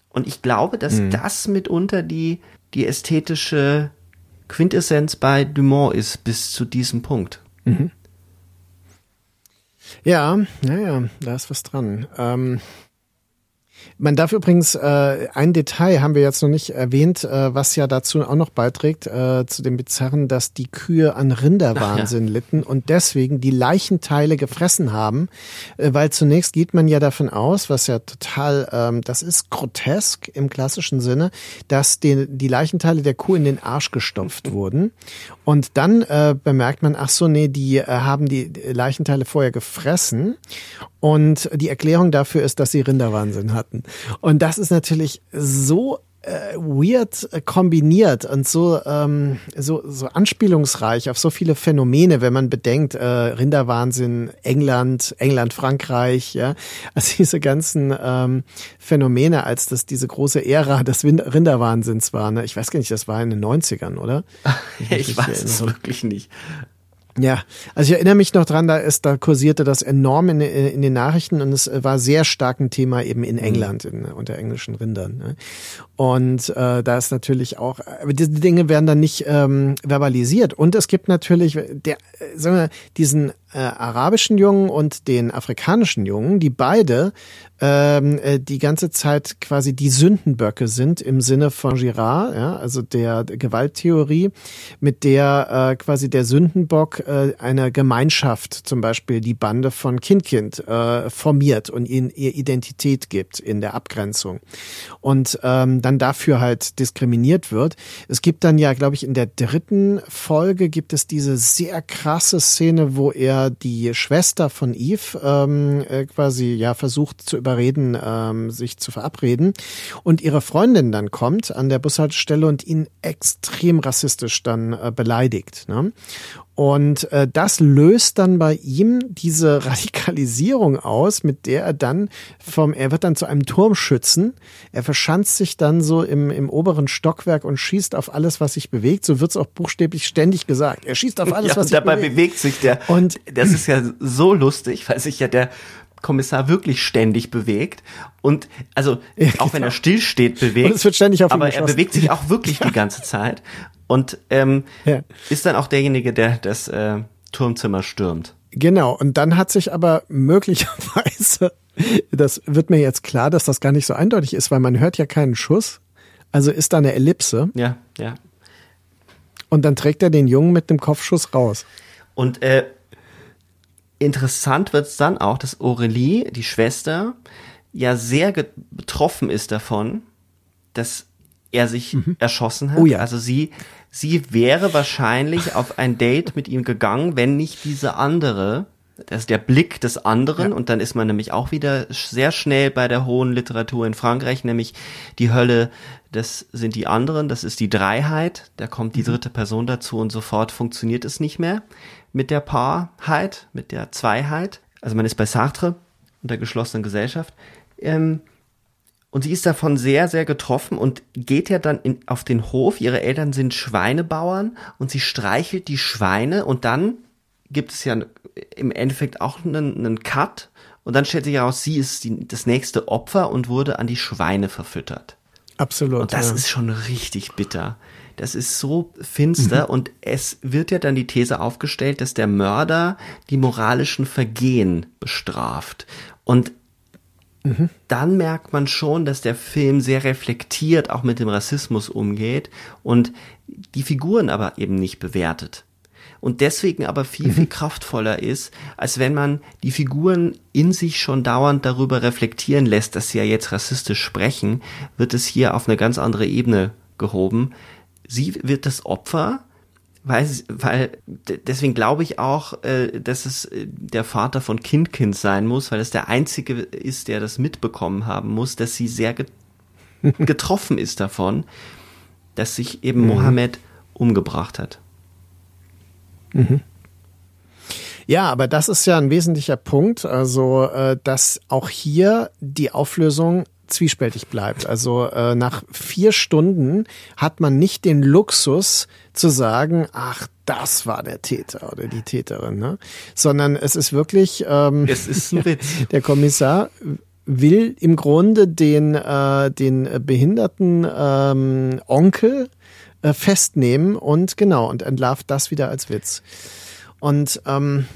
Und ich glaube, dass mhm. das mitunter die, die ästhetische Quintessenz bei Dumont ist bis zu diesem Punkt. Mhm. Ja, naja, da ist was dran. Ähm, Man darf übrigens äh, ein Detail haben wir jetzt noch nicht erwähnt, äh, was ja dazu auch noch beiträgt äh, zu dem Bizarren, dass die Kühe an Rinderwahnsinn ja. litten und deswegen die Leichenteile gefressen haben, äh, weil zunächst geht man ja davon aus, was ja total, ähm, das ist grotesk im klassischen Sinne, dass die, die Leichenteile der Kuh in den Arsch gestopft wurden. Und dann äh, bemerkt man, ach so, nee, die äh, haben die Leichenteile vorher gefressen und die Erklärung dafür ist, dass sie Rinderwahnsinn hatten. Und das ist natürlich so äh, weird kombiniert und so, ähm, so, so anspielungsreich auf so viele Phänomene, wenn man bedenkt, äh, Rinderwahnsinn, England, England, Frankreich, ja, also diese ganzen ähm, Phänomene, als das diese große Ära des Rinderwahnsinns war. Ne? Ich weiß gar nicht, das war in den 90ern, oder? [laughs] Ich, ich weiß es wirklich nicht. Ja, also ich erinnere mich noch dran, da ist, da kursierte das enorm in, in den Nachrichten und es war sehr stark ein Thema eben in mhm. England, in, unter englischen Rindern. Ne? Und äh, da ist natürlich auch, aber diese Dinge werden dann nicht ähm, verbalisiert. Und es gibt natürlich der, äh, sagen wir, diesen äh, arabischen Jungen und den afrikanischen Jungen, die beide ähm, äh, die ganze Zeit quasi die Sündenböcke sind im Sinne von Girard, ja, also der Gewalttheorie, mit der äh, quasi der Sündenbock äh, einer Gemeinschaft, zum Beispiel die Bande von Kindkind, äh, formiert und ihnen ihr Identität gibt in der Abgrenzung und ähm, dann dafür halt diskriminiert wird. Es gibt dann ja, glaube ich, in der dritten Folge gibt es diese sehr krasse Szene, wo er die Schwester von Eve ähm, äh, quasi ja versucht zu überreden, ähm, sich zu verabreden. Und ihre Freundin dann kommt an der Bushaltestelle und ihn extrem rassistisch dann äh, beleidigt. Ne? Und äh, das löst dann bei ihm diese [laughs] Radikalisierung aus, mit der er dann vom, er wird dann zu einem Turmschützen. Er verschanzt sich dann so im, im oberen Stockwerk und schießt auf alles, was sich bewegt. So wird's auch buchstäblich ständig gesagt. Er schießt auf [laughs] alles, ja, was sich bewegt. Dabei bewegt sich der. Und das ist ja so lustig, weil sich ja der Kommissar wirklich ständig bewegt und also ja, auch wenn er genau. stillsteht bewegt. Und es wird ständig auf aber er bewegt sich auch wirklich die [laughs] ganze Zeit und ähm, ja. ist dann auch derjenige, der das äh, Turmzimmer stürmt. Genau, und dann hat sich aber möglicherweise, das wird mir jetzt klar, dass das gar nicht so eindeutig ist, weil man hört ja keinen Schuss. Also ist da eine Ellipse. Ja, ja. Und dann trägt er den Jungen mit dem Kopfschuss raus. Und äh, interessant wird es dann auch, dass Aurelie, die Schwester, ja sehr betroffen ist davon, dass er sich mhm. erschossen hat. Oh ja. Also sie, sie wäre wahrscheinlich auf ein Date mit ihm gegangen, wenn nicht diese andere, das ist der Blick des anderen, ja. und dann ist man nämlich auch wieder sehr schnell bei der hohen Literatur in Frankreich, nämlich die Hölle, das sind die anderen, das ist die Dreiheit, da kommt die mhm. dritte Person dazu und sofort funktioniert es nicht mehr mit der Paarheit, mit der Zweiheit. Also man ist bei Sartre unter geschlossenen Gesellschaft. Ähm, und sie ist davon sehr, sehr getroffen und geht ja dann in, auf den Hof. Ihre Eltern sind Schweinebauern und sie streichelt die Schweine und dann gibt es ja im Endeffekt auch einen, einen Cut und dann stellt sich heraus, sie ist die, das nächste Opfer und wurde an die Schweine verfüttert. Absolut. Und das ja. ist schon richtig bitter. Das ist so finster mhm. und es wird ja dann die These aufgestellt, dass der Mörder die moralischen Vergehen bestraft. Und mhm. dann merkt man schon, dass der Film sehr reflektiert auch mit dem Rassismus umgeht und die Figuren aber eben nicht bewertet und deswegen aber viel, viel mhm. kraftvoller ist, als wenn man die Figuren in sich schon dauernd darüber reflektieren lässt, dass sie ja jetzt rassistisch sprechen, wird es hier auf eine ganz andere Ebene gehoben sie wird das Opfer, weil, weil deswegen glaube ich auch, äh, dass es äh, der Vater von Kindkind sein muss, weil es der einzige ist, der das mitbekommen haben muss, dass sie sehr [laughs] getroffen ist davon, dass sich eben mhm. Mohammed umgebracht hat. Mhm. Ja, aber das ist ja ein wesentlicher Punkt, also äh, dass auch hier die Auflösung zwiespältig bleibt. Also äh, nach vier Stunden hat man nicht den Luxus zu sagen, ach, das war der Täter oder die Täterin, ne? sondern es ist wirklich ähm, es ist ein Witz. [laughs] der Kommissar will im Grunde den äh, den behinderten ähm, Onkel äh, festnehmen und genau und entlarvt das wieder als Witz. Und ähm,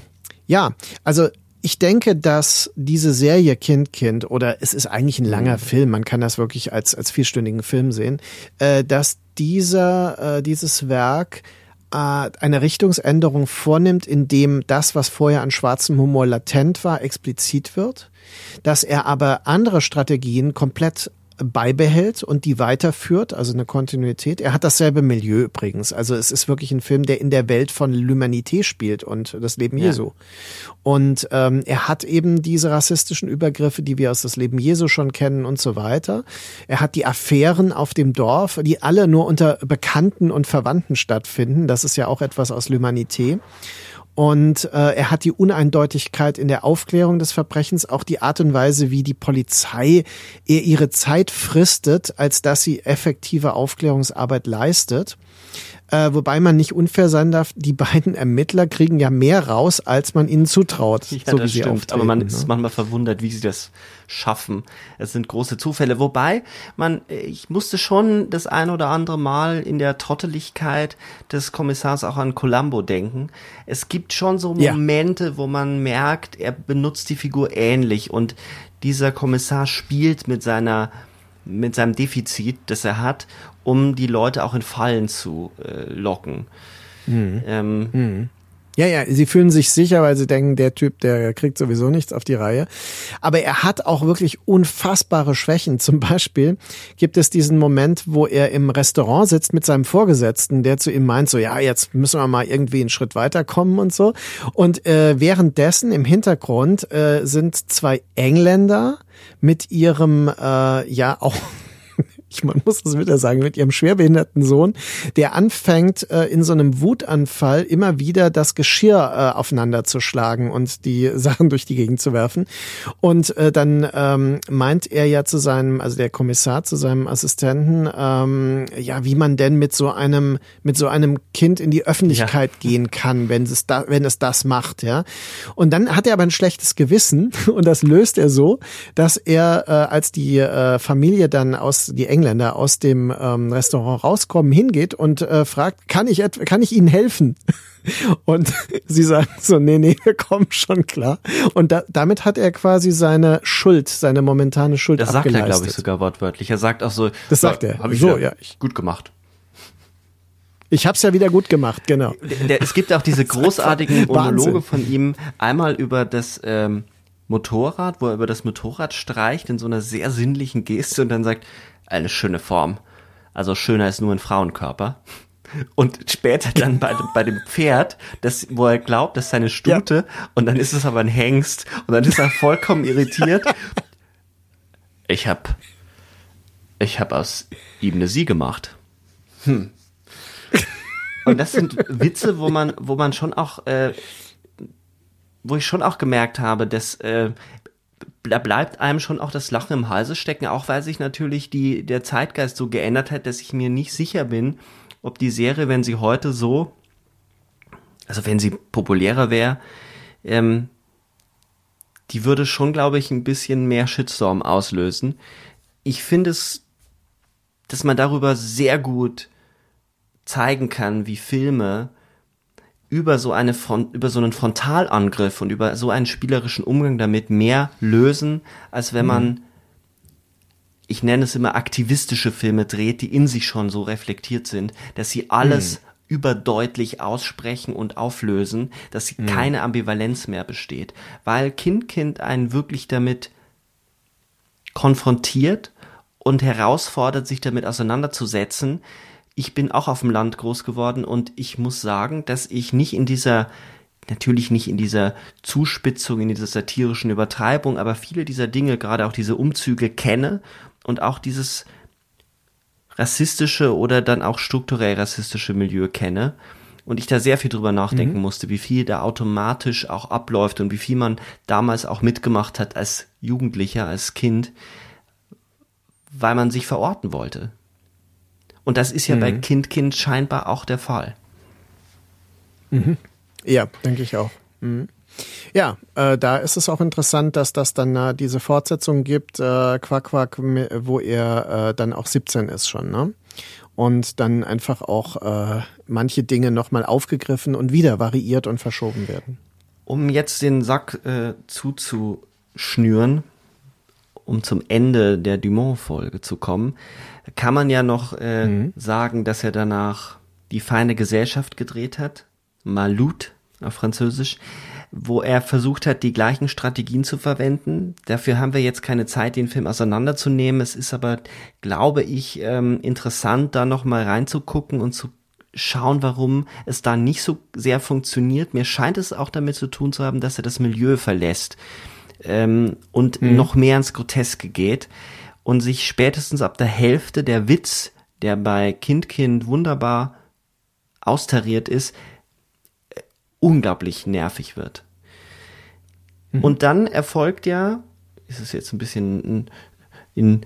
ja, also ich denke, dass diese Serie Kind Kind oder es ist eigentlich ein langer mhm. Film, man kann das wirklich als als vierstündigen Film sehen, äh, dass dieser äh, dieses Werk äh, eine Richtungsänderung vornimmt, indem das, was vorher an schwarzem Humor latent war, explizit wird, dass er aber andere Strategien komplett beibehält und die weiterführt, also eine Kontinuität. Er hat dasselbe Milieu übrigens. Also es ist wirklich ein Film, der in der Welt von L'Humanité spielt und das Leben ja. Jesu. Und ähm, er hat eben diese rassistischen Übergriffe, die wir aus das Leben Jesu schon kennen und so weiter. Er hat die Affären auf dem Dorf, die alle nur unter Bekannten und Verwandten stattfinden. Das ist ja auch etwas aus L'Humanité. Und äh, er hat die Uneindeutigkeit in der Aufklärung des Verbrechens, auch die Art und Weise, wie die Polizei eher ihre Zeit fristet, als dass sie effektive Aufklärungsarbeit leistet. Äh, wobei man nicht unfair sein darf, die beiden Ermittler kriegen ja mehr raus, als man ihnen zutraut. Ja, so das stimmt. Aber man ne? ist manchmal verwundert, wie sie das schaffen. Es sind große Zufälle. Wobei man, ich musste schon das ein oder andere Mal in der Trotteligkeit des Kommissars auch an Columbo denken. Es gibt schon so Momente, ja. wo man merkt, er benutzt die Figur ähnlich und dieser Kommissar spielt mit seiner mit seinem Defizit, das er hat um die Leute auch in Fallen zu äh, locken. Mhm. Ähm, mhm. Ja, ja, sie fühlen sich sicher, weil sie denken, der Typ, der kriegt sowieso nichts auf die Reihe. Aber er hat auch wirklich unfassbare Schwächen. [laughs] Zum Beispiel gibt es diesen Moment, wo er im Restaurant sitzt mit seinem Vorgesetzten, der zu ihm meint, so ja, jetzt müssen wir mal irgendwie einen Schritt weiterkommen und so. Und äh, währenddessen im Hintergrund äh, sind zwei Engländer mit ihrem äh, ja auch ich [laughs] man muss es wieder sagen, mit ihrem schwerbehinderten Sohn, der anfängt, äh, in so einem Wutanfall immer wieder das Geschirr äh, aufeinander zu schlagen und die [laughs] Sachen durch die Gegend zu werfen. Und äh, dann ähm, meint er ja zu seinem, also der Kommissar zu seinem Assistenten, ähm, ja, wie man denn mit so einem, mit so einem Kind in die Öffentlichkeit ja. gehen kann, wenn es da, wenn es das macht, ja. Und dann hat er aber ein schlechtes Gewissen [laughs] und das löst er so, dass er, äh, als die äh, Familie dann aus die Engländer Engländer aus dem ähm, Restaurant rauskommen, hingeht und äh, fragt, kann ich, kann ich Ihnen helfen? [laughs] Und [laughs] sie sagen so, nee, nee, wir kommen schon klar. Und da, damit hat er quasi seine Schuld, seine momentane Schuld Das sagt er, glaube ich, sogar wortwörtlich. Er sagt auch so, das sagt er. Hab ich so, ja, gut gemacht. Ich hab's ja wieder gut gemacht, genau. Der, es gibt auch diese [laughs] großartigen Monologe von ihm, einmal über das ähm, Motorrad, wo er über das Motorrad streicht in so einer sehr sinnlichen Geste und dann sagt, eine schöne Form. Also schöner ist nur ein Frauenkörper. Und später dann bei, bei dem Pferd, das, wo er glaubt, das ist seine Stute, ja. und dann ist es aber ein Hengst, und dann ist er vollkommen irritiert. Ich hab, ich hab aus ihm eine Sie gemacht. Hm. Und das sind Witze, wo man, wo man schon auch, äh, wo ich schon auch gemerkt habe, dass äh, da bleibt einem schon auch das Lachen im Halse stecken, auch weil sich natürlich die, der Zeitgeist so geändert hat, dass ich mir nicht sicher bin, ob die Serie, wenn sie heute so, also wenn sie populärer wäre, ähm, die würde schon, glaube ich, ein bisschen mehr Shitstorm auslösen. Ich finde es, dass man darüber sehr gut zeigen kann, wie Filme über so eine über so einen Frontalangriff und über so einen spielerischen Umgang damit mehr lösen, als wenn man mhm. ich nenne es immer aktivistische Filme dreht, die in sich schon so reflektiert sind, dass sie alles mhm. überdeutlich aussprechen und auflösen, dass mhm. keine Ambivalenz mehr besteht, weil Kind Kind einen wirklich damit konfrontiert und herausfordert, sich damit auseinanderzusetzen, ich bin auch auf dem Land groß geworden und ich muss sagen, dass ich nicht in dieser natürlich nicht in dieser Zuspitzung, in dieser satirischen Übertreibung, aber viele dieser Dinge, gerade auch diese Umzüge kenne und auch dieses rassistische oder dann auch strukturell rassistische Milieu kenne und ich da sehr viel drüber nachdenken mhm. musste, wie viel da automatisch auch abläuft und wie viel man damals auch mitgemacht hat als Jugendlicher, als Kind, weil man sich verorten wollte. Und das ist ja mhm. bei Kind Kind scheinbar auch der Fall. Mhm. Ja, denke ich auch. Mhm. Ja, äh, da ist es auch interessant, dass das dann äh, diese Fortsetzung gibt, äh, Quack Quack, wo er äh, dann auch 17 ist schon, ne? Und dann einfach auch äh, manche Dinge nochmal aufgegriffen und wieder variiert und verschoben werden. Um jetzt den Sack äh, zuzuschnüren, um zum Ende der Dumont-Folge zu kommen, kann man ja noch äh, mhm. sagen, dass er danach die feine Gesellschaft gedreht hat, Malut auf Französisch, wo er versucht hat, die gleichen Strategien zu verwenden. Dafür haben wir jetzt keine Zeit, den Film auseinanderzunehmen. Es ist aber, glaube ich, ähm, interessant, da noch mal reinzugucken und zu schauen, warum es da nicht so sehr funktioniert. Mir scheint es auch damit zu tun zu haben, dass er das Milieu verlässt ähm, und mhm. noch mehr ins Groteske geht und sich spätestens ab der Hälfte der Witz, der bei Kind Kind wunderbar austariert ist, äh, unglaublich nervig wird. Mhm. Und dann erfolgt ja, ist es jetzt ein bisschen in, in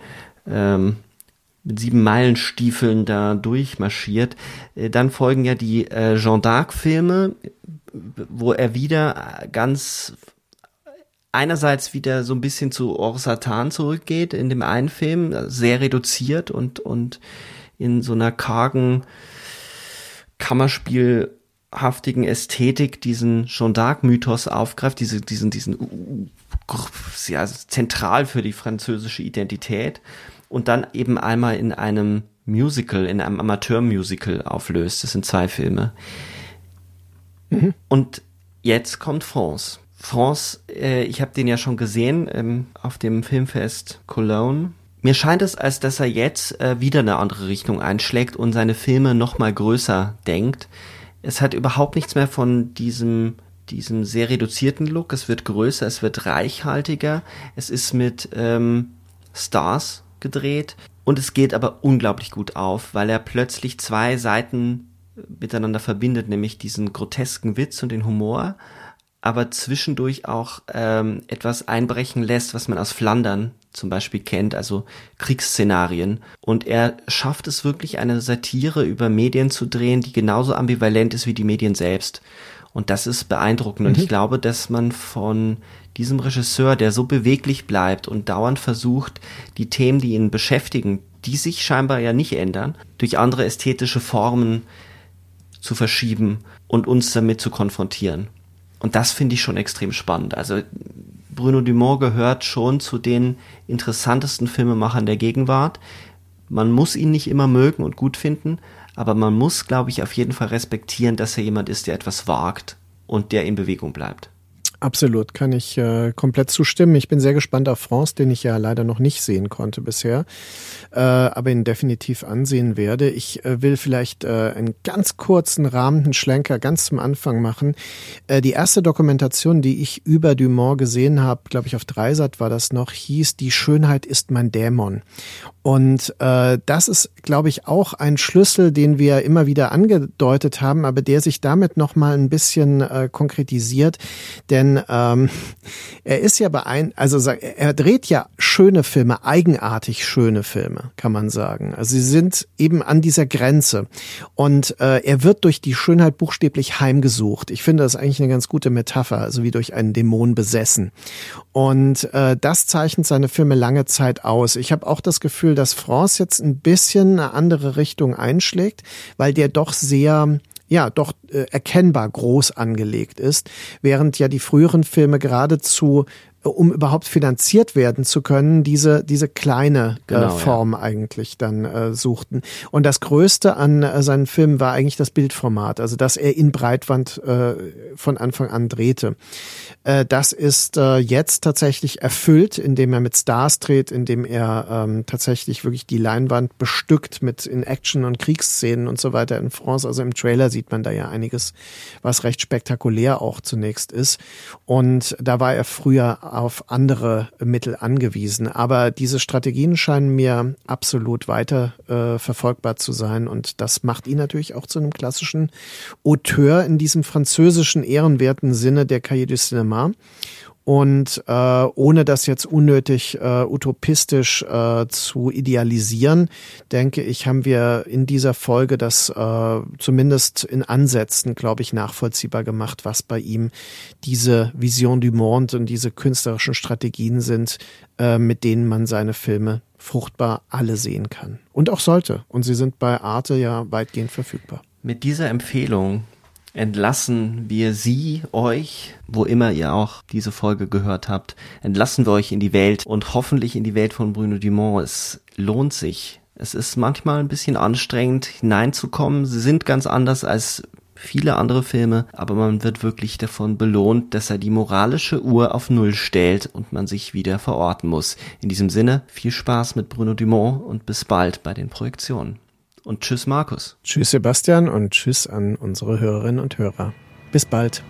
ähm, mit sieben Meilenstiefeln da durchmarschiert. Äh, dann folgen ja die äh, Jean d'Arc-Filme, wo er wieder ganz einerseits wieder so ein bisschen zu Orsatan zurückgeht in dem einen Film, sehr reduziert und, und in so einer kargen Kammerspielhaftigen Ästhetik diesen Jean d'Arc-Mythos aufgreift, diese, diesen, diesen, ja, zentral für die französische Identität und dann eben einmal in einem Musical, in einem Amateurmusical auflöst. Das sind zwei Filme. Mhm. Und jetzt kommt France. France, äh, ich habe den ja schon gesehen ähm, auf dem Filmfest Cologne. Mir scheint es, als dass er jetzt äh, wieder eine andere Richtung einschlägt und seine Filme noch mal größer denkt. Es hat überhaupt nichts mehr von diesem diesem sehr reduzierten Look. Es wird größer, es wird reichhaltiger. Es ist mit ähm, Stars gedreht und es geht aber unglaublich gut auf, weil er plötzlich zwei Seiten miteinander verbindet, nämlich diesen grotesken Witz und den Humor, aber zwischendurch auch ähm, etwas einbrechen lässt, was man aus Flandern zum Beispiel kennt, also Kriegsszenarien. Und er schafft es wirklich, eine Satire über Medien zu drehen, die genauso ambivalent ist wie die Medien selbst. Und das ist beeindruckend. Mhm. Und ich glaube, dass man von diesem Regisseur, der so beweglich bleibt und dauernd versucht, die Themen, die ihn beschäftigen, die sich scheinbar ja nicht ändern, durch andere ästhetische Formen zu verschieben und uns damit zu konfrontieren. Und das finde ich schon extrem spannend. Also Bruno Dumont gehört schon zu den interessantesten Filmemachern der Gegenwart. Man muss ihn nicht immer mögen und gut finden, aber man muss, glaube ich, auf jeden Fall respektieren, dass er jemand ist, der etwas wagt und der in Bewegung bleibt. Absolut, kann ich äh, komplett zustimmen. Ich bin sehr gespannt auf France, den ich ja leider noch nicht sehen konnte bisher, äh, aber ihn definitiv ansehen werde. Ich äh, will vielleicht äh, einen ganz kurzen rahmenden Schlenker ganz zum Anfang machen. Äh, die erste Dokumentation, die ich über Dumont gesehen habe, glaube ich auf Dreisat war das noch, hieß Die Schönheit ist mein Dämon. Und äh, das ist, glaube ich, auch ein Schlüssel, den wir immer wieder angedeutet haben, aber der sich damit noch mal ein bisschen äh, konkretisiert, denn ähm, er ist ja beein, also er dreht ja schöne Filme, eigenartig schöne Filme, kann man sagen. Also sie sind eben an dieser Grenze und äh, er wird durch die Schönheit buchstäblich heimgesucht. Ich finde das eigentlich eine ganz gute Metapher, also wie durch einen Dämon besessen. Und äh, das zeichnet seine Filme lange Zeit aus. Ich habe auch das Gefühl, dass France jetzt ein bisschen eine andere Richtung einschlägt, weil der doch sehr ja doch äh, erkennbar groß angelegt ist, während ja die früheren Filme geradezu um überhaupt finanziert werden zu können, diese, diese kleine äh, genau, äh, Form ja. eigentlich dann äh, suchten. Und das Größte an äh, seinen Filmen war eigentlich das Bildformat, also dass er in Breitwand äh, von Anfang an drehte. Äh, das ist äh, jetzt tatsächlich erfüllt, indem er mit Stars dreht, indem er ähm, tatsächlich wirklich die Leinwand bestückt mit in Action- und Kriegsszenen und so weiter in France. Also im Trailer sieht man da ja einiges, was recht spektakulär auch zunächst ist. Und da war er früher auf andere Mittel angewiesen. Aber diese Strategien scheinen mir absolut weiter äh, verfolgbar zu sein. Und das macht ihn natürlich auch zu einem klassischen Auteur in diesem französischen ehrenwerten Sinne der Cahiers du Cinéma. Und äh, ohne das jetzt unnötig äh, utopistisch äh, zu idealisieren, denke ich, haben wir in dieser Folge das äh, zumindest in Ansätzen, glaube ich, nachvollziehbar gemacht, was bei ihm diese Vision du Monde und diese künstlerischen Strategien sind, äh, mit denen man seine Filme fruchtbar alle sehen kann. Und auch sollte. Und sie sind bei Arte ja weitgehend verfügbar. Mit dieser Empfehlung entlassen wir Sie, euch, wo immer ihr auch diese Folge gehört habt, entlassen wir euch in die Welt und hoffentlich in die Welt von Bruno Dumont. Es lohnt sich. Es ist manchmal ein bisschen anstrengend hineinzukommen. Sie sind ganz anders als viele andere Filme, aber man wird wirklich davon belohnt, dass er die moralische Uhr auf Null stellt und man sich wieder verorten muss. In diesem Sinne, viel Spaß mit Bruno Dumont und bis bald bei den Projektionen. Und tschüss Markus. Tschüss Sebastian und tschüss an unsere Hörerinnen und Hörer. Bis bald.